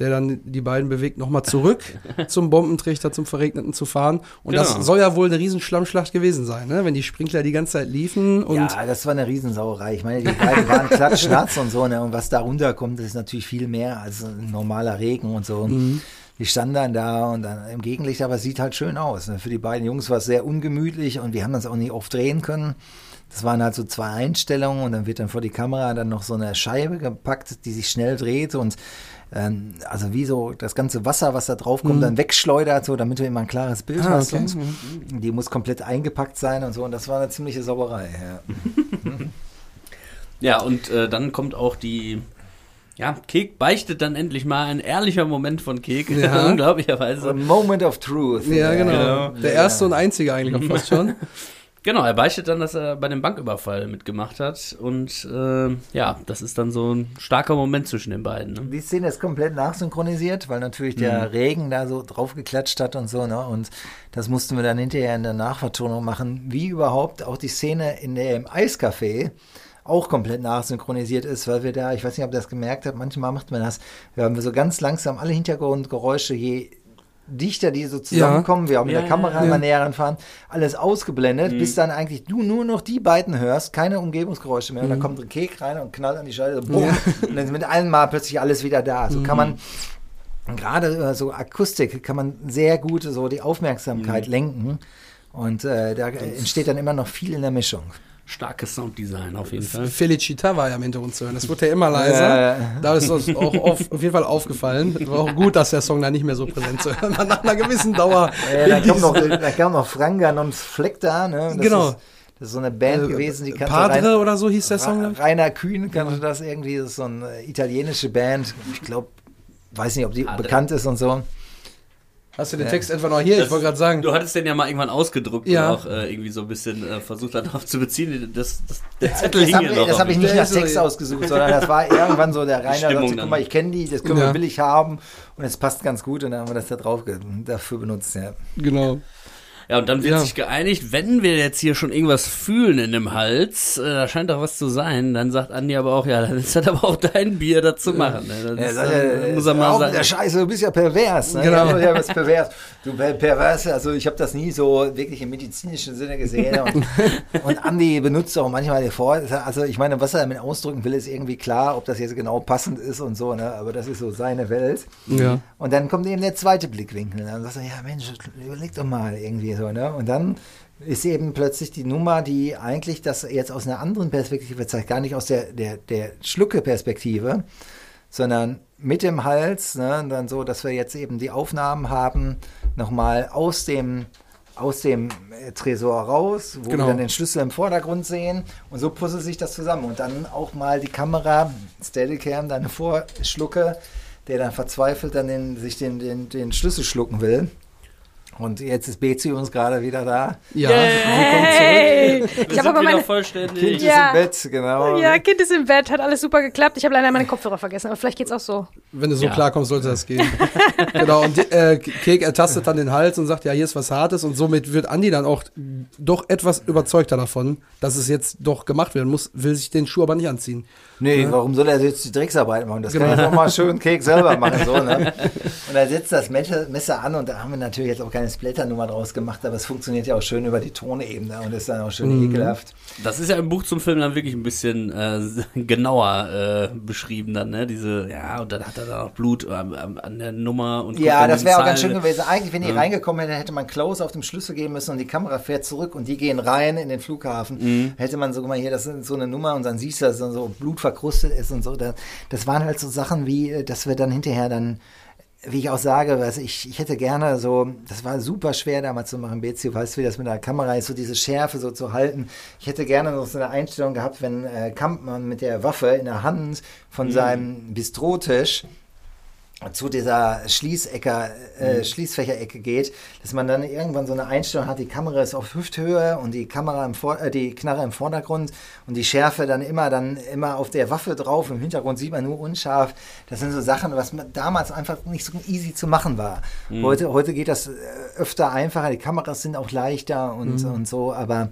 Der dann die beiden bewegt, nochmal zurück zum Bombentrichter, zum Verregneten zu fahren. Und Genau. das soll ja wohl eine riesen Schlammschlacht gewesen sein, ne? wenn die Sprinkler die ganze Zeit liefen. Und ja, das war eine Riesensauerei. Ich meine, die beiden waren klatschnass und so, ne? Und was da runterkommt, das ist natürlich viel mehr als ein normaler Regen und so. Die standen dann da und dann im Gegenlicht, aber es sieht halt schön aus. Ne? Für die beiden Jungs war es sehr ungemütlich und wir haben das auch nicht oft drehen können. Das waren halt so zwei Einstellungen und dann wird dann vor die Kamera dann noch so eine Scheibe gepackt, die sich schnell dreht und ähm, also wie so das ganze Wasser, was da drauf kommt, dann wegschleudert, so damit du immer ein klares Bild Ah, hast. okay. Und die muss komplett eingepackt sein und so und das war eine ziemliche Sauerei. Ja. Ja, und äh, dann kommt auch die. Ja, Kek beichtet dann endlich mal ein ehrlicher Moment von Kek. Ja. A Unglaublicherweise. moment of truth. ja, genau. Genau. Der erste und einzige eigentlich auch fast schon. Genau, er beichtet dann, dass er bei dem Banküberfall mitgemacht hat. Und äh, ja, das ist dann so ein starker Moment zwischen den beiden. Ne? Die Szene ist komplett nachsynchronisiert, weil natürlich der Regen da so drauf geklatscht hat und so, ne? Und das mussten wir dann hinterher in der Nachvertonung machen, wie überhaupt auch die Szene in der im Eiscafé auch komplett nachsynchronisiert ist, weil wir da, ich weiß nicht, ob ihr das gemerkt habt, manchmal macht man das, wir haben so ganz langsam alle Hintergrundgeräusche, je dichter die so zusammenkommen, wir haben mit Ja, der Kamera ja, immer ja. näher ranfahren, alles ausgeblendet, bis dann eigentlich du nur noch die beiden hörst, keine Umgebungsgeräusche mehr. Und dann kommt ein Kek rein und knallt an die Scheibe, so, bumm, und dann ist mit einem Mal plötzlich alles wieder da. So kann man gerade äh, so Akustik kann man sehr gut so die Aufmerksamkeit lenken und äh, da entsteht dann immer noch viel in der Mischung. Starkes Sounddesign auf jeden Fall. Felicita war ja im Hintergrund zu hören. Das wurde ja immer leiser. Ja. Da ist uns auch auf, auf jeden Fall aufgefallen. War auch gut, dass der Song da nicht mehr so präsent zu hören war. Nach einer gewissen Dauer. Ja, da, kommt noch, da kam noch Frangan und Fleck da, ne? Das Genau. Ist, das ist so eine Band Äh, gewesen, die kannte Padre oder so hieß der Song. Ra Rainer Kühn kannte das irgendwie, das ist so eine italienische Band. Ich glaube, weiß nicht, ob die Padre. bekannt ist und so. Hast du den Text etwa noch hier? ich Das- wollte gerade sagen. Du hattest den ja mal irgendwann ausgedruckt Ja. und auch äh, irgendwie so ein bisschen äh, versucht darauf zu beziehen. Das, das, der Zettel Das hing habe ja noch. das auf hab ich nicht Der nach Text ausgesucht, sondern das war irgendwann so der Rainer guck mal, ich kenne die, das können Ja. wir billig haben und es passt ganz gut und dann haben wir das da drauf dafür benutzt, ja. Genau. Ja, und dann wird Ja. sich geeinigt, wenn wir jetzt hier schon irgendwas fühlen in dem Hals, äh, da scheint doch was zu sein, dann sagt Andi aber auch, ja, dann ist das aber auch dein Bier dazu machen. Ne? Das Ja, ist, dann, er, muss er hör mal sagen. der Scheiße, du bist ja pervers. Ne? Genau. Ja, ja, bist pervers. Du per- pervers, also ich habe das nie so wirklich im medizinischen Sinne gesehen. Und, und Andi benutzt auch manchmal die Vor. Also ich meine, was er damit ausdrücken will, ist irgendwie klar, ob das jetzt genau passend ist und so, ne? Aber das ist so seine Welt. Ja. Und dann kommt eben der zweite Blickwinkel. Dann sagt er, ja Mensch, überleg doch mal irgendwie so, ne? Und dann ist eben plötzlich die Nummer, die eigentlich das jetzt aus einer anderen Perspektive zeigt, gar nicht aus der, der, der Schlucke-Perspektive, sondern mit dem Hals, ne? Dann so, dass wir jetzt eben die Aufnahmen haben, nochmal aus dem aus dem äh, Tresor raus, wo Genau. wir dann den Schlüssel im Vordergrund sehen und so puzzelt sich das zusammen und dann auch mal die Kamera, Steadicam, dann vorschlucke, der dann verzweifelt dann den, sich den, den, den Schlüssel schlucken will. Und jetzt ist Bezi uns gerade wieder da. Ja. Hey! Wir Ich habe aber wieder meine. vollständig. Kind Ja. ist im Bett, genau. Ja, Kind ist im Bett, hat alles super geklappt. Ich habe leider meine Kopfhörer vergessen, aber vielleicht geht's auch so. Wenn du so Ja. klarkommst, sollte das gehen. genau, und äh, Kek ertastet dann den Hals und sagt, ja, hier ist was Hartes. Und somit wird Andi dann auch doch etwas überzeugter davon, dass es jetzt doch gemacht werden muss, will sich den Schuh aber nicht anziehen. Nee, warum soll er jetzt die Drecksarbeit machen? Das Genau. kann er doch mal schön Keks selber machen. So, ne? Und er setzt das Messer, an und da haben wir natürlich jetzt auch keine Splatter-Nummer draus gemacht, aber es funktioniert ja auch schön über die Tonebene und ist dann auch schön ekelhaft. Das ist ja im Buch zum Film dann wirklich ein bisschen äh, genauer äh, beschrieben dann, ne? Diese, ja, und dann hat er da noch Blut an, an der Nummer und Ja, dann das wäre auch ganz schön gewesen. Eigentlich, wenn die reingekommen hätte, hätte man Close auf dem Schlüssel geben müssen und die Kamera fährt zurück und die gehen rein in den Flughafen. Hätte man so, guck mal hier, das ist so eine Nummer und dann siehst du, dass so Blut verkrustet ist und so. Das, das waren halt so Sachen wie, äh, dass wir dann hinterher dann wie ich auch sage, was ich, ich hätte gerne so, das war super schwer damals zu machen, BC, weißt du, wie das mit der Kamera ist, so diese Schärfe so zu halten. Ich hätte gerne noch so eine Einstellung gehabt, wenn äh, Kampmann mit der Waffe in der Hand von seinem Bistrotisch zu dieser Schließecker, äh, Schließfächerecke geht, dass man dann irgendwann so eine Einstellung hat, die Kamera ist auf Hüfthöhe und die Kamera im Vor äh, die Knarre im Vordergrund und die Schärfe dann immer dann immer auf der Waffe drauf. Im Hintergrund sieht man nur unscharf. Das sind so Sachen, was damals einfach nicht so easy zu machen war. Heute, heute geht das äh, öfter einfacher, die Kameras sind auch leichter und, und so, aber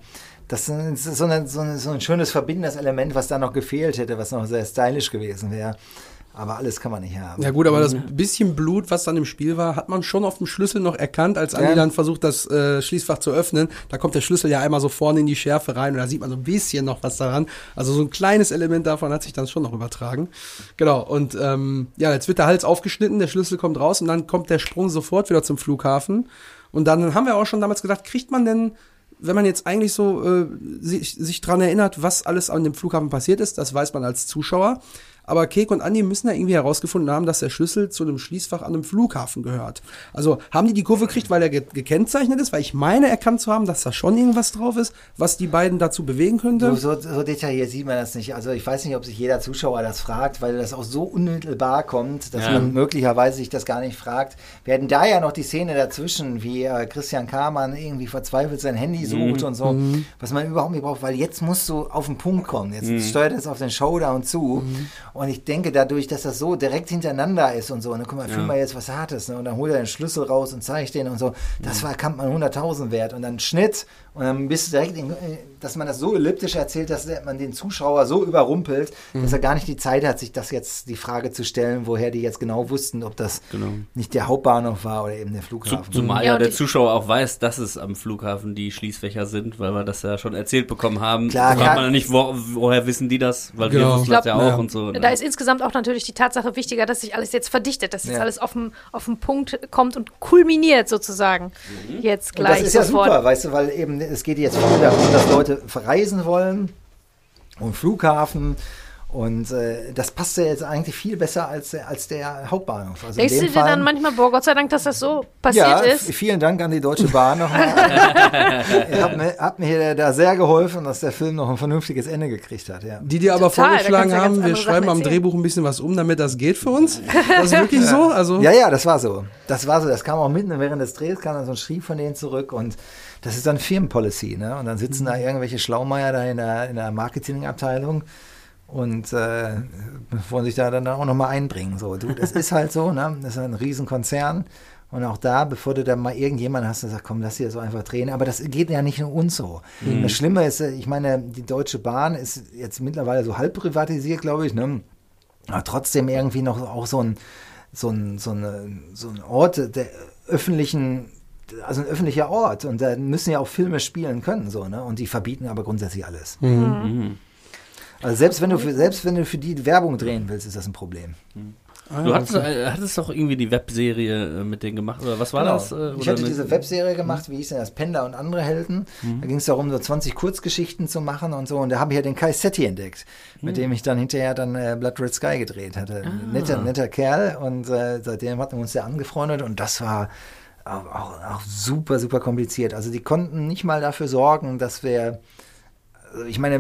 das ist so, eine, so, eine, so ein schönes verbindendes Element, was da noch gefehlt hätte, was noch sehr stylisch gewesen wäre. Aber alles kann man nicht haben. Ja gut, aber das bisschen Blut, was dann im Spiel war, hat man schon auf dem Schlüssel noch erkannt, als Andi Ja. dann versucht, das äh, Schließfach zu öffnen. Da kommt der Schlüssel ja einmal so vorne in die Schärfe rein und da sieht man so ein bisschen noch was daran. Also so ein kleines Element davon hat sich dann schon noch übertragen. Genau, und ähm, ja, jetzt wird der Hals aufgeschnitten, der Schlüssel kommt raus und dann kommt der Sprung sofort wieder zum Flughafen. Und dann haben wir auch schon damals gedacht, kriegt man denn wenn man jetzt eigentlich so äh, sich, sich dran erinnert, was alles an dem Flughafen passiert ist, das weiß man als Zuschauer. Aber Kek und Andi müssen ja irgendwie herausgefunden haben, dass der Schlüssel zu einem Schließfach an einem Flughafen gehört. Also haben die die Kurve gekriegt, weil er ge gekennzeichnet ist? Weil ich meine erkannt zu haben, dass da schon irgendwas drauf ist, was die beiden dazu bewegen könnte. So, so, so detailliert sieht man das nicht. Also ich weiß nicht, ob sich jeder Zuschauer das fragt, weil das auch so unmittelbar kommt, dass Ja. man möglicherweise sich das gar nicht fragt. Wir hatten da ja noch die Szene dazwischen, wie äh, Christian Kamann irgendwie verzweifelt sein Handy sucht und so, was man überhaupt nicht braucht, weil jetzt musst du auf den Punkt kommen. Jetzt steuert es auf den Showdown zu. Und ich denke dadurch, dass das so direkt hintereinander ist und so, und dann guck mal, fühl mal jetzt was Hartes, ne? und dann holt er den Schlüssel raus und zeigt den und so. Das war, kann man 100.000 wert. Und dann Schnitt und dann bist du direkt, in, äh, dass man das so elliptisch erzählt, dass man den Zuschauer so überrumpelt, dass er gar nicht die Zeit hat, sich das jetzt die Frage zu stellen, woher die jetzt genau wussten, ob das Genau. nicht der Hauptbahnhof war oder eben der Flughafen. zumal Ja, und der Zuschauer auch weiß, dass es am Flughafen die Schließfächer sind, weil wir das ja schon erzählt bekommen haben. Klar, fragt man ja nicht, wo, woher wissen die das? Weil wir Genau. wussten Ich das glaub, ja auch ja. und so. ne? Da ist insgesamt auch natürlich die Tatsache wichtiger, dass sich alles jetzt verdichtet, dass jetzt Ja. alles auf den auf den Punkt kommt und kulminiert sozusagen. Jetzt Und gleich das ist ja sofort. super, weißt du, weil eben es geht jetzt viel darum, dass Leute verreisen wollen und Flughafen und äh, das passt ja jetzt eigentlich viel besser als, der- als der Hauptbahnhof. Also in Denkst du dir Fall- dann manchmal, boah, Gott sei Dank, dass das so passiert ja, ist? vielen Dank an die Deutsche Bahn nochmal. Ihr habt mir, habt mir da sehr geholfen, dass der Film noch ein vernünftiges Ende gekriegt hat. Ja. Die dir aber Total, vorgeschlagen ja haben, wir schreiben Sachen am erzählen. Drehbuch ein bisschen was um, damit das geht für uns. Das ist wirklich so. Also Ja, ja, das war so. Das war so. Das kam auch mitten während des Drehs, kam dann so ein Schrieb von denen zurück und das ist dann Firmenpolicy, ne? Und dann sitzen da irgendwelche Schlaumeier da in der, in der Marketingabteilung und äh, wollen sich da dann auch nochmal einbringen. So, du, das ist halt so, ne? Das ist ein Riesenkonzern. Und auch da, bevor du dann mal irgendjemand hast, der sagt, komm, lass dir so einfach drehen. Aber das geht ja nicht nur uns so. Das Schlimme ist, äh, ich meine, die Deutsche Bahn ist jetzt mittlerweile so halb privatisiert, glaube ich, ne? aber trotzdem irgendwie noch auch so ein, so ein, so eine, so ein Ort der öffentlichen, also ein öffentlicher Ort und da müssen ja auch Filme spielen können, so, ne? Und die verbieten aber grundsätzlich alles. Also selbst wenn du für, selbst wenn du für die Werbung drehen willst, ist das ein Problem. Du hattest, äh, hattest doch irgendwie die Webserie äh, mit denen gemacht, oder was war Genau. das? äh, ich oder hatte mit- diese Webserie gemacht, wie hieß denn das? Panda und andere Helden. Da ging es darum, so 20 Kurzgeschichten zu machen und so. Und da habe ich ja den Kai Setti entdeckt, mit dem ich dann hinterher dann äh, Blood Red Sky gedreht hatte. Ein Netter, netter Kerl und äh, seitdem hatten wir uns ja angefreundet und das war auch, auch, super, super kompliziert. Also die konnten nicht mal dafür sorgen, dass wir also ich meine,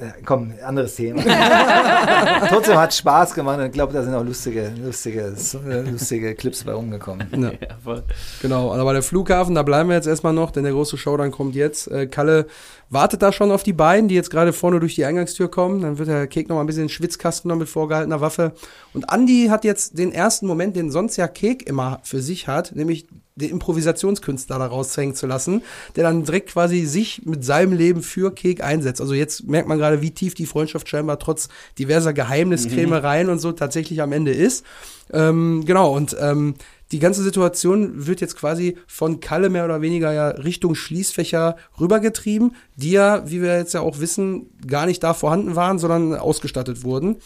äh, komm, anderes Thema. Trotzdem hat Spaß gemacht und ich glaube, da sind auch lustige, lustige, äh, lustige Clips bei rumgekommen. Ja. Ja. Genau, aber der Flughafen, da bleiben wir jetzt erstmal noch, denn der große Showdown kommt jetzt. Äh, Kalle wartet da schon auf die beiden, die jetzt gerade vorne durch die Eingangstür kommen. Dann wird der Kek noch mal ein bisschen in den Schwitzkasten noch mit vorgehaltener Waffe. Und Andy hat jetzt den ersten Moment, den sonst ja Kek immer für sich hat, nämlich den Improvisationskünstler da raushängen zu lassen, der dann direkt quasi sich mit seinem Leben für Kek einsetzt. Also jetzt merkt man gerade, wie tief die Freundschaft scheinbar trotz diverser Geheimniskrämereien und so tatsächlich am Ende ist. Ähm, genau, und ähm, die ganze Situation wird jetzt quasi von Kalle mehr oder weniger ja Richtung Schließfächer rübergetrieben, die ja, wie wir jetzt ja auch wissen, gar nicht da vorhanden waren, sondern ausgestattet wurden.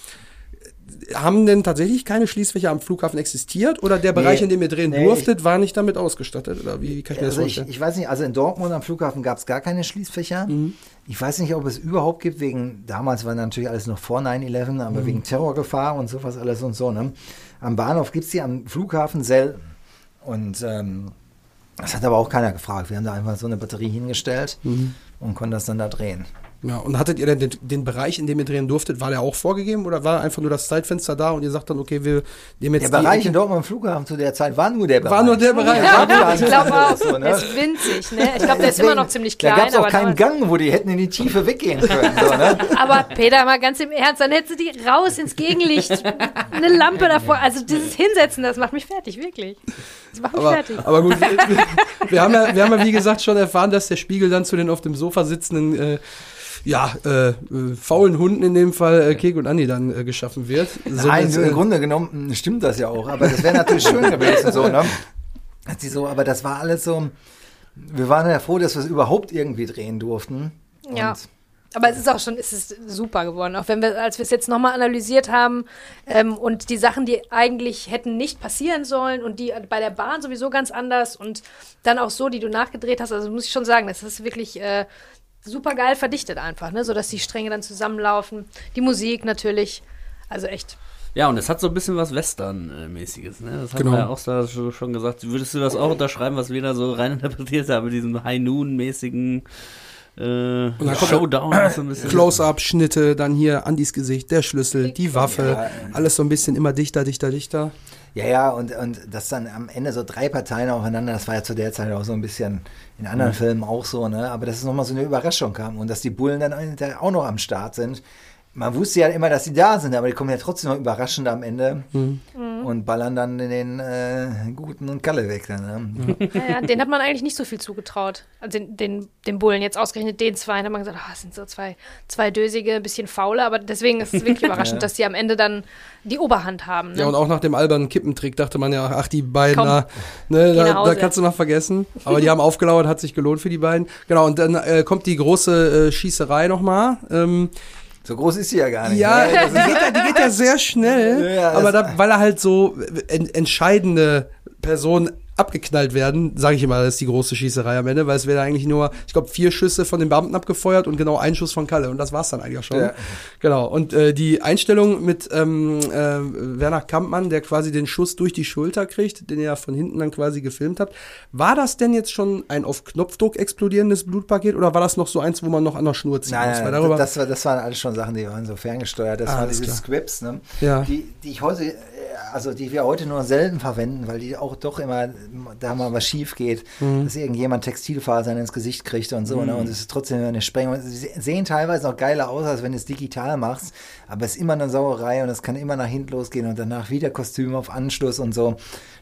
Haben denn tatsächlich keine Schließfächer am Flughafen existiert oder der Bereich, in dem ihr drehen nee, durftet, war nicht damit ausgestattet? Oder wie, wie kann ich mir das Also ich, vorstellen? ich weiß nicht, also in Dortmund am Flughafen gab es gar keine Schließfächer. Mhm. Ich weiß nicht, ob es überhaupt gibt, wegen, damals war natürlich alles noch vor 9-11, aber Mhm. wegen Terrorgefahr und sowas alles und so. Ne? Am Bahnhof gibt es die am Flughafen selten. Und ähm, das hat aber auch keiner gefragt. Wir haben da einfach so eine Batterie hingestellt Mhm. und konnten das dann da drehen. Ja, und hattet ihr denn den, den Bereich, in dem ihr drehen durftet, war der auch vorgegeben oder war einfach nur das Zeitfenster da und ihr sagt dann, okay, wir nehmen jetzt Der die Bereich Ecke? in Dortmund am Flughafen zu der Zeit war nur der Bereich. War nur der Bereich. Ja, ich glaube auch. So, ne? Der ist winzig, ne? Ich glaube, der ist immer noch ziemlich klein. Da gab es auch aber keinen Gang, wo die hätten in die Tiefe weggehen können. So, ne? Aber Peter, mal ganz im Ernst, dann hättest du die raus ins Gegenlicht, eine Lampe davor. Also dieses Hinsetzen, das macht mich fertig, wirklich. Das macht mich Aber, fertig. aber gut, wir, wir, haben ja, wir haben ja wie gesagt schon erfahren, dass der Spiegel dann zu den auf dem Sofa sitzenden äh, ja, äh, äh, faulen Hunden in dem Fall äh, Kek und Andi dann äh, geschaffen wird. So Nein, dass, im äh, Grunde genommen stimmt das ja auch. Aber das wäre natürlich schön gewesen, so, ne? Hat sie so, aber das war alles so. Wir waren ja froh, dass wir es überhaupt irgendwie drehen durften. Ja. Aber es ist auch schon, es ist super geworden. Auch wenn wir, als wir es jetzt nochmal analysiert haben ähm, und die Sachen, die eigentlich hätten nicht passieren sollen und die bei der Bahn sowieso ganz anders und dann auch so, die du nachgedreht hast, also muss ich schon sagen, das ist wirklich äh, super geil verdichtet einfach, ne? sodass die Stränge dann zusammenlaufen. Die Musik natürlich, also echt. Ja, und es hat so ein bisschen was Western-mäßiges, ne? Das haben Genau. wir ja auch so, schon- gesagt. Würdest du das auch unterschreiben, was wir da so reininterpretiert haben, mit diesem High Noon-mäßigen äh, Showdown? so ein bisschen? Close-Up-Schnitte, dann hier Andis Gesicht, der Schlüssel, die Waffe, alles so ein bisschen immer dichter, dichter, dichter. Ja, ja, und, und das dann am Ende so drei Parteien aufeinander, das war ja zu der Zeit auch so ein bisschen in anderen Filmen auch so, ne? Aber dass es nochmal so eine Überraschung kam und dass die Bullen dann auch noch am Start sind. Man wusste ja immer, dass sie da sind, aber die kommen ja trotzdem noch überraschend am Ende und ballern dann den äh, Guten und Kalle weg. Dann, ne? Ja, ja, den hat man eigentlich nicht so viel zugetraut. Also den, den, den Bullen, jetzt ausgerechnet den zwei, da hat man gesagt, ah, das sind so zwei, zwei Dösige, ein bisschen faule, aber deswegen ist es wirklich überraschend, dass die am Ende dann die Oberhand haben. Ne? Ja, und auch nach dem albernen Kippentrick dachte man ja, ach, die beiden, Komm, da, ne, geh nach da, da kannst du mal vergessen. Aber die haben aufgelauert, hat sich gelohnt für die beiden. Genau, und dann äh, kommt die große äh, Schießerei nochmal. Ähm, So groß ist sie ja gar nicht. ja, ne? die geht, ja- die geht ja sehr schnell, Ja, aber da, weil er halt so en, entscheidende Personen abgeknallt werden, sage ich immer, das ist die große Schießerei am Ende, weil es wäre eigentlich nur, ich glaube, vier Schüsse von den Beamten abgefeuert und genau ein Schuss von Kalle und das war's dann eigentlich auch schon. Ja. Genau. Und äh, die Einstellung mit ähm, äh, Werner Kampmann, der quasi den Schuss durch die Schulter kriegt, den ihr ja von hinten dann quasi gefilmt habt, war das denn jetzt schon ein auf Knopfdruck explodierendes Blutpaket oder war das noch so eins, wo man noch an der Schnur ziehen muss? Nein, Weil nein, darüber, das, war, das waren alles schon Sachen, die waren so ferngesteuert. Das Ah, waren diese klar. Scripts, ne? Ja. die, die ich heute, also die wir heute nur selten verwenden, weil die auch doch immer, da mal was schief geht, Mhm. dass irgendjemand Textilfasern ins Gesicht kriegt und so, ne? Und es ist trotzdem eine Sprengung. Sie sehen teilweise noch geiler aus, als wenn du es digital machst, aber es ist immer eine Sauerei und es kann immer nach hinten losgehen und danach wieder Kostüm auf Anschluss und so.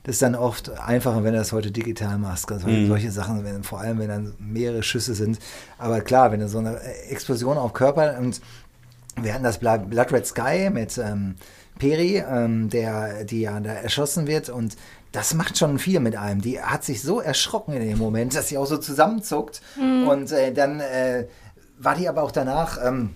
Das ist dann oft einfacher, wenn du das heute digital machst. Also solche Sachen, wenn, vor allem wenn dann mehrere Schüsse sind. Aber klar, wenn du so eine Explosion auf Körper und wir hatten das Blood Red Sky mit ähm, Peri, ähm, der, die ja da erschossen wird und das macht schon viel mit einem. Die hat sich so erschrocken in dem Moment, dass sie auch so zusammenzuckt und äh, dann äh, war die aber auch danach, ähm,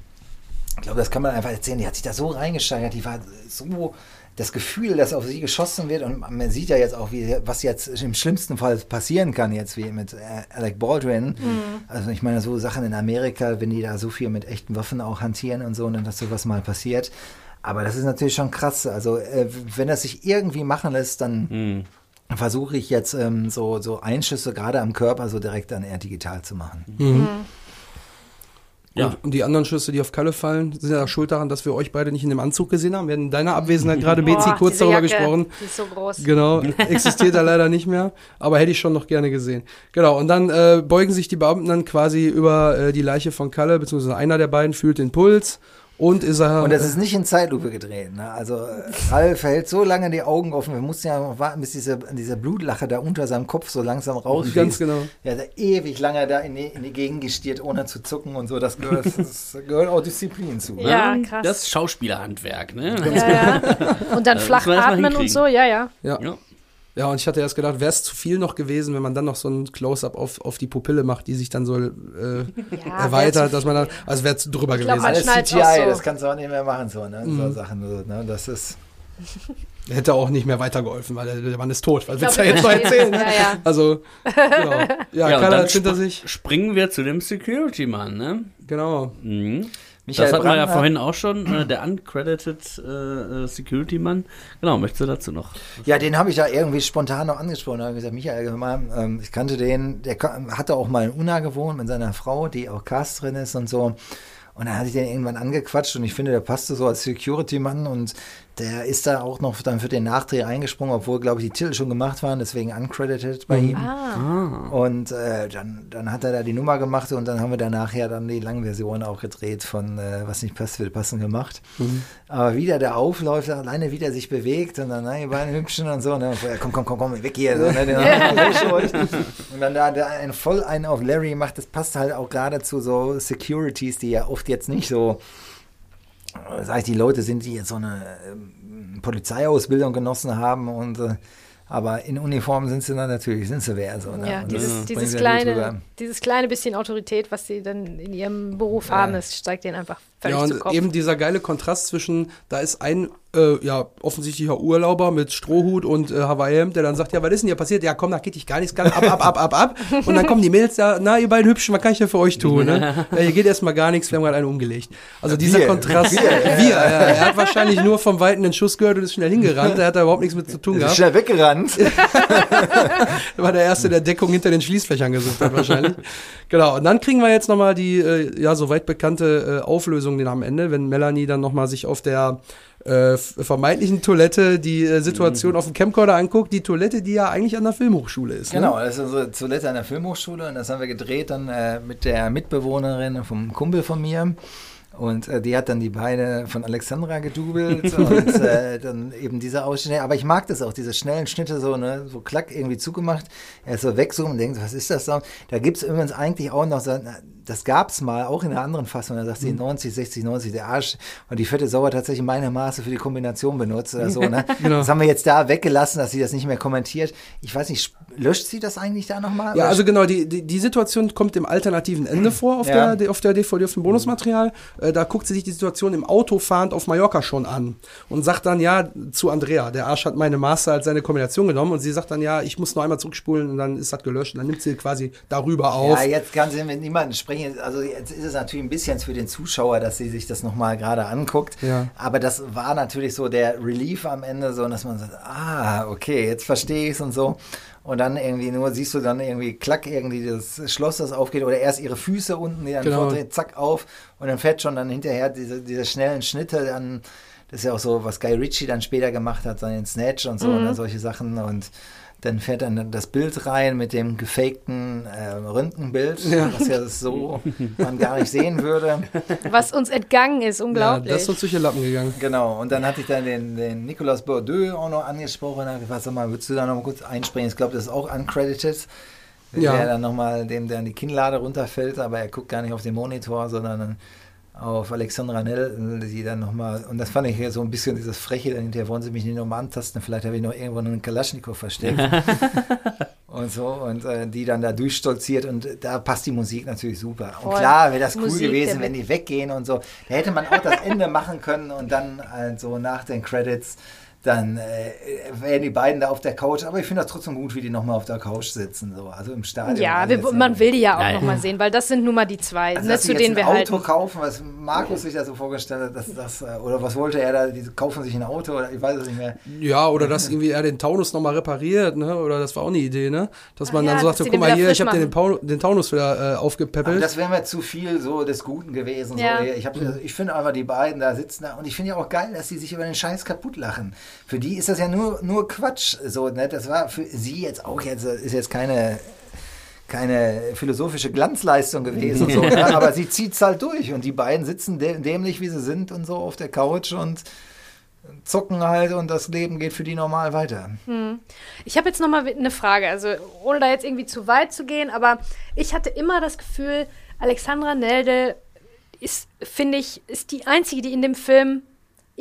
ich glaube, das kann man einfach erzählen, die hat sich da so reingesteigert, die war so das Gefühl, dass auf sie geschossen wird und man sieht ja jetzt auch, wie, was jetzt im schlimmsten Fall passieren kann, jetzt wie mit äh, Alec Baldwin. Also ich meine, so Sachen in Amerika, wenn die da so viel mit echten Waffen auch hantieren und so und dann, dass sowas mal passiert. Aber das ist natürlich schon krass. Also äh, wenn das sich irgendwie machen lässt, dann versuche ich jetzt ähm, so, so Einschüsse gerade am Körper so direkt dann eher digital zu machen. Ja. Und, die anderen Schüsse, die auf Kalle fallen, sind ja schuld daran, dass wir euch beide nicht in dem Anzug gesehen haben. Wir haben in deiner Abwesenheit gerade Bezi kurz diese darüber Jacke, gesprochen. Die ist so groß. Genau, existiert er leider nicht mehr, aber hätte ich schon noch gerne gesehen. Genau, und dann äh, beugen sich die Beamten dann quasi über äh, die Leiche von Kalle, beziehungsweise einer der beiden fühlt den Puls und ist er. Und das ist nicht in Zeitlupe gedreht. Ne? Also äh, Ralf hält so lange die Augen offen. Wir mussten ja noch warten, bis diese, diese Blutlache da unter seinem Kopf so langsam rausfließt. Ganz genau. Ja, da ewig lange da in die, in die Gegend gestiert, ohne zu zucken und so. Das gehört, das gehört auch Disziplin zu. ne? Ja, krass. Das Schauspielerhandwerk, ne? ja, ja. Und dann flach atmen und so, ja, ja. ja. Ja. Ja, und ich hatte erst gedacht, wäre es zu viel noch gewesen, wenn man dann noch so ein Close-up auf, auf die Pupille macht, die sich dann so äh, Ja, erweitert, dass man dann, also wäre zu drüber Ich glaub, gewesen. man Alles CGI, so. das kannst du auch nicht mehr machen, so, ne? So Sachen, so, ne? Das ist. Hätte auch nicht mehr weitergeholfen, weil der, Mann ist tot. Was willst du jetzt noch erzählen? ne? Ja, ja. Also, genau. Ja, Ja, dann hat hinter sich. springen wir zu dem Security-Mann, ne? Genau. Mhm. Das hatten wir ja vorhin auch schon, äh, der uncredited äh, äh, Security-Mann. Genau, möchtest du dazu noch? Ja, den habe ich ja irgendwie spontan noch angesprochen. Da habe ich gesagt, Michael, hör mal, ähm, ich kannte den, der hatte auch mal in Unna gewohnt mit seiner Frau, die auch Casterin ist und so. Und dann hatte ich den irgendwann angequatscht und ich finde, der passte so als Security-Mann und der ist da auch noch dann für den Nachdreh eingesprungen, obwohl, glaube ich, die Titel schon gemacht waren, deswegen uncredited bei ihm. Ah. Und äh, dann, dann hat er da die Nummer gemacht und dann haben wir danach ja dann die Langversion auch gedreht von äh, Was nicht passt, wird passen gemacht. Aber wie der aufläuft, alleine wie der sich bewegt und dann, nein, ihr beiden Hübschen und so, ne? Und vorher, komm, komm, komm, komm, weg hier. So, ne? Den und dann da, da einen voll einen auf Larry macht, das passt halt auch gerade zu so Securities, die ja oft jetzt nicht so sag ich, die Leute sind, die jetzt so eine ähm, Polizeiausbildung genossen haben und äh, aber in Uniform sind sie dann natürlich, sind sie wer so. Ne? Ja, dieses, das dieses, ja kleine, dieses kleine bisschen Autorität, was sie dann in ihrem Beruf haben, das steigt denen einfach Ja, zu und Kopf. eben dieser geile Kontrast zwischen, da ist ein äh, ja, offensichtlicher Urlauber mit Strohhut und äh, Hawaii-Hemd, der dann sagt, ja, was ist denn hier passiert? Ja, komm, da geht dich gar nichts, gar ab, ab, ab, ab, ab. Und dann kommen die Mädels da, na, ihr beiden Hübschen, was kann ich denn für euch tun? Ne? Ja, hier geht erstmal gar nichts, wir haben gerade einen umgelegt. Also dieser Wir. Kontrast, wir, ja, er hat wahrscheinlich nur vom Weiten den Schuss gehört und ist schnell hingerannt, er hat da überhaupt nichts mit zu tun Ist gehabt. schnell weggerannt. Er war der Erste, der Deckung hinter den Schließfächern gesucht hat, wahrscheinlich. genau. Und dann kriegen wir jetzt nochmal die, äh, ja, soweit bekannte äh, Auflösung den am Ende, wenn Melanie dann nochmal sich auf der äh, vermeintlichen Toilette die äh, Situation auf dem Camcorder anguckt. Die Toilette, die ja eigentlich an der Filmhochschule ist. Ne? Genau, das ist unsere Toilette an der Filmhochschule und das haben wir gedreht dann äh, mit der Mitbewohnerin vom Kumpel von mir. Und äh, die hat dann die Beine von Alexandra gedoubelt und äh, dann eben diese Ausschnitte. Aber ich mag das auch, diese schnellen Schnitte, so, ne, so klack irgendwie zugemacht. Er ist so weg so und denkt, was ist das da? Da gibt es übrigens eigentlich auch noch so, das gab es mal, auch in einer anderen Fassung, da sagt sie 90, 60, 90, der Arsch. Und die fette Sau hat tatsächlich meine Maße für die Kombination benutzt oder so. Ne? Genau. Das haben wir jetzt da weggelassen, dass sie das nicht mehr kommentiert. Ich weiß nicht, löscht sie das eigentlich da nochmal? Ja, also genau, die, die, die Situation kommt im alternativen Ende vor auf, Ja. der, auf der DVD, auf dem Bonusmaterial. Äh, da guckt sie sich die Situation im Auto fahrend auf Mallorca schon an und sagt dann, ja, zu Andrea, der Arsch hat meine Master als seine Kombination genommen und sie sagt dann, ja, ich muss noch einmal zurückspulen und dann ist das gelöscht und dann nimmt sie quasi darüber auf. Ja, jetzt kann sie mit niemandem sprechen. Also jetzt ist es natürlich ein bisschen für den Zuschauer, dass sie sich das nochmal gerade anguckt. Ja. Aber das war natürlich so der Relief am Ende, so dass man sagt, ah, okay, jetzt verstehe ich es und so. Und dann irgendwie nur siehst du dann irgendwie klack irgendwie das Schloss, das aufgeht oder erst ihre Füße unten, die dann Genau. vordrehen, zack auf und dann fährt schon dann hinterher diese, diese schnellen Schnitte dann, das ist ja auch so, was Guy Ritchie dann später gemacht hat, so in Snatch und so, ne, solche Sachen und dann fährt dann das Bild rein mit dem gefakten äh, Röntgenbild, was ja so man gar nicht sehen würde. Was uns entgangen ist, ja, unglaublich. das ist uns durch die Lappen gegangen. Genau, und dann hatte ich dann den, den Nicolas Bordeaux auch noch angesprochen. Da hab ich gesagt, sag mal, würdest du da noch mal kurz einspringen? Ich glaube, das ist auch uncredited. Ja. Der dann nochmal, dem dann die Kinnlade runterfällt, aber er guckt gar nicht auf den Monitor, sondern auf Alexandra Nell, die dann nochmal, und das fand ich hier so ein bisschen dieses Freche, dann hinterher wollen sie mich nicht nochmal antasten, vielleicht habe ich noch irgendwo einen Kalaschnikow versteckt. und so, und äh, die dann da durchstolziert und da passt die Musik natürlich super. Und Voll. klar wäre das cool Musik, gewesen, wenn die weggehen und so. Da hätte man auch das Ende machen können und dann halt so nach den Credits, dann äh, wären die beiden da auf der Couch. Aber ich finde das trotzdem gut, wie die nochmal auf der Couch sitzen, so, also im Stadion. ja, wir, man will die ja auch Ja, noch ja. mal sehen, weil das sind nun mal die zwei, also, ne, dass zu sie jetzt denen wir ein Auto halten. kaufen, was Markus sich da so vorgestellt hat, dass das, äh, oder was wollte er da, die kaufen sich ein Auto oder ich weiß es nicht mehr. Ja, oder dass irgendwie er den Taunus nochmal repariert, ne? Oder das war auch eine Idee, ne? Dass man Ah, dann ja, so dass sagte, guck mal hier, ich habe den, den Taunus wieder äh, Aber aufgepäppelt. das wäre mir zu viel so des Guten gewesen. Ja. So. Ich, hab- ich finde einfach, die beiden da sitzen da und ich finde ja auch geil, dass sie sich über den Scheiß kaputt lachen. Für die ist das ja nur, nur Quatsch. So, ne? Das war für sie jetzt auch jetzt, ist jetzt keine keine philosophische Glanzleistung gewesen, so, ne? aber sie zieht's halt durch und die beiden sitzen dä- dämlich, wie sie sind und so auf der Couch und zocken halt und das Leben geht für die normal weiter. Ich habe jetzt noch mal eine Frage, also ohne da jetzt irgendwie zu weit zu gehen, aber ich hatte immer das Gefühl, Alexandra Nelde ist, finde ich, ist die einzige, die in dem Film.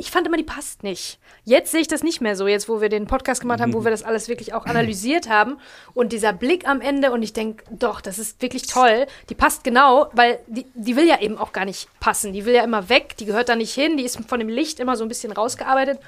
Ich fand immer, die passt nicht. Jetzt sehe ich das nicht mehr so, jetzt wo wir den Podcast gemacht haben, wo wir das alles wirklich auch analysiert haben. Und dieser Blick am Ende und ich denke, doch, das ist wirklich toll. Die passt genau, weil die, die will ja eben auch gar nicht passen. Die will ja immer weg, die gehört da nicht hin, die ist von dem Licht immer so ein bisschen rausgearbeitet.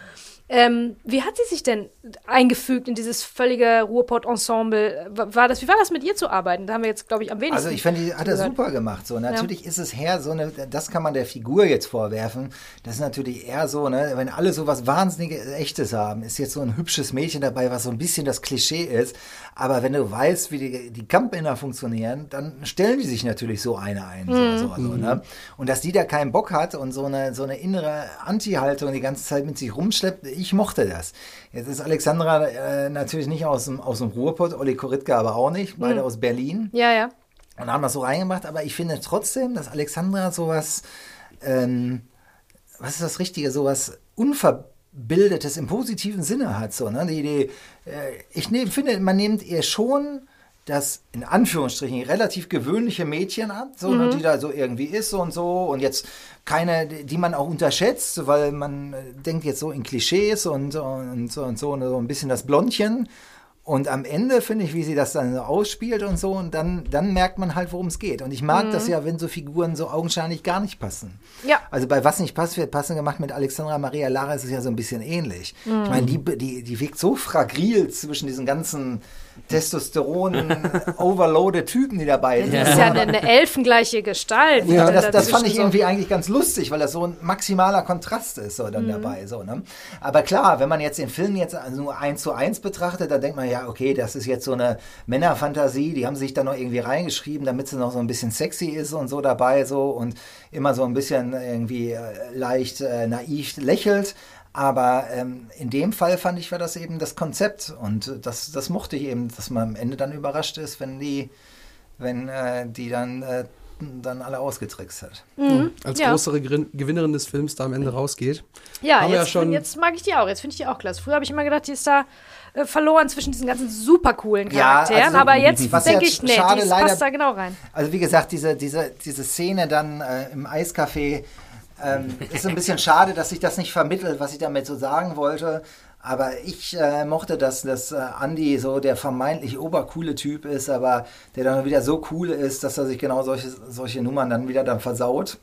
Ähm, wie hat sie sich denn eingefügt in dieses völlige Ruhrpott-Ensemble? Wa- War das, wie war das mit ihr zu arbeiten? Da haben wir jetzt, glaube ich, am wenigsten. Also ich finde, die hat er super gemacht. So natürlich ist es her so eine, das kann man der Figur jetzt vorwerfen. Das ist natürlich eher so, ne, wenn alle so was wahnsinniges Echtes haben, ist jetzt so ein hübsches Mädchen dabei, was so ein bisschen das Klischee ist. Aber wenn du weißt, wie die, die Kampfmänner funktionieren, dann stellen die sich natürlich so eine ein. So, so, so, ne? Und dass die da keinen Bock hat und so eine, so eine innere Anti-Haltung die ganze Zeit mit sich rumschleppt, ich mochte das. Jetzt ist Alexandra äh, natürlich nicht aus dem, aus dem Ruhrpott, Olli Koritka aber auch nicht, beide aus Berlin Ja, ja. und haben das so reingemacht, aber ich finde trotzdem, dass Alexandra sowas, ähm, was ist das Richtige, sowas Unverbildetes im positiven Sinne hat. So, ne? die, die, äh, ich nehm, finde, man nimmt ihr schon das in Anführungsstrichen relativ gewöhnliche Mädchen ab, so, ne, die da so irgendwie ist so und so und jetzt keine, die man auch unterschätzt, weil man äh, denkt jetzt so in Klischees und, und so und so, und so ein bisschen das Blondchen. Und am Ende finde ich, wie sie das dann so ausspielt und so, und dann, dann merkt man halt, worum es geht. Und ich mag das ja, wenn so Figuren so augenscheinlich gar nicht passen. Ja. Also bei Was nicht passt, wird passend gemacht mit Alexandra Maria Lara ist es ja so ein bisschen ähnlich. Ich meine, die, die, die wirkt so fragil zwischen diesen ganzen Testosteron-overloaded Typen, die dabei sind. Das ist ja eine, eine elfengleiche Gestalt. Ja, das, das fand ich irgendwie eigentlich ganz lustig, weil das so ein maximaler Kontrast ist so Mhm. dann dabei. So, ne? Aber klar, wenn man jetzt den Film jetzt also nur eins zu eins betrachtet, dann denkt man ja, okay, das ist jetzt so eine Männerfantasie, die haben sich da noch irgendwie reingeschrieben, damit sie noch so ein bisschen sexy ist und so dabei so und immer so ein bisschen irgendwie äh, leicht äh, naiv lächelt. Aber ähm, in dem Fall fand ich, war das eben das Konzept und äh, das, das mochte ich eben, dass man am Ende dann überrascht ist, wenn die, wenn äh, die dann, äh, dann alle ausgetrickst hat. Als Ja. größere Grin- Gewinnerin des Films da am Ende rausgeht. Ja, jetzt, ja schon- jetzt mag ich die auch. Jetzt finde ich die auch klasse. Früher habe ich immer gedacht, die ist da äh, verloren zwischen diesen ganzen super coolen Ja, Charakteren. also, aber jetzt was denke ja ich, nee, schade die leider- passt da genau rein. Also wie gesagt, diese, diese, diese Szene dann äh, im Eiscafé ähm, ist ein bisschen schade, dass sich das nicht vermittelt, was ich damit so sagen wollte. Aber ich äh, mochte das, dass äh, Andy so der vermeintlich obercoole Typ ist, aber der dann wieder so cool ist, dass er sich genau solche, solche Nummern dann wieder dann versaut.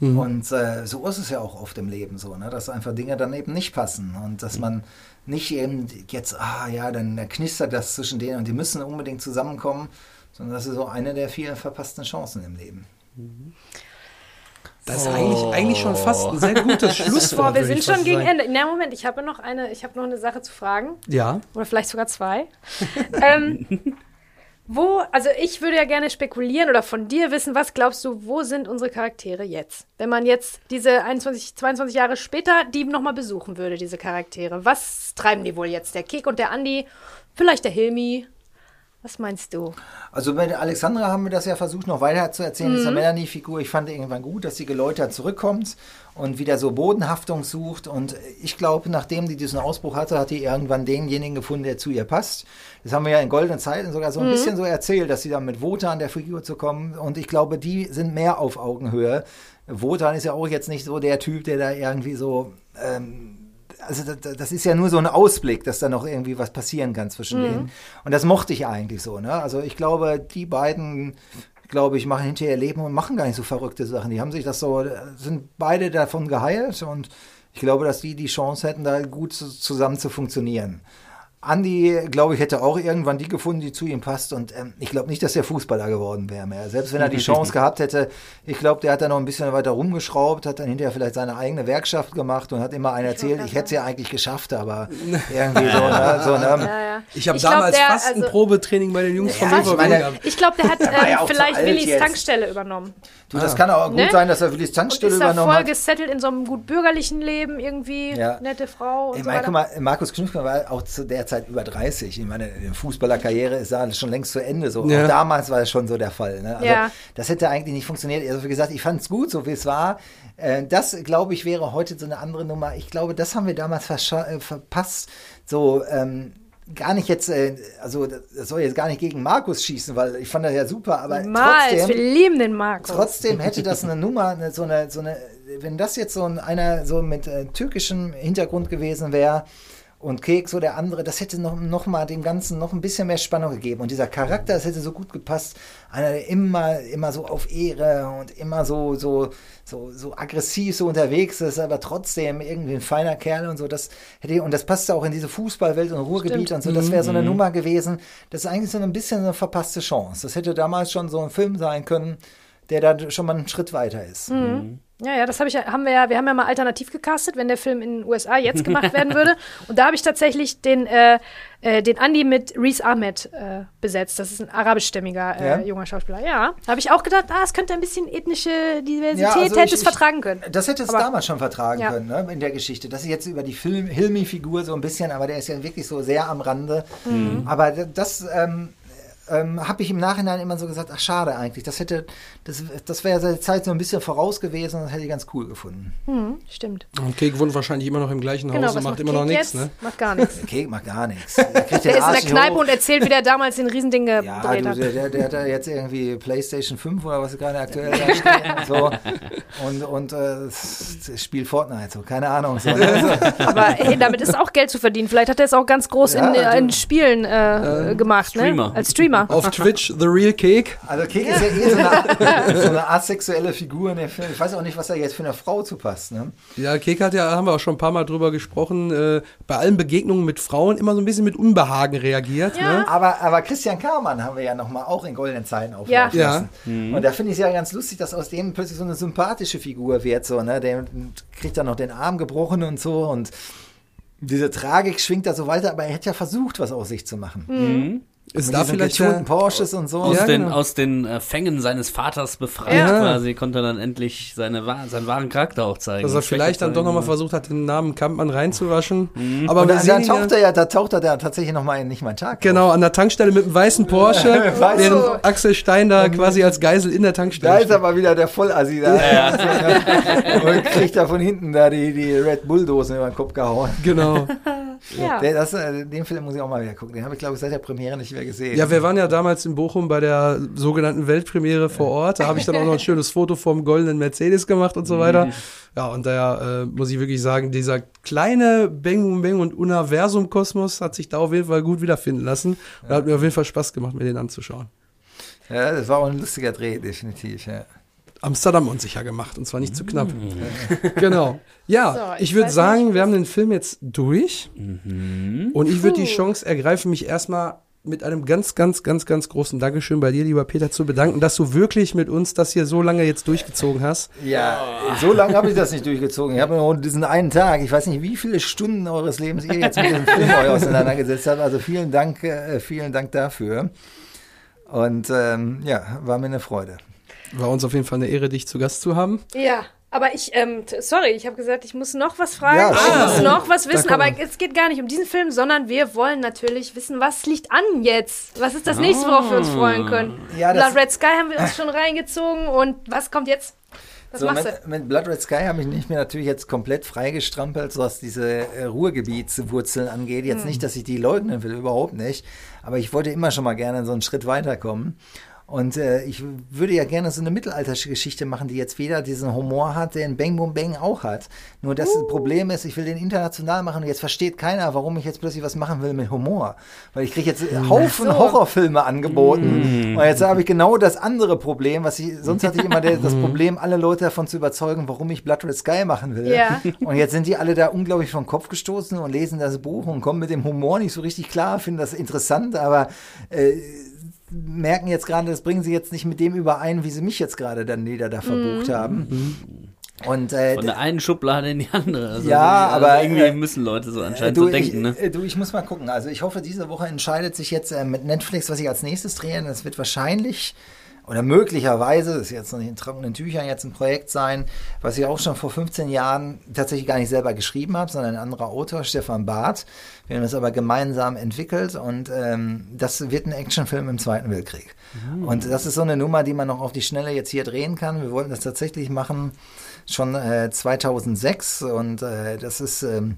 Und äh, so ist es ja auch oft im Leben so, ne? dass einfach Dinge dann eben nicht passen und dass man nicht eben jetzt, ah ja, dann knistert das zwischen denen und die müssen unbedingt zusammenkommen, sondern das ist so eine der vielen verpassten Chancen im Leben. Das ist eigentlich, eigentlich schon fast ein sehr gutes Schlusswort. Wir sind schon gegen sagen. Ende. Na, Moment, ich habe noch eine, ich habe noch eine Sache zu fragen. Ja. Oder vielleicht sogar zwei. ähm, wo, also ich würde ja gerne spekulieren oder von dir wissen, was glaubst du, wo sind unsere Charaktere jetzt? Wenn man jetzt diese 21, 22 Jahre später die nochmal besuchen würde, diese Charaktere. Was treiben die wohl jetzt? Der Kick und der Andi, vielleicht der Hilmi. Was meinst du? Also bei der Alexandra haben wir das ja versucht, noch weiter zu erzählen, dieser Melanie-Figur. Ich fand irgendwann gut, dass sie geläutert zurückkommt und wieder so Bodenhaftung sucht. Und ich glaube, nachdem die diesen Ausbruch hatte, hat die irgendwann denjenigen gefunden, der zu ihr passt. Das haben wir ja in goldenen Zeiten sogar so ein bisschen so erzählt, dass sie dann mit Wotan der Figur zu kommen. Und ich glaube, die sind mehr auf Augenhöhe. Wotan ist ja auch jetzt nicht so der Typ, der da irgendwie so ähm, also das, das ist ja nur so ein Ausblick, dass da noch irgendwie was passieren kann zwischen denen. Und das mochte ich eigentlich so. Ne? Also ich glaube, die beiden, glaube ich, machen hinterher Leben und machen gar nicht so verrückte Sachen. Die haben sich das so, sind beide davon geheilt und ich glaube, dass die die Chance hätten, da gut zu, zusammen zu funktionieren. Andi, glaube ich, hätte auch irgendwann die gefunden, die zu ihm passt. Und ähm, ich glaube nicht, dass er Fußballer geworden wäre mehr. Selbst wenn er die Chance gehabt hätte, ich glaube, der hat da noch ein bisschen weiter rumgeschraubt, hat dann hinterher vielleicht seine eigene Werkschaft gemacht und hat immer einen erzählt, ich hätte es ja eigentlich geschafft, aber irgendwie so, ne, so, ne? Ja, ja. Ich habe glaub, damals der- fast ein also- Probetraining bei den Jungs von Ja, ich Leverkusen gehabt. Ich glaube, der hat zu vielleicht Willis jetzt. Tankstelle übernommen. Du, das kann auch gut Ne? sein, dass er Tankstelle ist da übernommen voll hat. gesettelt in so einem gut bürgerlichen Leben irgendwie. Ja. Nette Frau und Ich so meine, weiter. guck mal, Markus Knüpfer war auch zu der Zeit über 30. Ich meine, die Fußballerkarriere ist da schon längst zu Ende. So. Ja. Auch damals war es schon so der Fall. Ne? Also, Ja. Das hätte eigentlich nicht funktioniert. Also wie gesagt, ich fand es gut, so wie es war. Äh, Das, glaube ich, wäre heute so eine andere Nummer. Ich glaube, das haben wir damals äh, verpasst. So, ähm, gar nicht jetzt, äh, also das soll jetzt gar nicht gegen Markus schießen, weil ich fand das ja super, aber Niemals, trotzdem. wir lieben den Markus. Trotzdem hätte das eine Nummer, eine, so eine, so eine, wenn das jetzt so ein, einer so mit äh, türkischem Hintergrund gewesen wäre und Kek so der andere, das hätte noch, noch mal dem Ganzen noch ein bisschen mehr Spannung gegeben. Und dieser Charakter, das hätte so gut gepasst. Einer, der immer, immer so auf Ehre und immer so, so, so, so aggressiv so unterwegs ist, aber trotzdem irgendwie ein feiner Kerl und so. Das hätte, und das passte auch in diese Fußballwelt und Ruhrgebiet Stimmt. und so. Das wäre so eine Nummer gewesen. Das ist eigentlich so ein bisschen eine verpasste Chance. Das hätte damals schon so ein Film sein können, der da schon mal einen Schritt weiter ist. Ja, ja, das hab ich, ja- haben wir ja, wir haben ja mal alternativ gecastet, wenn der Film in den USA jetzt gemacht werden würde. Und da habe ich tatsächlich den, äh, äh, den Andy mit Reese Ahmed äh, besetzt. Das ist ein arabischstämmiger äh, Ja? junger Schauspieler. Ja, da habe ich auch gedacht, ah, es könnte ein bisschen ethnische Diversität, Ja, also hätte ich- es vertragen können. Das hätte es Aber- damals schon vertragen Ja. können, ne, in der Geschichte. Das ist jetzt über die Film Hilmi-Figur so ein bisschen, aber der ist ja wirklich so sehr am Rande. Mhm. Aber das ähm, ähm, habe ich im Nachhinein immer so gesagt, ach schade eigentlich. Das hätte, das, das wäre der Zeit so ein bisschen voraus gewesen und das hätte ich ganz cool gefunden. Hm, stimmt. Und Kek wohnt wahrscheinlich immer noch im gleichen Genau, Haus was und macht macht immer noch Kek nichts, jetzt? ne? Macht gar nichts. Der Kek macht gar nichts. Der, Der ist in der Kneipe hoch. und erzählt, wie der damals den Riesending Ja, gedreht du, hat. der, der, der hat jetzt irgendwie PlayStation 5 oder was gerade aktuell da stehen und so. Und, und äh, spielt Fortnite, so, keine Ahnung. So, ne? Aber hey, damit ist auch Geld zu verdienen. Vielleicht hat er es auch ganz groß Ja, in, äh, du- in Spielen äh, gemacht, Streamer. ne? Als Streamer. Auf Twitch, The Real Cake. Also Kek ist ja eh so eine, so eine asexuelle Figur in dem Film. Ich weiß auch nicht, was da jetzt für eine Frau zu passt. Ne? Ja, Kek hat ja, haben wir auch schon ein paar Mal drüber gesprochen, äh, bei allen Begegnungen mit Frauen immer so ein bisschen mit Unbehagen reagiert. Ja. Ne? Aber, aber Christian Karmann haben wir ja nochmal auch in goldenen Zeiten auflaufen Ja. lassen. Und da finde ich es ja ganz lustig, dass aus dem plötzlich so eine sympathische Figur wird. So, ne? Der kriegt dann noch den Arm gebrochen und so und diese Tragik schwingt da so weiter, aber er hätte ja versucht, was aus sich zu machen. Ist Mit da vielleicht der, Porsches und so. Aus, Ja, den, genau. aus den äh, Fängen seines Vaters befreit Ja. quasi, konnte er dann endlich seine, seinen wahren Charakter auch zeigen. dass er vielleicht dann doch nochmal versucht hat, den Namen Kampmann reinzuwaschen. Aber Und wir dann, sehen ihn taucht ja, er ja, da taucht er da tatsächlich nochmal in nicht mein Tag. genau an der Tankstelle mit dem weißen Porsche, Weiß während so. Axel Stein da quasi als Geisel in der Tankstelle Da ist aber wieder der Vollassi da. Und kriegt da von hinten da die, die Red Bull-Dosen über den Kopf gehauen. Genau. Ja. Der, das, äh, den Film muss ich auch mal wieder gucken. Den habe ich, glaube ich, seit der Premiere nicht mehr gesehen. Ja, wir waren ja damals in Bochum bei der sogenannten Weltpremiere vor Ort. Da habe ich dann auch noch ein schönes Foto vom goldenen Mercedes gemacht und so weiter. Ja, und da äh, muss ich wirklich sagen, dieser kleine Bang Boom Bang und Universum-Kosmos hat sich da auf jeden Fall gut wiederfinden lassen. Und hat mir auf jeden Fall Spaß gemacht, mir den anzuschauen. Ja, das war auch ein lustiger Dreh, definitiv. Ja. Amsterdam unsicher gemacht und zwar nicht zu knapp. genau. Ja, So, ich ich würde sagen, nicht, wir haben den Film jetzt durch und ich würde die Chance ergreifen, mich erstmal mit einem ganz, ganz, ganz, ganz großen Dankeschön bei dir, lieber Peter, zu bedanken, dass du wirklich mit uns das hier so lange jetzt durchgezogen hast. Ja, so lange habe ich das nicht durchgezogen. Ich habe nur diesen einen Tag, ich weiß nicht, wie viele Stunden eures Lebens ihr jetzt mit diesem Film euch auseinandergesetzt habt. Also vielen Dank, äh, vielen Dank dafür. Und ähm, ja, war mir eine Freude. War uns auf jeden Fall eine Ehre, dich zu Gast zu haben. Ja, aber ich, ähm, sorry, ich habe gesagt, ich muss noch was fragen. Ja, ich muss noch was wissen, aber es geht gar nicht um diesen Film, sondern wir wollen natürlich wissen, was liegt an jetzt? Was ist das nächste, worauf wir uns freuen können? Ja, das- Blood Red Sky haben wir uns schon reingezogen und was kommt jetzt? Was So, machst mit, du? mit Blood Red Sky habe ich nicht mehr natürlich jetzt komplett freigestrampelt, so was diese äh, Ruhrgebietswurzeln angeht. Jetzt nicht, dass ich die leugnen will, überhaupt nicht. Aber ich wollte immer schon mal gerne so einen Schritt weiterkommen. Und äh, ich würde ja gerne so eine Mittelaltergeschichte machen, die jetzt wieder diesen Humor hat, den Bang Boom Bang auch hat. Nur das Problem ist, ich will den international machen und jetzt versteht keiner, warum ich jetzt plötzlich was machen will mit Humor. Weil ich kriege jetzt Haufen so. Horrorfilme angeboten und jetzt habe ich genau das andere Problem, was ich, sonst hatte ich immer der, das Problem, alle Leute davon zu überzeugen, warum ich Blood Red Sky machen will. Ja. Und jetzt sind die alle da unglaublich vom Kopf gestoßen und lesen das Buch und kommen mit dem Humor nicht so richtig klar, finden das interessant, aber äh, merken jetzt gerade, das bringen sie jetzt nicht mit dem überein, wie sie mich jetzt gerade dann wieder da verbucht haben. Und äh, Von der einen Schublade in die andere. Also Ja, also aber, irgendwie äh, müssen Leute so äh, anscheinend du, so denken, ich, ne? äh, du, ich muss mal gucken. Also ich hoffe, diese Woche entscheidet sich jetzt äh, mit Netflix, was ich als nächstes drehe. Das wird wahrscheinlich oder möglicherweise, das ist jetzt noch nicht in trockenen Tüchern, jetzt ein Projekt sein, was ich auch schon vor 15 Jahren tatsächlich gar nicht selber geschrieben habe, sondern ein anderer Autor, Stefan Barth. Wir haben das aber gemeinsam entwickelt und ähm, das wird ein Actionfilm im Zweiten Weltkrieg. Und das ist so eine Nummer, die man noch auf die Schnelle jetzt hier drehen kann. Wir wollten das tatsächlich machen schon äh, 2006 und äh, das ist ähm,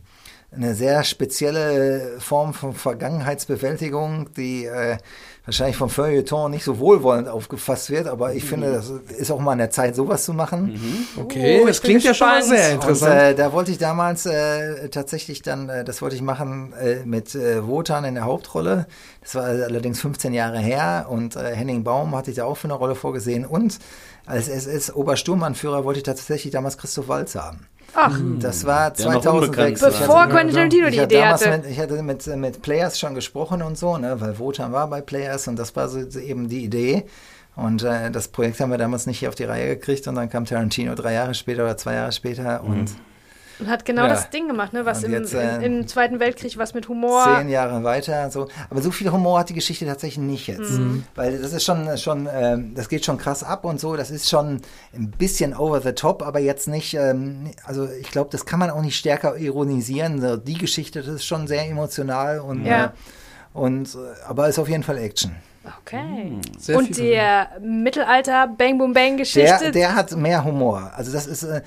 eine sehr spezielle Form von Vergangenheitsbewältigung, die äh, wahrscheinlich vom Feuilleton nicht so wohlwollend aufgefasst wird, aber ich finde, das ist auch mal an der Zeit, sowas zu machen. Okay, Oh, das ich bin klingt ja schon sehr Und interessant. äh, da wollte ich damals äh, tatsächlich dann, äh, das wollte ich machen äh, mit äh, Wotan in der Hauptrolle. Das war allerdings 15 Jahre her und äh, Henning Baum hatte ich da auch für eine Rolle vorgesehen. Und als SS-Obersturmanführer wollte ich tatsächlich damals Christoph Walz haben. Ach, Das war Der noch 2006. unbekannt Ich war. bevor Quentin Tarantino die Idee damals hatte. Mit, ich hatte mit, mit Players schon gesprochen und so, ne, weil Wotan war bei Players und das war so so eben die Idee. Und äh, das Projekt haben wir damals nicht hier auf die Reihe gekriegt und dann kam Tarantino drei Jahre später oder zwei Jahre später und und hat genau Ja. das Ding gemacht, ne? Was im, jetzt, äh, im, im Zweiten Weltkrieg was mit Humor. zehn Jahre weiter. So. Aber so viel Humor hat die Geschichte tatsächlich nicht jetzt. Mhm. Weil das ist schon, schon ähm, das geht schon krass ab und so. Das ist schon ein bisschen over the top, aber jetzt nicht, ähm, also ich glaube, das kann man auch nicht stärker ironisieren. So, die Geschichte, das ist schon sehr emotional und, Ja. äh, und äh, aber ist auf jeden Fall Action. Okay. Sehr Und der Mittelalter Bang Boom Bang Geschichte Der, der hat mehr Humor. Also das ist, äh,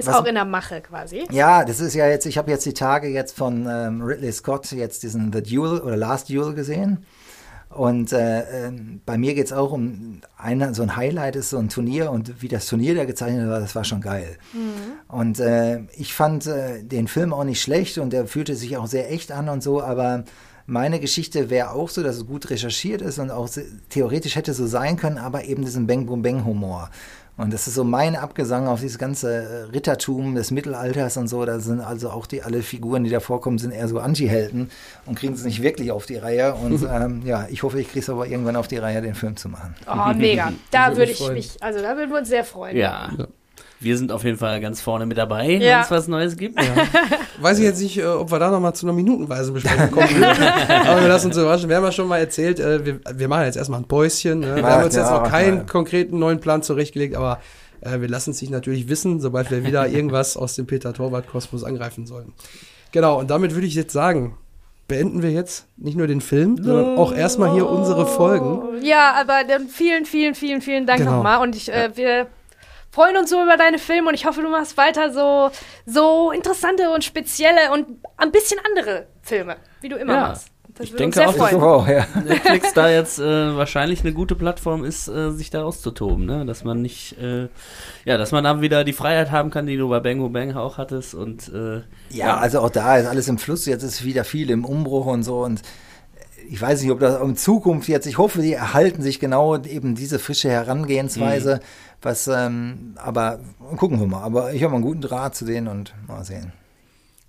ist was- auch in der Mache quasi. Ja, das ist ja jetzt, ich habe jetzt die Tage jetzt von ähm, Ridley Scott jetzt diesen The Duel oder Last Duel gesehen. Und äh, ähm, bei mir geht's auch um eine, so ein Highlight ist so ein Turnier und wie das Turnier da gezeichnet war, das war schon geil. Und äh, ich fand äh, den Film auch nicht schlecht und der fühlte sich auch sehr echt an und so, aber meine Geschichte wäre auch so, dass es gut recherchiert ist und auch theoretisch hätte so sein können, aber eben diesen Bang Boom Bang Humor. Und das ist so mein Abgesang auf dieses ganze äh, Rittertum des Mittelalters und so. Da sind also auch die alle Figuren, die da vorkommen, sind eher so Anti-Helden und kriegen es nicht wirklich auf die Reihe. Und ähm, ja, ich hoffe, ich kriege es aber irgendwann auf die Reihe, den Film zu machen. Oh, mega. Da Würde ich mich, also da würden wir uns sehr freuen. Ja. Wir sind auf jeden Fall ganz vorne mit dabei, Ja. wenn es was Neues gibt. Weiß ich jetzt nicht, äh, ob wir da nochmal zu einer minutenweisen Besprechung kommen würden. Aber wir lassen uns überraschen. Wir haben ja schon mal erzählt, äh, wir, wir machen jetzt erstmal ein Päuschen. Ne? Wir Ja, haben uns ja, jetzt noch keinen konkreten neuen Plan zurechtgelegt, aber äh, wir lassen es sich natürlich wissen, sobald wir wieder irgendwas aus dem Peter Torwart-Kosmos angreifen sollen. Genau, und damit würde ich jetzt sagen, beenden wir jetzt nicht nur den Film, sondern auch erstmal hier unsere Folgen. Ja, aber dann vielen, vielen, vielen, vielen Dank Genau. nochmal. Und ich, äh, wir freuen uns so über deine Filme und ich hoffe, du machst weiter so, so interessante und spezielle und ein bisschen andere Filme, wie du immer Ja. machst. Das Ich denke sehr auch, freuen. Wow, ja. Netflix da jetzt äh, wahrscheinlich eine gute Plattform ist, äh, sich da auszutoben, ne? Dass man nicht, äh, ja, dass man da wieder die Freiheit haben kann, die du bei Bang Boom Bang auch hattest und äh, Ja, also auch da ist alles im Fluss. Jetzt ist wieder viel im Umbruch und so. Und ich weiß nicht, ob das in Zukunft jetzt, ich hoffe, die erhalten sich genau eben diese frische Herangehensweise. Was, ähm, aber gucken wir mal. Aber ich habe einen guten Draht zu denen und mal sehen.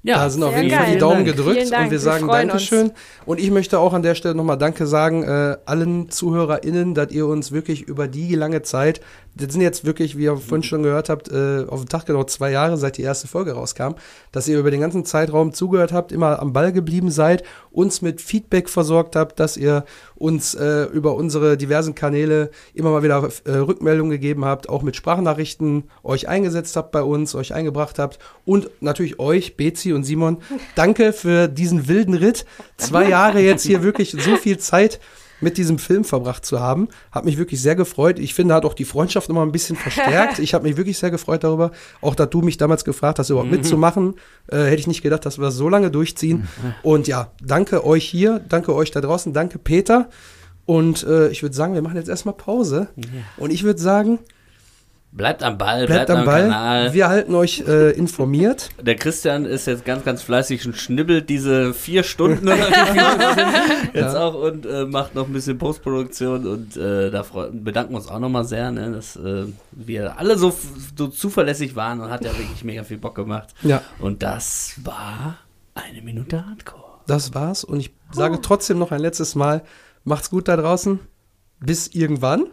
ja, da sind auf jeden Fall die Daumen Dank. gedrückt Dank, und wir wir sagen Dankeschön. Und ich möchte auch an der Stelle nochmal Danke sagen, äh, allen ZuhörerInnen, dass ihr uns wirklich über die lange Zeit, das sind jetzt wirklich, wie ihr vorhin schon gehört habt, äh, auf den Tag genau zwei Jahre, seit die erste Folge rauskam, dass ihr über den ganzen Zeitraum zugehört habt, immer am Ball geblieben seid, uns mit Feedback versorgt habt, dass ihr uns äh, über unsere diversen Kanäle immer mal wieder äh, Rückmeldungen gegeben habt, auch mit Sprachnachrichten euch eingesetzt habt bei uns, euch eingebracht habt und natürlich euch, Bezi und Simon, danke für diesen wilden Ritt. Zwei Jahre jetzt hier wirklich so viel Zeit mit diesem Film verbracht zu haben. Hat mich wirklich sehr gefreut. Ich finde, hat auch die Freundschaft nochmal ein bisschen verstärkt. Ich habe mich wirklich sehr gefreut darüber. Auch, dass du mich damals gefragt hast, überhaupt mitzumachen. Äh, hätte ich nicht gedacht, dass wir das so lange durchziehen. Und ja, danke euch hier, danke euch da draußen, danke Peter. Und äh, ich würde sagen, wir machen jetzt erstmal Pause. Und ich würde sagen, bleibt am Ball, bleibt, bleibt, am Ball. Kanal. Wir halten euch äh, informiert. Der Christian ist jetzt ganz, ganz fleißig und schnibbelt diese vier Stunden oder jetzt auch und äh, macht noch ein bisschen Postproduktion und äh, da bedanken wir uns auch nochmal sehr, ne, dass äh, wir alle so, so zuverlässig waren und hat ja wirklich mega viel Bock gemacht. Ja. Und das war eine Minute Hardcore. Das war's. Und ich sage trotzdem noch ein letztes Mal, macht's gut da draußen. Bis irgendwann.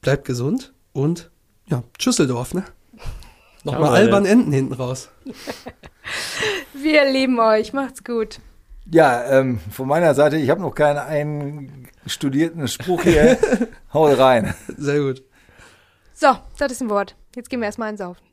Bleibt gesund und ja, Tschüsseldorf, ne? Nochmal Ciao, albern. Enden hinten raus. Wir lieben euch. Macht's gut. Ja, ähm, von meiner Seite, ich habe noch keinen einstudierten Spruch hier. Hau rein. Sehr gut. So, das ist ein Wort. Jetzt gehen wir erstmal ins Saufen.